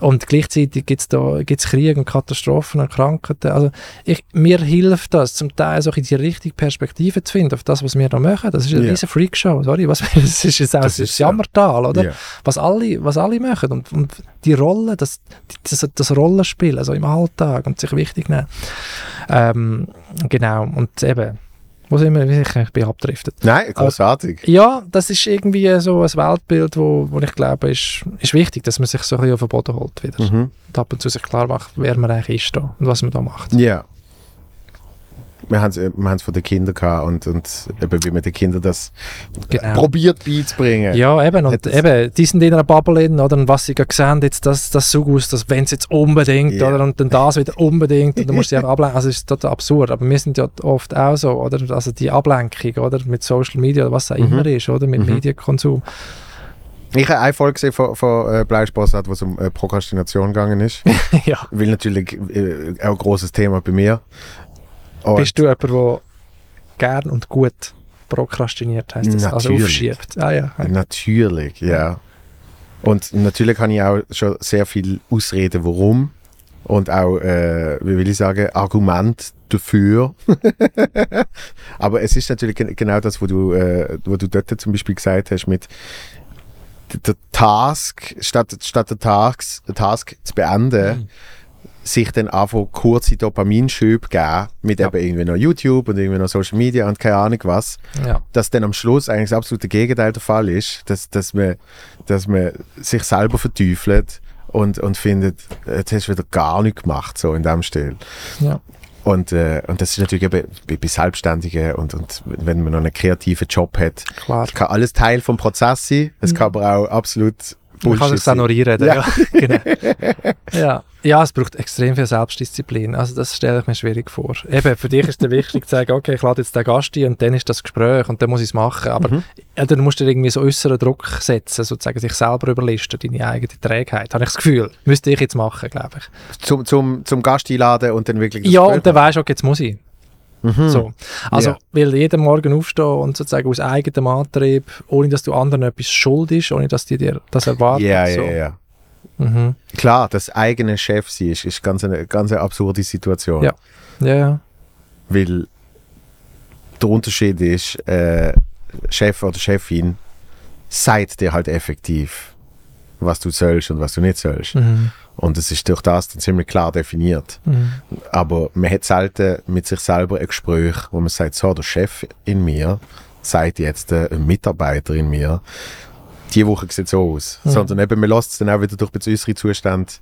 Und gleichzeitig gibt es da gibt's Krieg und Katastrophen und Krankheiten. Also ich, mir hilft das zum Teil so in die richtige Perspektive zu finden auf das, was wir da machen. Das ist eine Ja. riesen Freakshow, sorry. Was, das ist jetzt auch Das das Jammertal, oder? Ja. was alle, was alle machen und, und die Rolle, das, das, das Rollenspiel, also im Alltag und sich wichtig nehmen. Ähm, genau, und eben, wo sind wir? Ich, ich bin abgedriftet. Nein, großartig. Ja, das ist irgendwie so ein Weltbild, wo, wo ich glaube, ist, ist wichtig, dass man sich so ein bisschen auf den Boden holt wieder. Mhm. Und ab und zu sich klar macht, wer man eigentlich ist da und was man da macht. Ja. Wir haben es haben's von den Kindern gehabt und, und eben wie mit den Kindern das Genau. probiert beizubringen. Ja, eben, und das- eben, die sind in einer Bubble drin, oder, und was sie gerade sehen, jetzt, das, das so aus, dass wenn es jetzt unbedingt, Ja. oder, und dann das wieder unbedingt, und dann musst du einfach ablenken, also es ist total absurd, aber wir sind ja oft auch so, oder, also die Ablenkung, oder, mit Social Media, oder was auch Mhm. immer ist, oder, mit Mhm. Medienkonsum, Ich habe eine Folge gesehen von, von äh, wo es um äh, Prokrastination gegangen ist. ja. Weil natürlich äh, auch ein großes Thema bei mir. Und Bist du jemand, der gern und gut prokrastiniert, heißt das? Also Natürlich. aufschiebt. Ah ja. Natürlich, ja. Und natürlich habe ich auch schon sehr viel Ausreden, warum. Und auch, äh, wie will ich sagen, Argument dafür. Aber es ist natürlich gen- genau das, wo du, äh, wo du dort zum Beispiel gesagt hast, mit der Task, statt, statt der Task, Task zu beenden, sich dann einfach kurze Dopaminschübe geben, mit Ja. eben irgendwie noch YouTube und irgendwie noch Social Media und keine Ahnung was ja. dass dann am Schluss eigentlich das absolute Gegenteil der Fall ist, dass, dass, man, dass man sich selber verteufelt und, und findet, jetzt hast du wieder gar nichts gemacht, so in dem Stil. ja. Und, äh, und das ist natürlich eben bei, bei Selbstständigen und, und wenn man noch einen kreativen Job hat, Klar. kann alles Teil vom Prozess sein, es kann aber auch absolut Man kann Bullshit sich auch reinreden. Ja. Ja. genau. ja. ja, es braucht extrem viel Selbstdisziplin. Also das stelle ich mir schwierig vor. Eben, für dich ist es wichtig zu sagen, okay, ich lade jetzt den Gast ein und dann ist das Gespräch und dann muss ich es machen. Aber Mhm. ja, dann musst du dir irgendwie so äußeren Druck setzen, sozusagen sich selber überlisten, deine eigene Trägheit. Habe ich das Gefühl. Müsste ich jetzt machen, glaube ich. Zum, zum, zum Gast einladen und dann wirklich Ja, Gespräch und dann weisst du, okay, jetzt muss ich. Mhm. So. Also, Ja. weil jeden Morgen aufstehen und sozusagen aus eigenem Antrieb, ohne dass du anderen etwas schuldest, ohne dass die dir das erwarten. Ja, ja, ja. Mhm. Klar, das eigene Chef sein ist, ist ganz eine ganz eine absurde Situation. Ja. Ja, ja. Weil der Unterschied ist, äh, Chef oder Chefin sagt dir halt effektiv, was du sollst und was du nicht sollst. Mhm. Und es ist durch das dann ziemlich klar definiert. Mhm. Aber man hat selten mit sich selber ein Gespräch, wo man sagt, so, der Chef in mir sagt jetzt äh, ein Mitarbeiter in mir, die Woche sieht so aus. Mhm. Sondern eben, man lässt es dann auch wieder durch unsere Zustände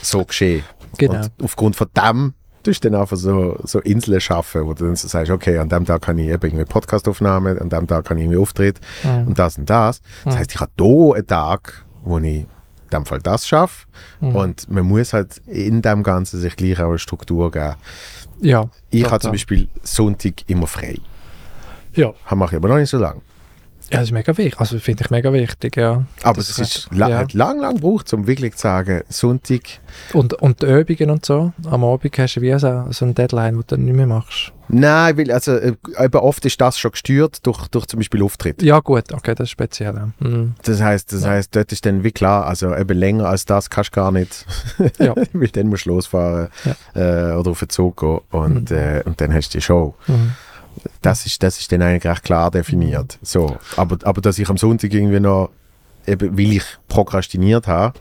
so geschehen. Genau. Und aufgrund von dem du dann einfach so, so Inseln schaffen, wo du dann so sagst, okay, an dem Tag kann ich eben irgendwie Podcastaufnahmen, an dem Tag kann ich irgendwie Auftritt Mhm. und das und das. Das Mhm. heißt, ich habe hier einen Tag, wo ich dem Fall das schaffe Mhm. und man muss halt in dem Ganzen sich gleich auch eine Struktur geben. Ja. Ich habe zum Beispiel Sonntag immer frei. Ja. Das mache ich aber noch nicht so lange. Ja, das ist mega wichtig. Also finde ich mega wichtig, ja. Aber Das es ist ja. hat lang, lang gebraucht, um wirklich zu sagen, Sonntag, Und, und die Übungen und so, am Abend hast du wie so, so eine Deadline, die du dann nicht mehr machst. nein, weil, also, äh, eben oft ist das schon gesteuert durch, durch zum Beispiel Auftritt. Ja gut, okay, das ist speziell. Ja. Mhm. Das heißt, das Ja. heißt, dort ist dann wie klar, also eben länger als das kannst du gar nicht, Ja. weil dann musst du losfahren äh, oder auf den Zug gehen und, Mhm. äh, und dann hast du die Show. Mhm. Das ist, das ist dann eigentlich recht klar definiert. So, aber, aber dass ich am Sonntag irgendwie noch, eben weil ich prokrastiniert habe,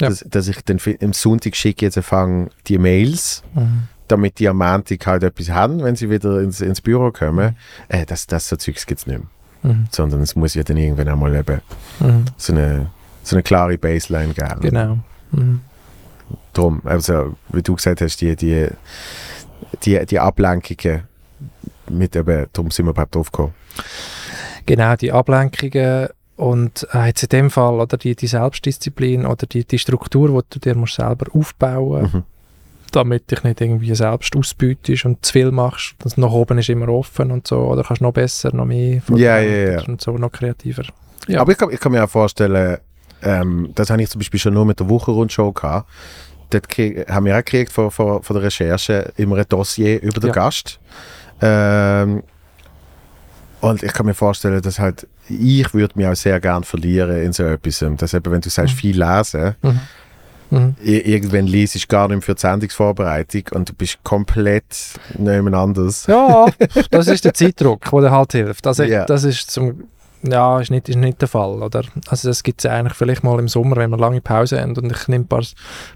Ja. dass, dass ich dann am Sonntag schicke jetzt fange die Mails, Mhm. damit die am Montag halt etwas haben, wenn sie wieder ins, ins Büro kommen, äh, das, das so Zeugs gibt es nicht mehr. Mhm. Sondern es muss ja dann irgendwann einmal eben Mhm. so eine, so eine klare Baseline geben. Genau. Mhm. Drum, also wie du gesagt hast, die, die, die, die Ablenkungen mit eben, darum sind wir überhaupt drauf gekommen. Genau, die Ablenkungen und äh, jetzt in dem Fall oder die, die Selbstdisziplin oder die, die Struktur, die du dir musst selber aufbauen Mhm. damit dich nicht irgendwie selbst ausbeutest und zu viel machst. Das nach oben ist immer offen und so, oder kannst noch besser, noch mehr Ja, ja, ja. und so, noch kreativer. Ja. Aber ich kann, ich kann mir auch vorstellen, ähm, das habe ich zum Beispiel schon nur mit der Wochenrundshow gehabt. Dort haben wir auch gekriegt von, von, von der Recherche immer ein Dossier über den Ja. Gast. Ähm, und ich kann mir vorstellen, dass halt, ich würde mich auch sehr gern verlieren in so etwas. Dass eben, wenn du sagst, Mhm. viel lesen, Mhm. Mhm. irgendwann liest du gar nicht mehr für die Sendungsvorbereitung und du bist komplett niemand anders. Ja, das ist der Zeitdruck, der dir halt hilft. Also ich. Das ist zum ja, ist nicht, ist nicht der Fall, oder? Also das gibt es eigentlich vielleicht mal im Sommer, wenn wir lange Pause haben und ich nehme ein paar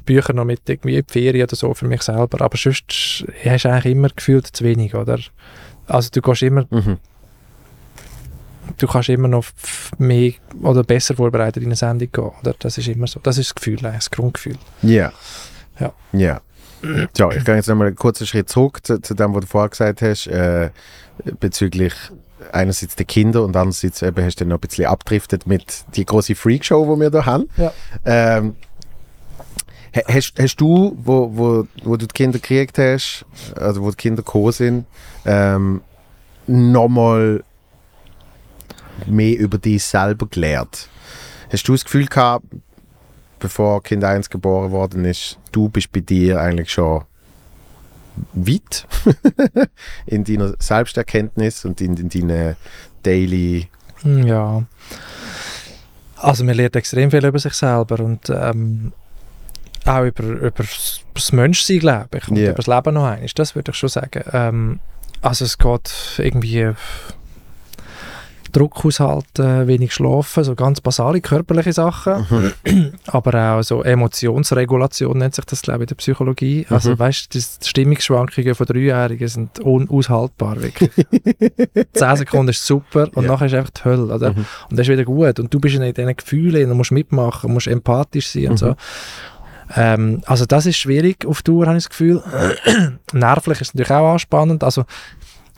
Bücher noch mit irgendwie in die Ferien oder so für mich selber, aber sonst hast du eigentlich immer gefühlt zu wenig, oder? Also du gehst immer, Mhm. du kannst immer noch mehr oder besser vorbereitet in eine Sendung gehen, oder? Das ist immer so. Das ist das Gefühl, das Grundgefühl. Ja. Ja. Ja. So, ich gehe jetzt nochmal einen kurzen Schritt zurück zu, zu dem, was du vorher gesagt hast, äh, bezüglich einerseits der Kinder und andererseits eben hast du noch ein bisschen abdriftet mit die große Freakshow, die wir da haben. Ja. Ähm, ha- hast, hast du, wo, wo, wo du die Kinder gekriegt hast, also wo die Kinder gekommen sind, ähm, nochmal mehr über dich selber gelernt? Hast du das Gefühl gehabt, bevor Kind 1 geboren worden ist, du bist bei dir eigentlich schon weit in deiner Selbsterkenntnis und in, in deiner Daily. Ja. Also man lernt extrem viel über sich selber und ähm, auch über, über das Menschsein, glaube ich, und Ja. über das Leben noch einmal. Das würde ich schon sagen. Ähm, also es geht irgendwie Druck aushalten, wenig schlafen, so ganz basale körperliche Sachen, Mhm. aber auch so Emotionsregulation nennt sich das, glaube ich, in der Psychologie. Also Mhm. weißt du, die Stimmungsschwankungen von Dreijährigen sind unaushaltbar, wirklich. 10 Sekunden ist super und Ja. nachher ist einfach die Hölle, oder? Mhm. Und das ist wieder gut. Und du bist in diesen Gefühlen und musst mitmachen, musst empathisch sein und Mhm. so. Ähm, also das ist schwierig auf Dauer, habe ich das Gefühl. Nervlich ist es natürlich auch anspannend, also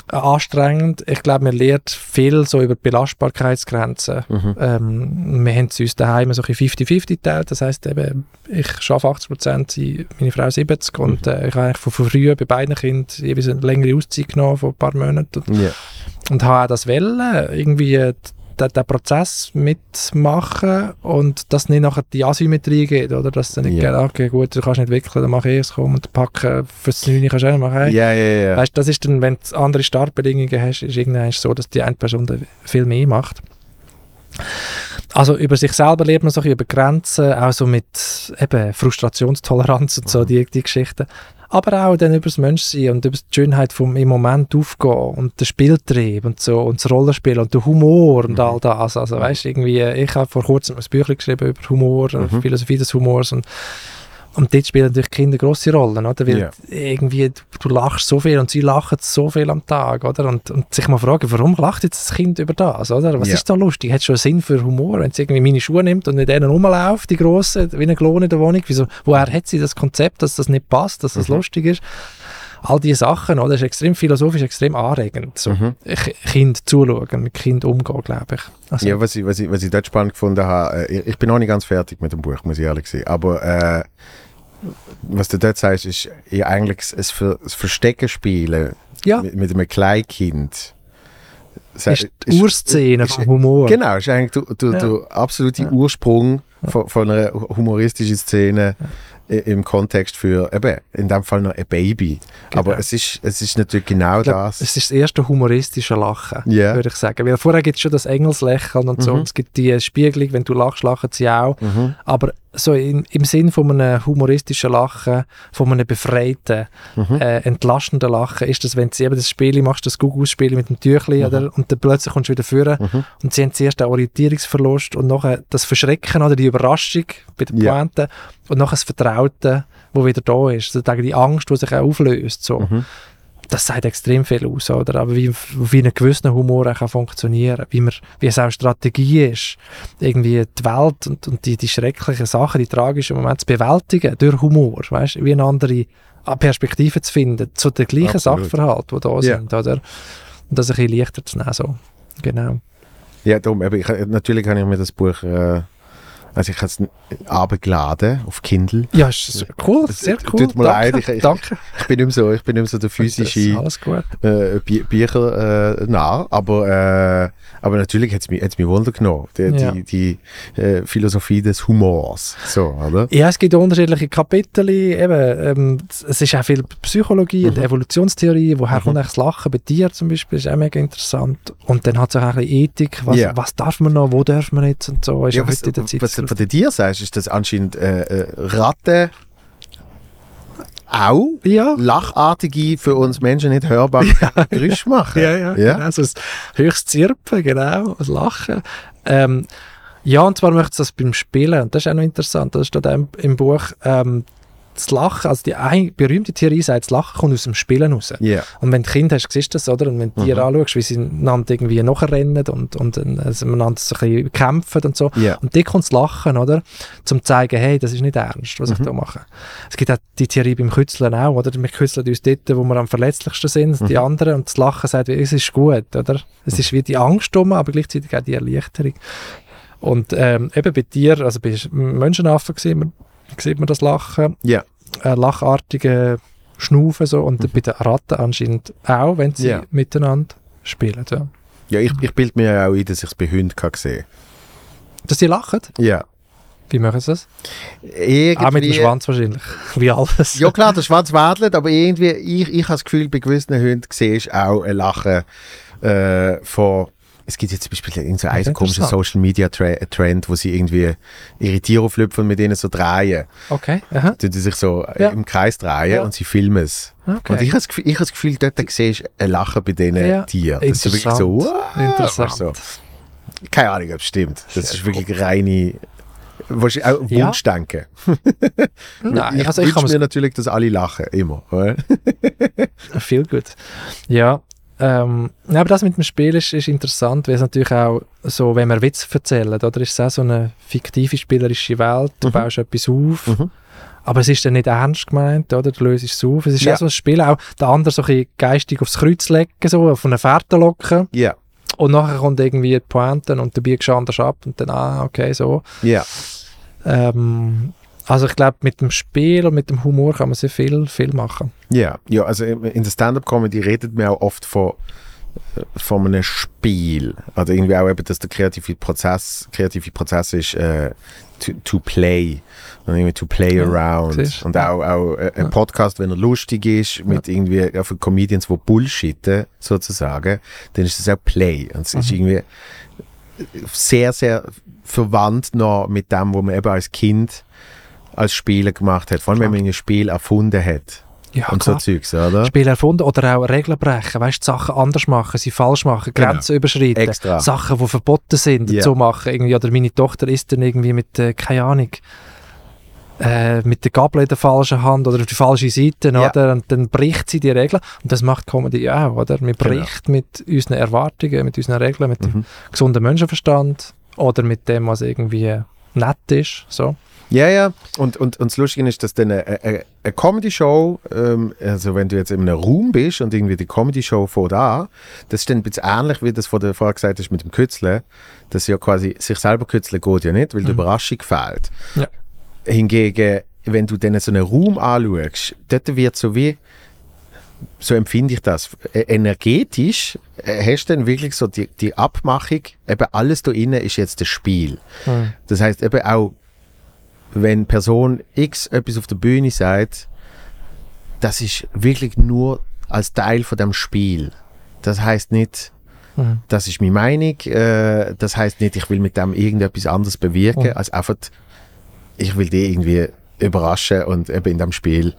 anstrengend. Ich glaube, man lernt viel so über Belastbarkeitsgrenzen. Mhm. Ähm, wir haben es uns daheim so ein bisschen 50-50 geteilt. Das heisst eben, ich arbeite 80 Prozent, meine Frau 70 und äh, ich habe eigentlich von, früh bei beiden Kindern jeweils eine längere Auszeit genommen von ein paar Monaten und, Ja. und habe auch das wollen, irgendwie äh, den, den Prozess mitmachen und dass nicht nachher die Asymmetrie geht, oder? Dass dann nicht Ja. geht, okay, gut, du kannst nicht wickeln, dann mache ich es, komm, und packen, fürs 9 kannst du auch noch machen. ja, ja, ja. Weißt, das ist dann, wenn du andere Startbedingungen hast, ist irgendwann so, dass die eine Person viel mehr macht. Also über sich selber lernt man so ein bisschen über Grenzen, auch so mit eben Frustrationstoleranz und so, Mhm. die, die Geschichten. Aber auch dann über das Menschsein und über die Schönheit vom im Moment aufgehen und den Spieltrieb und so und das Rollenspiel und der Humor und Mhm. all das. Also weißt irgendwie, ich habe vor kurzem ein Büchlein geschrieben über Humor, Mhm. Philosophie des Humors und und dort spielen natürlich Kinder grosse Rollen, oder? Weil Ja. irgendwie, du, du lachst so viel und sie lachen so viel am Tag, oder? Und, und sich mal fragen, warum lacht jetzt das Kind über das, oder? Was Ja. ist da lustig? Hat schon einen Sinn für Humor, wenn sie irgendwie meine Schuhe nimmt und mit denen rumläuft, die grossen, wie eine Klon in der Wohnung? Wieso, woher hat sie das Konzept, dass das nicht passt, dass das Mhm. lustig ist? All diese Sachen, oder? Das ist extrem philosophisch, extrem anregend. So. Mhm. Kind zuschauen, mit Kind umgehen, glaube ich. Also, Ja, was ich, was, ich, was ich dort spannend gefunden habe, äh, ich- ich bin noch nicht ganz fertig mit dem Buch, muss ich ehrlich sein, aber äh, was du dort sagst, ist ja eigentlich das, Ver, das Verstecken spielen ja, mit, mit einem Kleinkind. Sa- ist die Urszene ist- vom Humor. Genau, ist eigentlich der, der, Ja. der absolute. Ursprung von, von einer humoristischen Szene im Kontext für, eben, in dem Fall noch ein Baby. Aber Genau. es ist, es ist natürlich genau glaub, das. Es ist das erste humoristische Lachen, Ja. würde ich sagen. Weil vorher gibt es schon das Engelslächeln und so. Mhm. Und es gibt die Spiegelung, wenn du lachst, lachen sie auch. Mhm. Aber so in, im Sinn von einem humoristischen Lachen, von einem befreiten, Mhm. äh, entlastenden Lachen, ist das, wenn du eben das Spiel machst, das Gugus-Spiel mit dem Tüchli, Mhm. oder? Und dann plötzlich kommst du wieder führen Mhm. und sie haben zuerst den Orientierungsverlust und nachher das Verschrecken oder die Überraschung bei der Ja. Und nachher das Vertraute, wo wieder da ist. Sozusagen die Angst, die sich auch auflöst. So Mhm. Das sagt extrem viel aus, oder? Aber wie, wie ein gewisser Humor auch kann funktionieren wie, man, wie es auch Strategie ist, irgendwie die Welt und, und die, die schrecklichen Sachen, die tragischen Momente zu bewältigen durch Humor, weißt wie eine andere Perspektive zu finden zu den gleichen Absolut. Sachverhalten, die da Ja. sind, oder? Und das ein bisschen leichter zu nehmen, so. Genau. Ja, darum, natürlich habe ich mir das Buch, äh, also ich habe es abgeladen auf Kindle. Ja, ist cool, sehr tut cool. mir leid, danke, ich- ich- danke. Ich bin nicht mehr so, ich bin nicht so der physische äh, Bü Bücher äh, nah, aber, äh, aber natürlich hat es mich, hat's mich Wunder genommen, die, Ja. die, die äh, Philosophie des Humors, so, oder? Ja, es gibt unterschiedliche Kapitel. Eben, ähm, es ist auch viel Psychologie und Mhm. Evolutionstheorie. Woher Mhm. kommt eigentlich das Lachen bei dir zum Beispiel? ist auch mega interessant. Und dann hat es auch ein bisschen Ethik. Was, Ja. was darf man noch? Wo darf man jetzt? Und so. Ist ja, was, in der Zeit. was du von dir sagst, ist, dass anscheinend äh, äh, Ratten auch ja. lachartige, für uns Menschen nicht hörbare Geräusche machen. Ja, ja, Ja? Genau, so das höchstes Zirpen, genau, das Lachen. Ähm, ja, und zwar möchte ich das beim Spielen, und das ist auch noch interessant, das steht auch im, im Buch, ähm, das Lachen, also die eine berühmte Theorie sagt, das Lachen kommt aus dem Spielen raus. Ja. Und wenn du Kind hast, siehst du das, oder? Und wenn du dir Mhm. anschaust, wie sie einander irgendwie nachrennen und, und äh, also miteinander so ein bisschen kämpfen und so. Ja. Und die kommt das Lachen, oder? Zum zu zeigen, hey, das ist nicht ernst, was ich Mhm. da mache. Es gibt auch die Theorie beim Kützeln auch, oder? Wir kützeln uns dort, wo wir am verletzlichsten sind, die Mhm. anderen. Und das Lachen sagt, es ist gut, oder? Es ist wie die Angst um, aber gleichzeitig auch die Erleichterung. Und ähm, eben bei dir, also bei Menschenaffen man, sieht man das Lachen, Ja. äh, lachartige Schnaufen so und Mhm. bei den Ratten anscheinend auch, wenn sie Ja. miteinander spielen. Ja. Ja, ich, ich bilde mir ja auch ein, dass ich es bei Hunden kann sehen Dass die lachen? Ja. Wie machen sie das? Irgendwie, Auch mit dem Schwanz wahrscheinlich. Wie alles. Ja klar, der Schwanz wedelt, aber irgendwie, ich, ich habe das Gefühl, bei gewissen Hunden siehst du auch ein Lachen äh, von... Es gibt jetzt zum Beispiel irgendeinen so einen komischen. Social Media Trend, wo sie irgendwie ihre Tiere auflüpfen und mit ihnen so drehen. Okay. Aha. Die die sich so äh, Ja. im Kreis drehen Ja. und sie filmen es. okay. Und ich habe das Gefühl, ich habe das Gefühl dort siehst du ein Lachen bei diesen Ja. Tieren. Das ist wirklich so, Interessant. wow, Interessant. So. Keine Ahnung, ob es stimmt. Das Sehr ist wirklich reine... Wahrscheinlich auch Ja. Wunschdenken. Nein, ich also ich wünsche mir natürlich, dass alle lachen, immer. Viel gut. Ja. Ähm, aber das mit dem Spiel ist, ist interessant, weil es natürlich auch so, wenn man Witz erzählt, oder ist es auch so eine fiktive spielerische Welt, du Mhm. baust etwas auf, Mhm. aber es ist dann nicht ernst gemeint, oder? Du löst es auf. Es ist Ja. auch so ein Spiel, auch der andere so ein bisschen geistig aufs Kreuz legen, so, auf eine Fährte locken Ja, und nachher kommt irgendwie die Pointe und du biegst anders ab und dann, ah, okay, so. ja. Ähm, also ich glaube, mit dem Spiel und mit dem Humor kann man sehr viel, viel machen. Ja, ja also in der Stand-Up-Comedy redet man auch oft von, äh, von einem Spiel. Also irgendwie auch eben, dass der kreative Prozess, kreative Prozess ist äh, to, to play. Und irgendwie to play Ja, around. siehst. Und auch, auch äh, ein Ja. Podcast, wenn er lustig ist, mit irgendwie auch für Comedians, die bullshitten, sozusagen, dann ist das auch Play. Und es ist Mhm. irgendwie sehr, sehr verwandt noch mit dem, was man eben als Kind als Spieler gemacht hat. Vor allem, wenn man ein Spiel erfunden hat. Ja, und so Zeugs, oder? Spiel erfunden oder auch Regeln brechen, weißt du, Sachen anders machen, sie falsch machen, Genau. Grenzen überschreiten, Extra. Sachen, die verboten sind, Ja. so machen. Irgendwie, oder meine Tochter ist dann irgendwie mit, äh, keine Ahnung, äh, mit der Gabel in der falschen Hand oder auf die falsche Seite, Ja. oder? Und dann bricht sie die Regeln. Und das macht Comedy auch, oder? Man Genau. bricht mit unseren Erwartungen, mit unseren Regeln, mit dem Mhm. gesunden Menschenverstand oder mit dem, was irgendwie nett ist. So. Ja, ja. Und, und, und das Lustige ist, dass dann eine, eine, eine Comedy-Show, ähm, also wenn du jetzt in einem Raum bist und irgendwie die Comedy-Show vor da, das ist dann ein bisschen ähnlich, wie das der, vorher gesagt hast mit dem Kützeln, dass ja quasi sich selber kützeln geht ja nicht, weil die Mhm. Überraschung fehlt. Ja. Hingegen, wenn du dann so einen Raum anschaust, dort wird so wie, so empfinde ich das, äh, energetisch äh, hast du dann wirklich so die, die Abmachung, eben alles da innen ist jetzt das Spiel. Das heißt eben auch, wenn Person X etwas auf der Bühne sagt, das ist wirklich nur als Teil von dem Spiel. Das heißt nicht, Mhm. das ist meine Meinung, äh, das heißt nicht, ich will mit dem irgendetwas anderes bewirken, Mhm. als einfach, ich will die irgendwie überraschen und eben in dem Spiel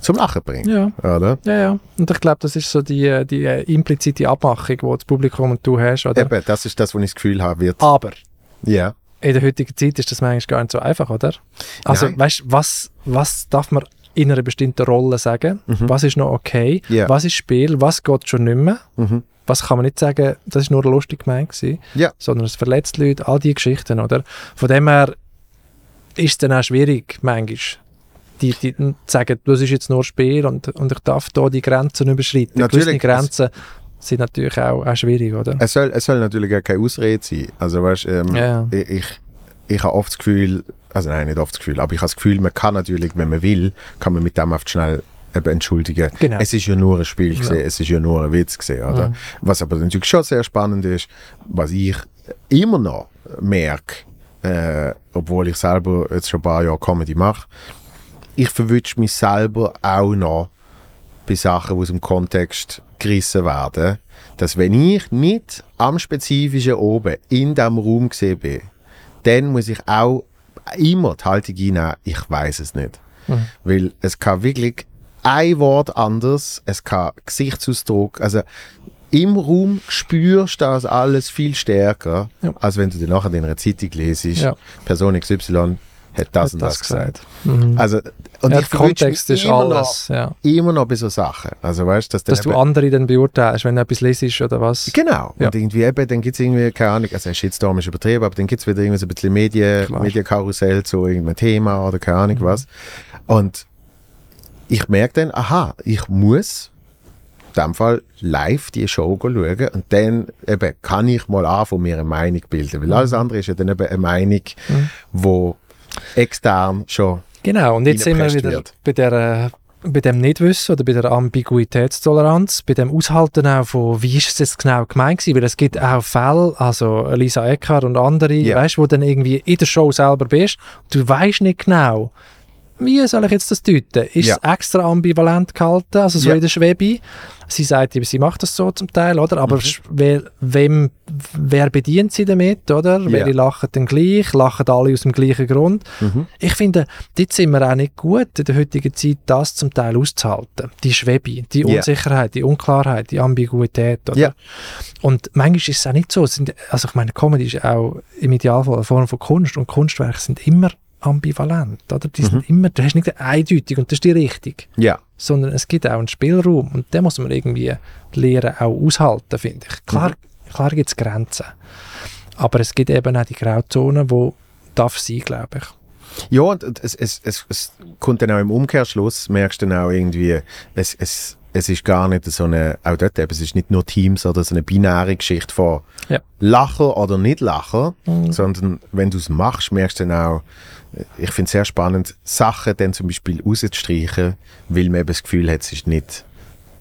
zum Lachen bringen. Ja. Oder? Ja, ja. Und ich glaube, das ist so die, die implizite Abmachung, die das Publikum und du hast. Oder? Eben, das ist das, was ich das Gefühl habe wird. Aber Ja. In der heutigen Zeit ist das manchmal gar nicht so einfach, oder? Also, Nein. weißt du, was, was darf man in einer bestimmten Rolle sagen? Mhm. Was ist noch okay? Ja. Was ist Spiel? Was geht schon nicht mehr? Mhm. Was kann man nicht sagen, das ist nur lustig gemeint gewesen, Ja. sondern es verletzt Leute, all diese Geschichten, oder? Von dem her ist es dann auch schwierig, manchmal, die, die zu sagen, das ist jetzt nur Spiel und, und ich darf da die Grenzen überschreiten. Natürlich. Gewisse Grenzen sind natürlich auch, auch schwierig, oder? Es soll, es soll natürlich auch keine Ausrede sein. Also weißt, ähm, Ja. ich, ich, ich habe oft das Gefühl, also nein, nicht oft das Gefühl, aber ich habe das Gefühl, man kann natürlich, wenn man will, kann man mit dem oft schnell eben entschuldigen. Genau. Es ist ja nur ein Spiel gewesen, Ja. es ist ja nur ein Witz gewesen, oder? Mhm. Was aber natürlich schon sehr spannend ist, was ich immer noch merke, äh, obwohl ich selber jetzt schon ein paar Jahre Comedy mache, ich verwünsche mich selber auch noch bei Sachen, die aus dem Kontext gerissen werden, dass wenn ich nicht am Spezifischen oben in diesem Raum gesehen bin, dann muss ich auch immer die Haltung einnehmen, ich weiß es nicht. Mhm. Weil es kann wirklich ein Wort anders, es kann Gesichtsausdruck, also im Raum spürst du das alles viel stärker, Ja. als wenn du dir nachher in einer Zeitung lesest, Ja. Person XY hat das Hat und das, gesagt. Mhm. Also, und ja, ich der Kontext ist immer alles, ja. Noch, immer noch bei so Sachen. Also weißt, dass, Dass du andere dann beurteilst, wenn du etwas lesest oder was. Genau. Ja. Und irgendwie eben, dann gibt es irgendwie, keine Ahnung, also Shitstorm ist übertrieben, aber dann gibt es wieder irgendwie so ein bisschen Medien, Klar. Mhm. Medienkarussell zu irgendeinem Thema oder keine Ahnung was. Und ich merke dann, aha, ich muss in dem Fall live die Show schauen und dann eben kann ich mal anfangen, mir eine Meinung bilden. Weil alles andere ist ja dann eben eine Meinung, Mhm. wo extern schon Genau, und jetzt sind wir wieder wird. bei der bei dem Nichtwissen oder bei der Ambiguitätstoleranz, bei dem Aushalten auch von, wie ist es jetzt genau gemeint gewesen, weil es gibt auch Fälle, also Lisa Eckhardt und andere, Ja. weißt, wo dann irgendwie in der Show selber bist, du weißt nicht genau, wie soll ich jetzt das deuten? Ist Ja. es extra ambivalent gehalten, also so Ja. in der Schwebe? Sie sagt, eben, sie macht das so zum Teil, oder? Aber Mhm. wer, wem, wer bedient sie damit, oder? Ja. Welche lachen dann gleich? Lachen alle aus dem gleichen Grund? Mhm. Ich finde, dort sind wir auch nicht gut, in der heutigen Zeit das zum Teil auszuhalten. Die Schwebe, die. Unsicherheit, die Unklarheit, die Ambiguität. Oder? Und manchmal ist es auch nicht so. Also ich meine, Comedy ist auch im Idealfall eine Form von Kunst und Kunstwerke sind immer ambivalent. Oder? Die Mhm. sind immer, du hast nicht eindeutig und das ist die Richtung, Ja. sondern es gibt auch einen Spielraum und den muss man irgendwie lernen, auch aushalten, finde ich. Klar, klar gibt es Grenzen, aber es gibt eben auch die Grauzonen, wo darf sein, glaube ich. Ja, und und es, es, es, es kommt dann auch im Umkehrschluss, merkst du dann auch irgendwie, es, es, es ist gar nicht so eine, auch dort eben, es ist nicht nur Teams oder so eine binäre Geschichte von Ja. Lacher oder nicht Lacher, Mhm. sondern wenn du es machst, merkst du dann auch, ich finde es sehr spannend, Sachen dann zum Beispiel rauszustreichen, weil man eben das Gefühl hat, es ist nicht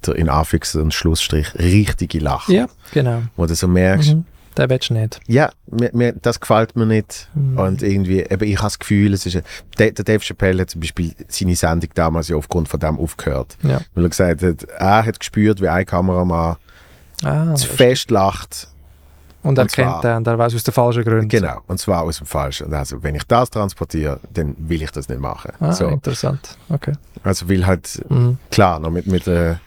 der in Anführungs- und Schlussstrich richtige Lacher. Ja, genau. Wo du so merkst, Mhm. Den willst du nicht. ja, mir, mir, das gefällt mir nicht. Mhm. Und irgendwie, eben, ich habe das Gefühl, es ist, ein- der, der Dave Chappelle hat zum Beispiel seine Sendung damals ja aufgrund von dem aufgehört. Ja. Weil er gesagt hat, er hat gespürt, wie ein Kameramann Ah, zu fest lacht. Und er kennt den und er weiß aus den falschen Gründen. Genau. Und zwar aus dem Falschen. Also, wenn ich das transportiere, dann will ich das nicht machen. Ah, so. interessant. Okay. Also, will halt, Mhm. klar, noch mit, mit einer,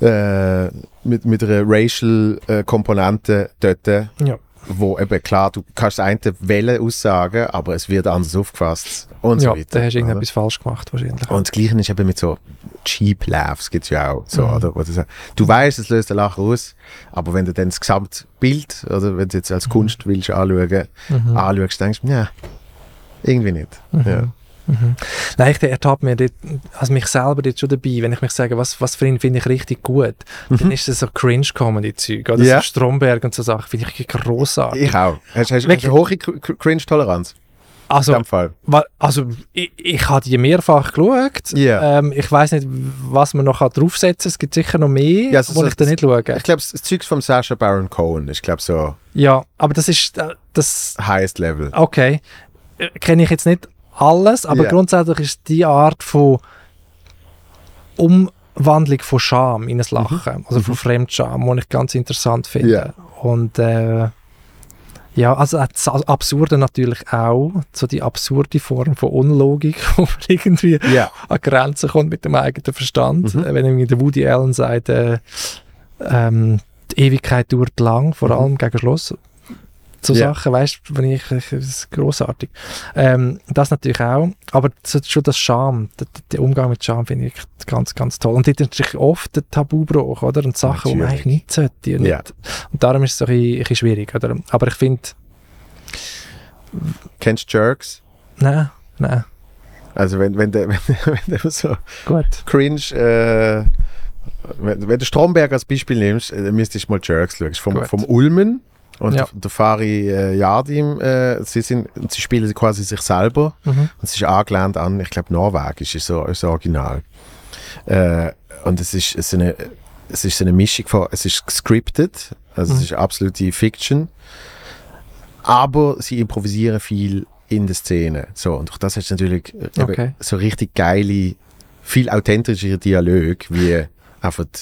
äh, mit, mit einer Racial-Komponente dort, Ja. Wo eben klar, du kannst das eine Welle aussagen, aber es wird anders aufgefasst und ja, so weiter. da hast du oder? irgendetwas falsch gemacht wahrscheinlich. Und das Gleiche ist eben mit so Cheap Laughs, gibt es ja auch. So, Mhm. oder? Wo du, weißt, es löst ein Lachen aus, aber wenn du dann das Gesamtbild, oder wenn du jetzt als Kunst willst anschauen, Mhm. anschaust, denkst du, ja, irgendwie nicht. Ja. Mhm. Nein, ich ertappe mir dort, also mich selber dort schon dabei, wenn ich mich sage, was, was für ihn finde ich richtig gut, dann ist das so Cringe-Comedy-Zeug, oder Mhm. Ja. so Stromberg und so Sachen, finde ich grossartig. Ich auch. Hast, hast, hast eine hohe Cr- Cringe-Toleranz? In Also, also ich, ich habe die mehrfach geschaut, Ja. ähm, ich weiß nicht, was man noch draufsetzen kann, es gibt sicher noch mehr, Ja, wo ich dann nicht schaue. Ich glaube, das Zeug von Sacha Baron Cohen ist, glaube so Ja, aber das ist, äh, das, highest level. okay, Äh, kenne ich jetzt nicht alles, aber Ja. grundsätzlich ist die Art von Umwandlung von Scham in ein Lachen, also von Fremdscham, die ich ganz interessant finde. Mhm. Ja. Und äh, ja, also das Absurde natürlich auch, so die absurde Form von Unlogik, wo man irgendwie Ja. an Grenzen kommt mit dem eigenen Verstand. Mhm. Äh, Wenn irgendwie der Woody Allen sagt, äh, ähm, die Ewigkeit dauert lang, vor Mhm. allem gegen Schluss. So Ja. Sachen, weißt du, wenn ich, das ist großartig. Ähm, das natürlich auch, aber schon das Scham, der, der Umgang mit Scham finde ich ganz, ganz toll. Und dort ist natürlich oft der Tabubruch, oder? Und Sachen, die man eigentlich nicht sollte. Und, nicht. und darum ist es so ein bisschen, ein bisschen schwierig, oder? Aber ich finde, Kennst du Jerks? nein, nein, Also wenn, wenn, der, wenn, wenn du so gut. cringe, äh, wenn, wenn du Stromberg als Beispiel nimmst, äh, dann müsstest du mal Jerks schauen. Vom, Gut. vom Ulmen und Ja. der, der Fari äh, Yardim, äh, sie, sind, sie spielen quasi sich selber Mhm. und es ist angelehnt an, ich glaube, Norwegisch ist so ist Original. Äh, und es ist, es, ist eine, es ist eine Mischung von, es ist gescriptet, also es Mhm. ist absolute Fiction, aber sie improvisieren viel in der Szene. So, und durch das hast du natürlich äh, Okay. so richtig geile, viel authentischere Dialoge, wie einfach die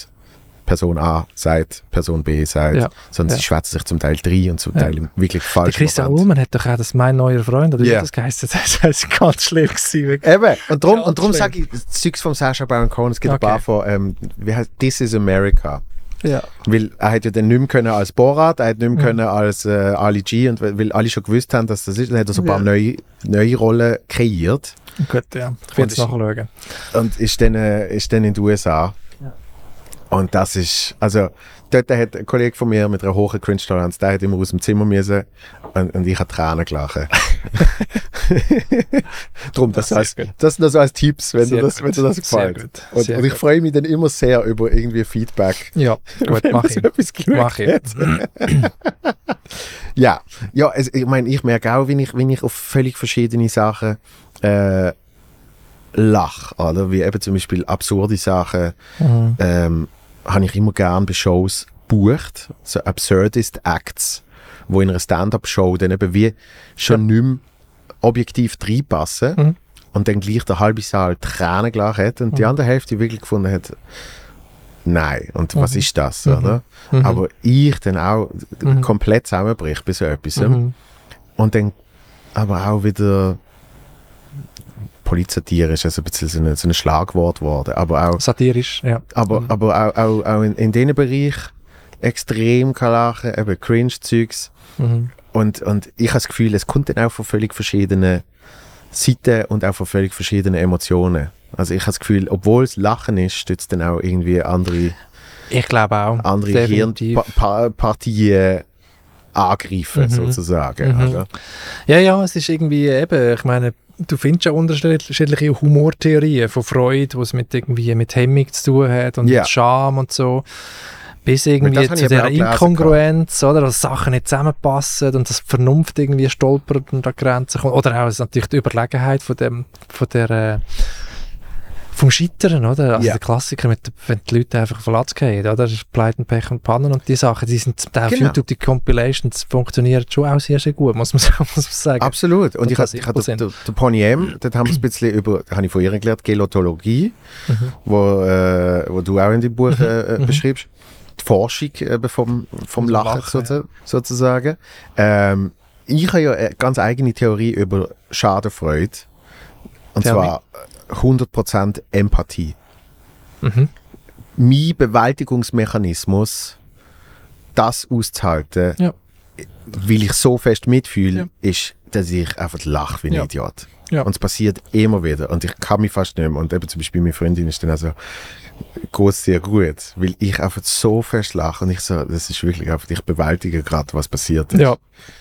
Person A sagt, Person B sagt, Ja. sondern Ja. sie schwätzen sich zum Teil drei und zum. Teil wirklich Der falsch. Christian Ullmann hat doch auch das «Mein neuer Freund», oder wie hat das geheißen? Das ist ganz schlimm gewesen. Eben, und darum, und darum sage ich, das Zeugs von Sacha Baron Cohen, es gibt Okay. ein paar von, ähm, wie heißt This is America. Ja. Weil er hat ja dann nicht mehr können als Borat, er hat nicht mehr Mhm. können als äh, Ali G und weil alle schon gewusst haben, dass das ist, dann hat er so ein paar neue, neue Rollen kreiert Gut, ja. Ich werde es Und nachschauen. und ist dann, äh, ist dann in den USA. Und das ist, also dort hat ein Kollege von mir mit einer hohen Cringe-Toleranz, der hat immer aus dem Zimmer müssen und, und ich habe Tränen gelachen. Drum, das, heißt, gut. das nur so als Tipps, wenn dir Sehr das, gut. wenn dir das gefällt. Und, und ich freue mich dann immer sehr über irgendwie Feedback. Ja, gut, mach ich. Mach ich. Ja, ja also ich meine, ich merke auch, wenn ich, wenn ich auf völlig verschiedene Sachen äh, lache, oder? Wie eben zum Beispiel absurde Sachen, Mhm. ähm, habe ich immer gern bei Shows bucht, so Absurdist Acts, wo in einer Stand-Up-Show dann eben wie schon nicht mehr objektiv reinpassen Mhm. und dann gleich der halbe Saal Tränen gelacht hat und die Mhm. andere Hälfte wirklich gefunden hat, nein, und was Mhm. ist das, Mhm. oder? Mhm. Aber ich dann auch Mhm. komplett zusammenbricht bei so etwas. Und dann aber auch wieder Polizatire ist also ein bisschen so ein, so ein Schlagwort geworden, aber auch, Satirisch, ja. aber, Mhm. aber auch, auch, auch in, in diesem Bereich extrem kann lachen, eben Cringe-Zeugs. Mhm. Und, und ich habe das Gefühl, es kommt dann auch von völlig verschiedenen Seiten und auch von völlig verschiedenen Emotionen. Also ich habe das Gefühl, obwohl es Lachen ist, es dann auch irgendwie andere, Ich glaube auch. andere. Hirnpartien angreifen, Mhm. sozusagen. Mhm. Oder? Ja, ja, es ist irgendwie eben, ich meine, du findest ja unterschiedliche Humortheorien von Freud, was mit irgendwie mit Hemmung zu tun hat und Ja. mit Scham und so. Bis irgendwie zu gelesen Inkongruenz, oder? Dass Sachen nicht zusammenpassen und dass die Vernunft irgendwie stolpert und an Grenzen kommt. Oder auch natürlich die Überlegenheit von dem, von der, äh, vom Scheitern, oder? Also Ja. der Klassiker, mit, wenn die Leute einfach verletzt gehen, oder? Pleiten, Pech und Pannen und die Sachen, die sind zum Teil auf Genau. YouTube, die Compilations funktionieren schon auch sehr, sehr gut, muss man, muss man sagen. Absolut. Und ich habe ich hab simpel der, der Pony M, dort haben wir ein bisschen über, habe ich von ihr gelernt, Gelotologie, Mhm. wo, äh, wo du auch in dem Buch äh, äh, Mhm. beschreibst. Die Forschung eben vom, vom Vom Lachen, Lachen, sozu- sozusagen. Ähm, ich habe ja eine ganz eigene Theorie über Schadenfreude. Und Tell zwar äh, 100% Empathie. Mhm. Mein Bewältigungsmechanismus, das auszuhalten, Ja. weil ich so fest mitfühle, Ja. ist, dass ich einfach lache wie ein Ja. Idiot. Ja. Und es passiert immer wieder. Und ich kann mich fast nicht mehr. Und eben zum Beispiel meine Freundin ist dann also geht es dir gut, weil ich einfach so fest lache und ich so, das ist wirklich einfach, ich bewältige gerade, was passiert ist. Ja,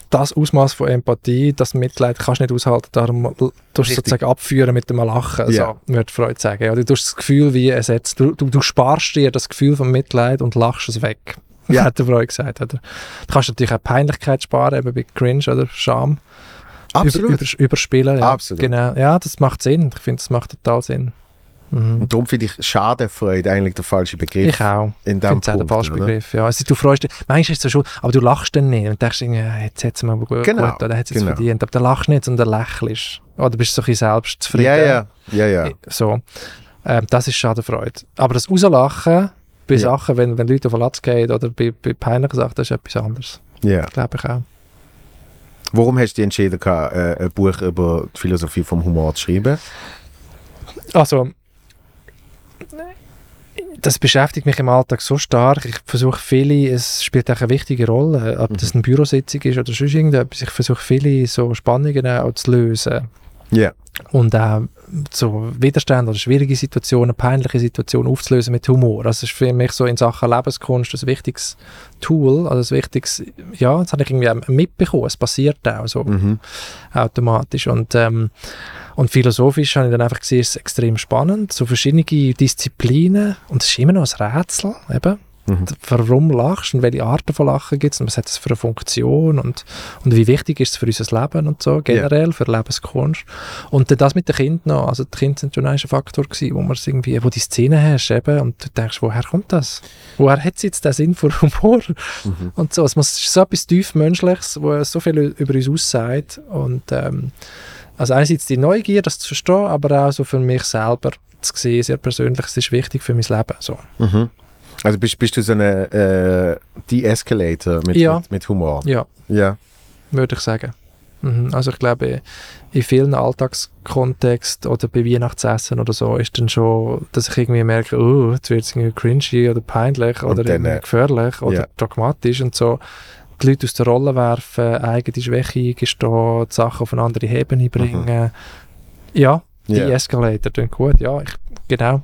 das Ausmaß von Empathie, das Mitleid kannst du nicht aushalten, darum tust du Richtig. sozusagen abführen mit dem Lachen, Ja. so würde Freud sagen. Ja, du tust das Gefühl wie ersetzt, du, du, du sparst dir das Gefühl von Mitleid und lachst es weg. Ja. Hat der Freud gesagt. Oder? Du kannst natürlich auch Peinlichkeit sparen, eben bei Cringe oder Scham. Absolut. Über, über, überspielen. Ja. Absolut. Genau. Ja, das macht Sinn. Ich finde, das macht total Sinn. Mhm. Und darum finde ich Schadenfreude eigentlich der falsche Begriff Ich auch. in finde es auch der Punkt. falsche oder? Begriff. Ja. Also, du freust dich, manchmal ist es so schon, aber du lachst dann nicht und denkst, ja, jetzt hat es mir aber gut, Genau, gut oder hat es genau. verdient. Aber du lachst nicht, sondern lächelst. Oder bist so ein bisschen selbstzufrieden. Ja, ja, ja, ja. So. Ähm, das ist Schadenfreude. Aber das Rauslachen bei Ja. Sachen, wenn, wenn Leute auf den Latz gehen oder bei, bei peinlichen Sachen, das ist etwas anderes. ja. Glaube ich auch. Warum hast du dich entschieden, äh, ein Buch über die Philosophie vom Humor zu schreiben? Also, das beschäftigt mich im Alltag so stark. Ich versuche viele, es spielt auch eine wichtige Rolle, ob das eine Bürositzung ist oder sonst irgendetwas. Ich versuche viele so Spannungen auch zu lösen. Ja. Und auch so Widerstände oder schwierige Situationen, peinliche Situationen aufzulösen mit Humor. Das ist für mich so in Sachen Lebenskunst ein wichtiges Tool, also ein wichtiges, ja, das habe ich irgendwie mitbekommen. Es passiert auch so Mhm. automatisch. Und, ähm, und philosophisch habe ich dann einfach gesehen, es ist extrem spannend. So verschiedene Disziplinen. Und es ist immer noch ein Rätsel, eben. Mhm. Warum lachst du und welche Arten von Lachen gibt es und was hat es für eine Funktion und, und wie wichtig ist es für unser Leben und so, generell, für Lebenskunst. Und dann das mit den Kindern noch. Also die Kinder sind schon ein Faktor gewesen, wo man es irgendwie, wo die Szene hast eben und du denkst, woher kommt das? Woher hat sie jetzt den Sinn für Humor? Mhm. Und so, es muss- es so etwas tief Menschliches, wo so viel über uns aussagt. Und ähm, also einerseits die Neugier, das zu verstehen, aber auch so für mich selber zu sehen, sehr persönlich, es ist wichtig für mein Leben. So. Mhm. Also bist, bist du so ein äh, De-Escalator mit, Ja. mit, mit Humor? Ja, Ja. würde ich sagen. Mhm. Also ich glaube, in vielen Alltagskontexten oder bei Weihnachtsessen oder so ist dann schon, dass ich irgendwie merke, oh, jetzt wird es irgendwie cringy oder peinlich Und oder dann, irgendwie äh, gefährlich oder ja. dogmatisch und so. Die Leute aus der Rolle werfen, eigene Schwäche eingestehen, die Sachen auf eine andere Ebene bringen. Ja, die Mhm. Ja. Escalator tun gut, ja, ich, genau.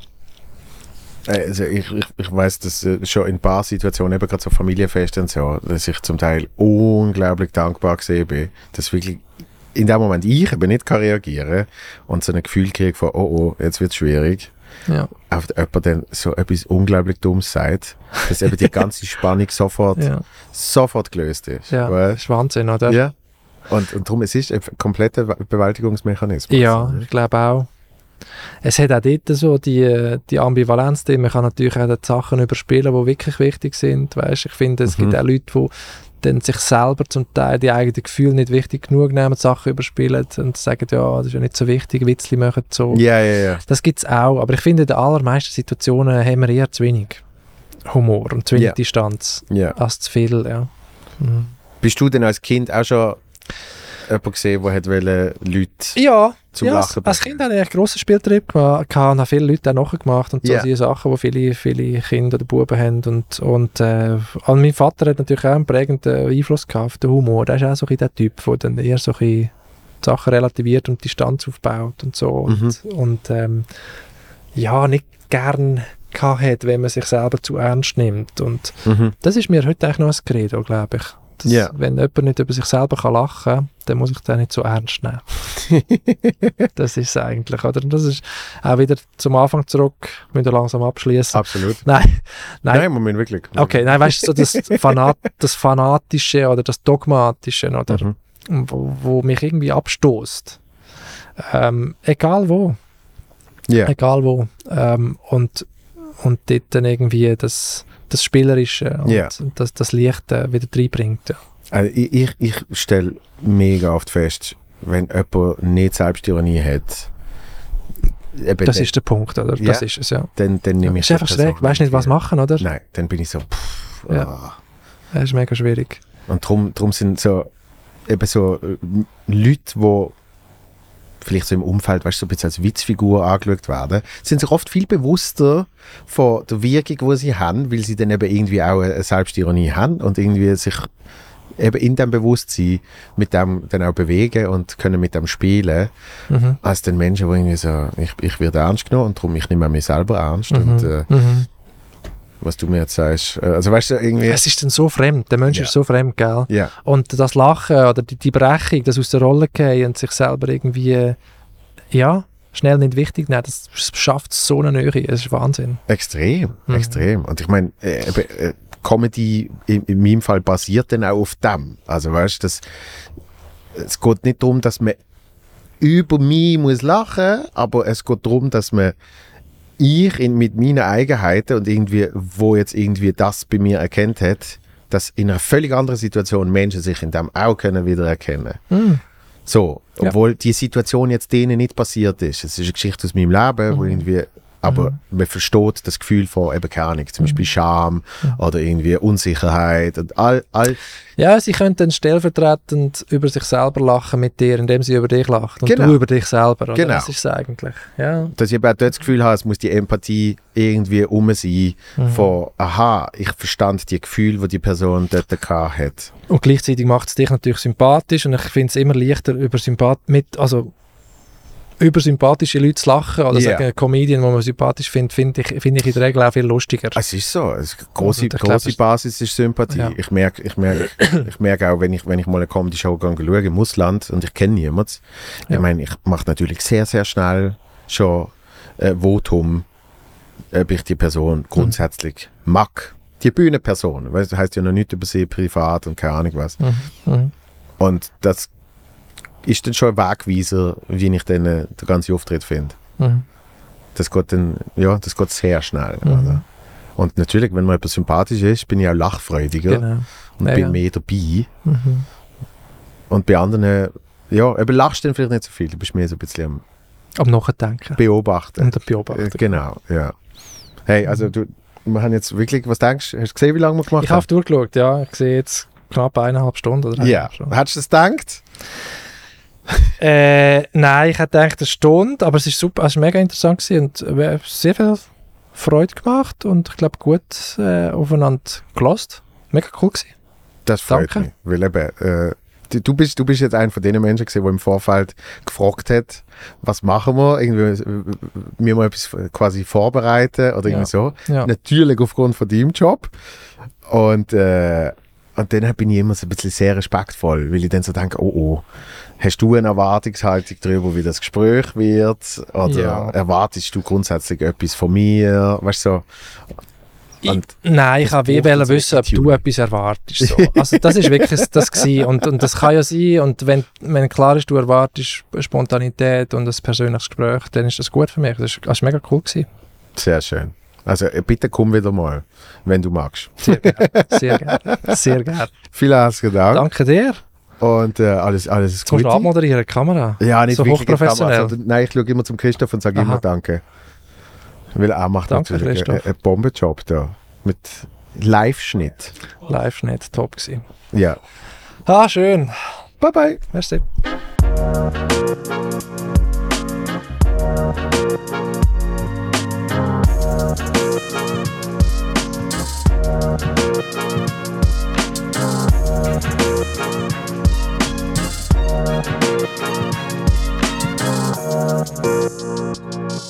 Also ich, ich, ich weiß, dass äh, schon in ein paar Situationen, eben gerade so Familienfeste und so, dass ich zum Teil unglaublich dankbar gesehen bin, dass wirklich in dem Moment ich eben nicht kann reagieren und so ein Gefühl kriege von, oh oh, jetzt wird es schwierig. Ja, Auf jemand dann so etwas unglaublich Dummes sagt, dass eben die ganze Spannung sofort, ja, sofort gelöst ist. ja. Das Weißt? ist Wahnsinn, oder? ja. Und, und darum, es ist ein kompletter Bewältigungsmechanismus. Ja, ich glaube auch. es hat auch dort so die, die Ambivalenz drin. Man kann natürlich auch die Sachen überspielen, die wirklich wichtig sind. Weißt? Ich finde, es Mhm. gibt auch Leute, die dann sich selber zum Teil die eigenen Gefühle nicht wichtig genug nehmen, Sachen überspielen und sagen, ja, das ist ja nicht so wichtig, Witzli machen so. Ja, ja, ja. Das gibt es auch, aber ich finde, in den allermeisten Situationen haben wir eher zu wenig Humor und zu wenig Ja. Distanz ja. als zu viel, ja. Mhm. Bist du denn als Kind auch schon jemand gesehen, der hat Leute Ja, zum ja, Lachen als Kind habe ich einen grossen Spieltrieb gemacht, und habe viele Leute auch nachgemacht und so Ja. die Sachen, die viele, viele Kinder oder Buben haben und, und äh, an mein Vater hat natürlich auch einen prägenden Einfluss gehabt auf den Humor, der ist auch so ein der Typ, der dann eher so ein bisschen Sachen relativiert und Distanz aufbaut und so und, und ähm, ja, nicht gern gehabt hat, wenn man sich selber zu ernst nimmt und Mhm. das ist mir heute eigentlich noch ein Credo, glaube ich. Dass, Ja. Wenn jemand nicht über sich selber kann lachen kann, dann muss ich den nicht so ernst nehmen. das ist es eigentlich, oder? Und Das ist auch wieder zum Anfang zurück, wir müssen langsam abschließen. Absolut. Nein, nein. Nein, Moment, wirklich. Okay, nein, weißt du, so das, Fanat, das Fanatische oder das Dogmatische, oder? Mhm. Wo, wo mich irgendwie abstoßt. Ähm, egal wo, Ja. egal wo. Ähm, und, und dort dann irgendwie das, das Spielerische und Ja. das, das Lichte wieder reinbringt. Ja. Also ich, ich, ich stelle mega oft fest, wenn jemand nicht Selbstironie hat, eben Das dann, ist der Punkt, oder? Ja. Das ist es, ja. dann, dann nehme ich ist einfach schräg, weißt nicht, was machen, oder? Nein, dann bin ich so, pff, Ja. ah. Das ist mega schwierig. Und darum drum sind so eben so äh, Leute, die vielleicht so im Umfeld, weißt du, so ein bisschen als Witzfigur angeschaut werden, sind sich oft viel bewusster von der Wirkung, die sie haben, weil sie dann eben irgendwie auch eine Selbstironie haben und irgendwie sich eben in dem Bewusstsein mit dem dann auch bewegen und können mit dem spielen, Mhm. als den Menschen, die irgendwie so, ich, ich werde ernst genommen und darum ich nehme mich selber ernst Mhm. und äh, Mhm. Was du mir jetzt sagst, äh, also weißt du, irgendwie, Es ist dann so fremd, der Mensch Ja. ist so fremd, gell? ja, Und das Lachen oder die, die Brechung, das aus der Rolle gehen und sich selber irgendwie, äh, ja, schnell nicht wichtig nehmen, das schafft so eine Nähe. Es ist Wahnsinn. Extrem, Mhm. extrem. Und ich meine, äh, äh, Comedy in, in meinem Fall basiert dann auch auf dem. Also weißt du, es geht nicht darum, dass man über mich muss lachen, aber es geht darum, dass man ich in, mit meinen Eigenheiten und irgendwie, wo jetzt irgendwie das bei mir erkennt hat, dass in einer völlig anderen Situation Menschen sich in dem auch können wieder erkennen. Mhm. So, Ja. obwohl die Situation jetzt denen nicht passiert ist. Es ist eine Geschichte aus meinem Leben, wo Mhm. irgendwie, aber man versteht das Gefühl von eben keine Ahnung, zum Mhm. Beispiel Scham oder irgendwie Unsicherheit und all, all Ja, sie können dann stellvertretend über sich selber lachen mit dir, indem sie über dich lacht. Und Genau. du über dich selber. Oder? Genau. Das ist es eigentlich. Ja. dass ich eben auch dort das Gefühl habe, es muss die Empathie irgendwie um sein Mhm. von, aha, ich verstand die Gefühle, die die Person dort gehabt hat. Und gleichzeitig macht es dich natürlich sympathisch und ich finde es immer leichter, über, Sympath mit, also, über sympathische Leute zu lachen oder Ja. sagen, einen Comedian, den man sympathisch findet, finde ich, finde ich in der Regel auch viel lustiger. Es ist so, es große, große Basis ist Sympathie. Ja. Ich merke ich merk, ich merk auch, wenn ich, wenn ich mal eine Comedy-Show schaue im Ausland und ich kenne niemanden, Ja. ich meine, ich mache natürlich sehr, sehr schnell schon äh, Votum, ob ich die Person grundsätzlich mag. Die Bühnenperson, weißt, du, heißt ja noch nicht über sie privat und keine Ahnung was. Mhm. Mhm. Und das ist dann schon ein Wegweiser, wie ich dann äh, den ganzen Auftritt finde. Mhm. Das geht dann, ja, das geht sehr schnell. Mhm. Oder? Und natürlich, wenn man etwas sympathisch ist, bin ich auch lachfreudiger Genau. und Ja, bin ja. mehr dabei. Mhm. Und bei anderen, ja, eben lachst du dann vielleicht nicht so viel, du bist mehr so ein bisschen am Am Nachdenken Beobachten. und der Äh, genau, ja. Hey, also du, wir haben jetzt wirklich, was denkst du, hast du gesehen, wie lange wir gemacht Ich habe haben? durchgeschaut, ja. Ich sehe jetzt knapp eineinhalb Stunden. Oder Ja, Stunden. hättest du das gedacht? Äh, nein, ich hätte gedacht, eine Stunde, aber es ist super, es war mega interessant gewesen und äh, sehr viel Freude gemacht und ich glaube gut äh, aufeinander gelost. Mega cool gewesen. Das freut Danke. mich, weil eben, äh, du- bist, du bist jetzt einer von den Menschen gewesen, der im Vorfeld gefragt hat, was machen wir, irgendwie, äh, wir mal etwas quasi vorbereiten oder irgendwie Ja. so. Ja. Natürlich aufgrund von deinem Job. Und, äh, und dann bin ich immer so ein bisschen sehr respektvoll, weil ich dann so denke, oh oh, hast du eine Erwartungshaltung darüber, wie das Gespräch wird? Oder Ja. erwartest du grundsätzlich etwas von mir? Weißt du, so. Nein, ich habe wie wollen uns wissen, ob du etwas erwartest. So. Also das ist wirklich das gewesen. Und, und das kann ja sein. Und wenn, wenn klar ist, du erwartest Spontanität und ein persönliches Gespräch, dann ist das gut für mich. Das ist mega cool gewesen. sehr schön. Also äh, bitte komm wieder mal, wenn du magst. Sehr gerne. Sehr gerne. Sehr gerne. Vielen herzlichen Dank. Danke dir. Und äh, alles, alles musst du Gute. abmoderieren, Kamera. Ja, nicht So wirklich. hochprofessionell. Kamera, sondern- nein, ich schaue immer zum Christoph und sage Aha. immer Danke. Weil er macht Danke, natürlich einen, einen Bombenjob da. Mit Live-Schnitt. Live-Schnitt, top gewesen. Ja. Ah, schön. Bye bye. Merci.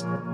Thank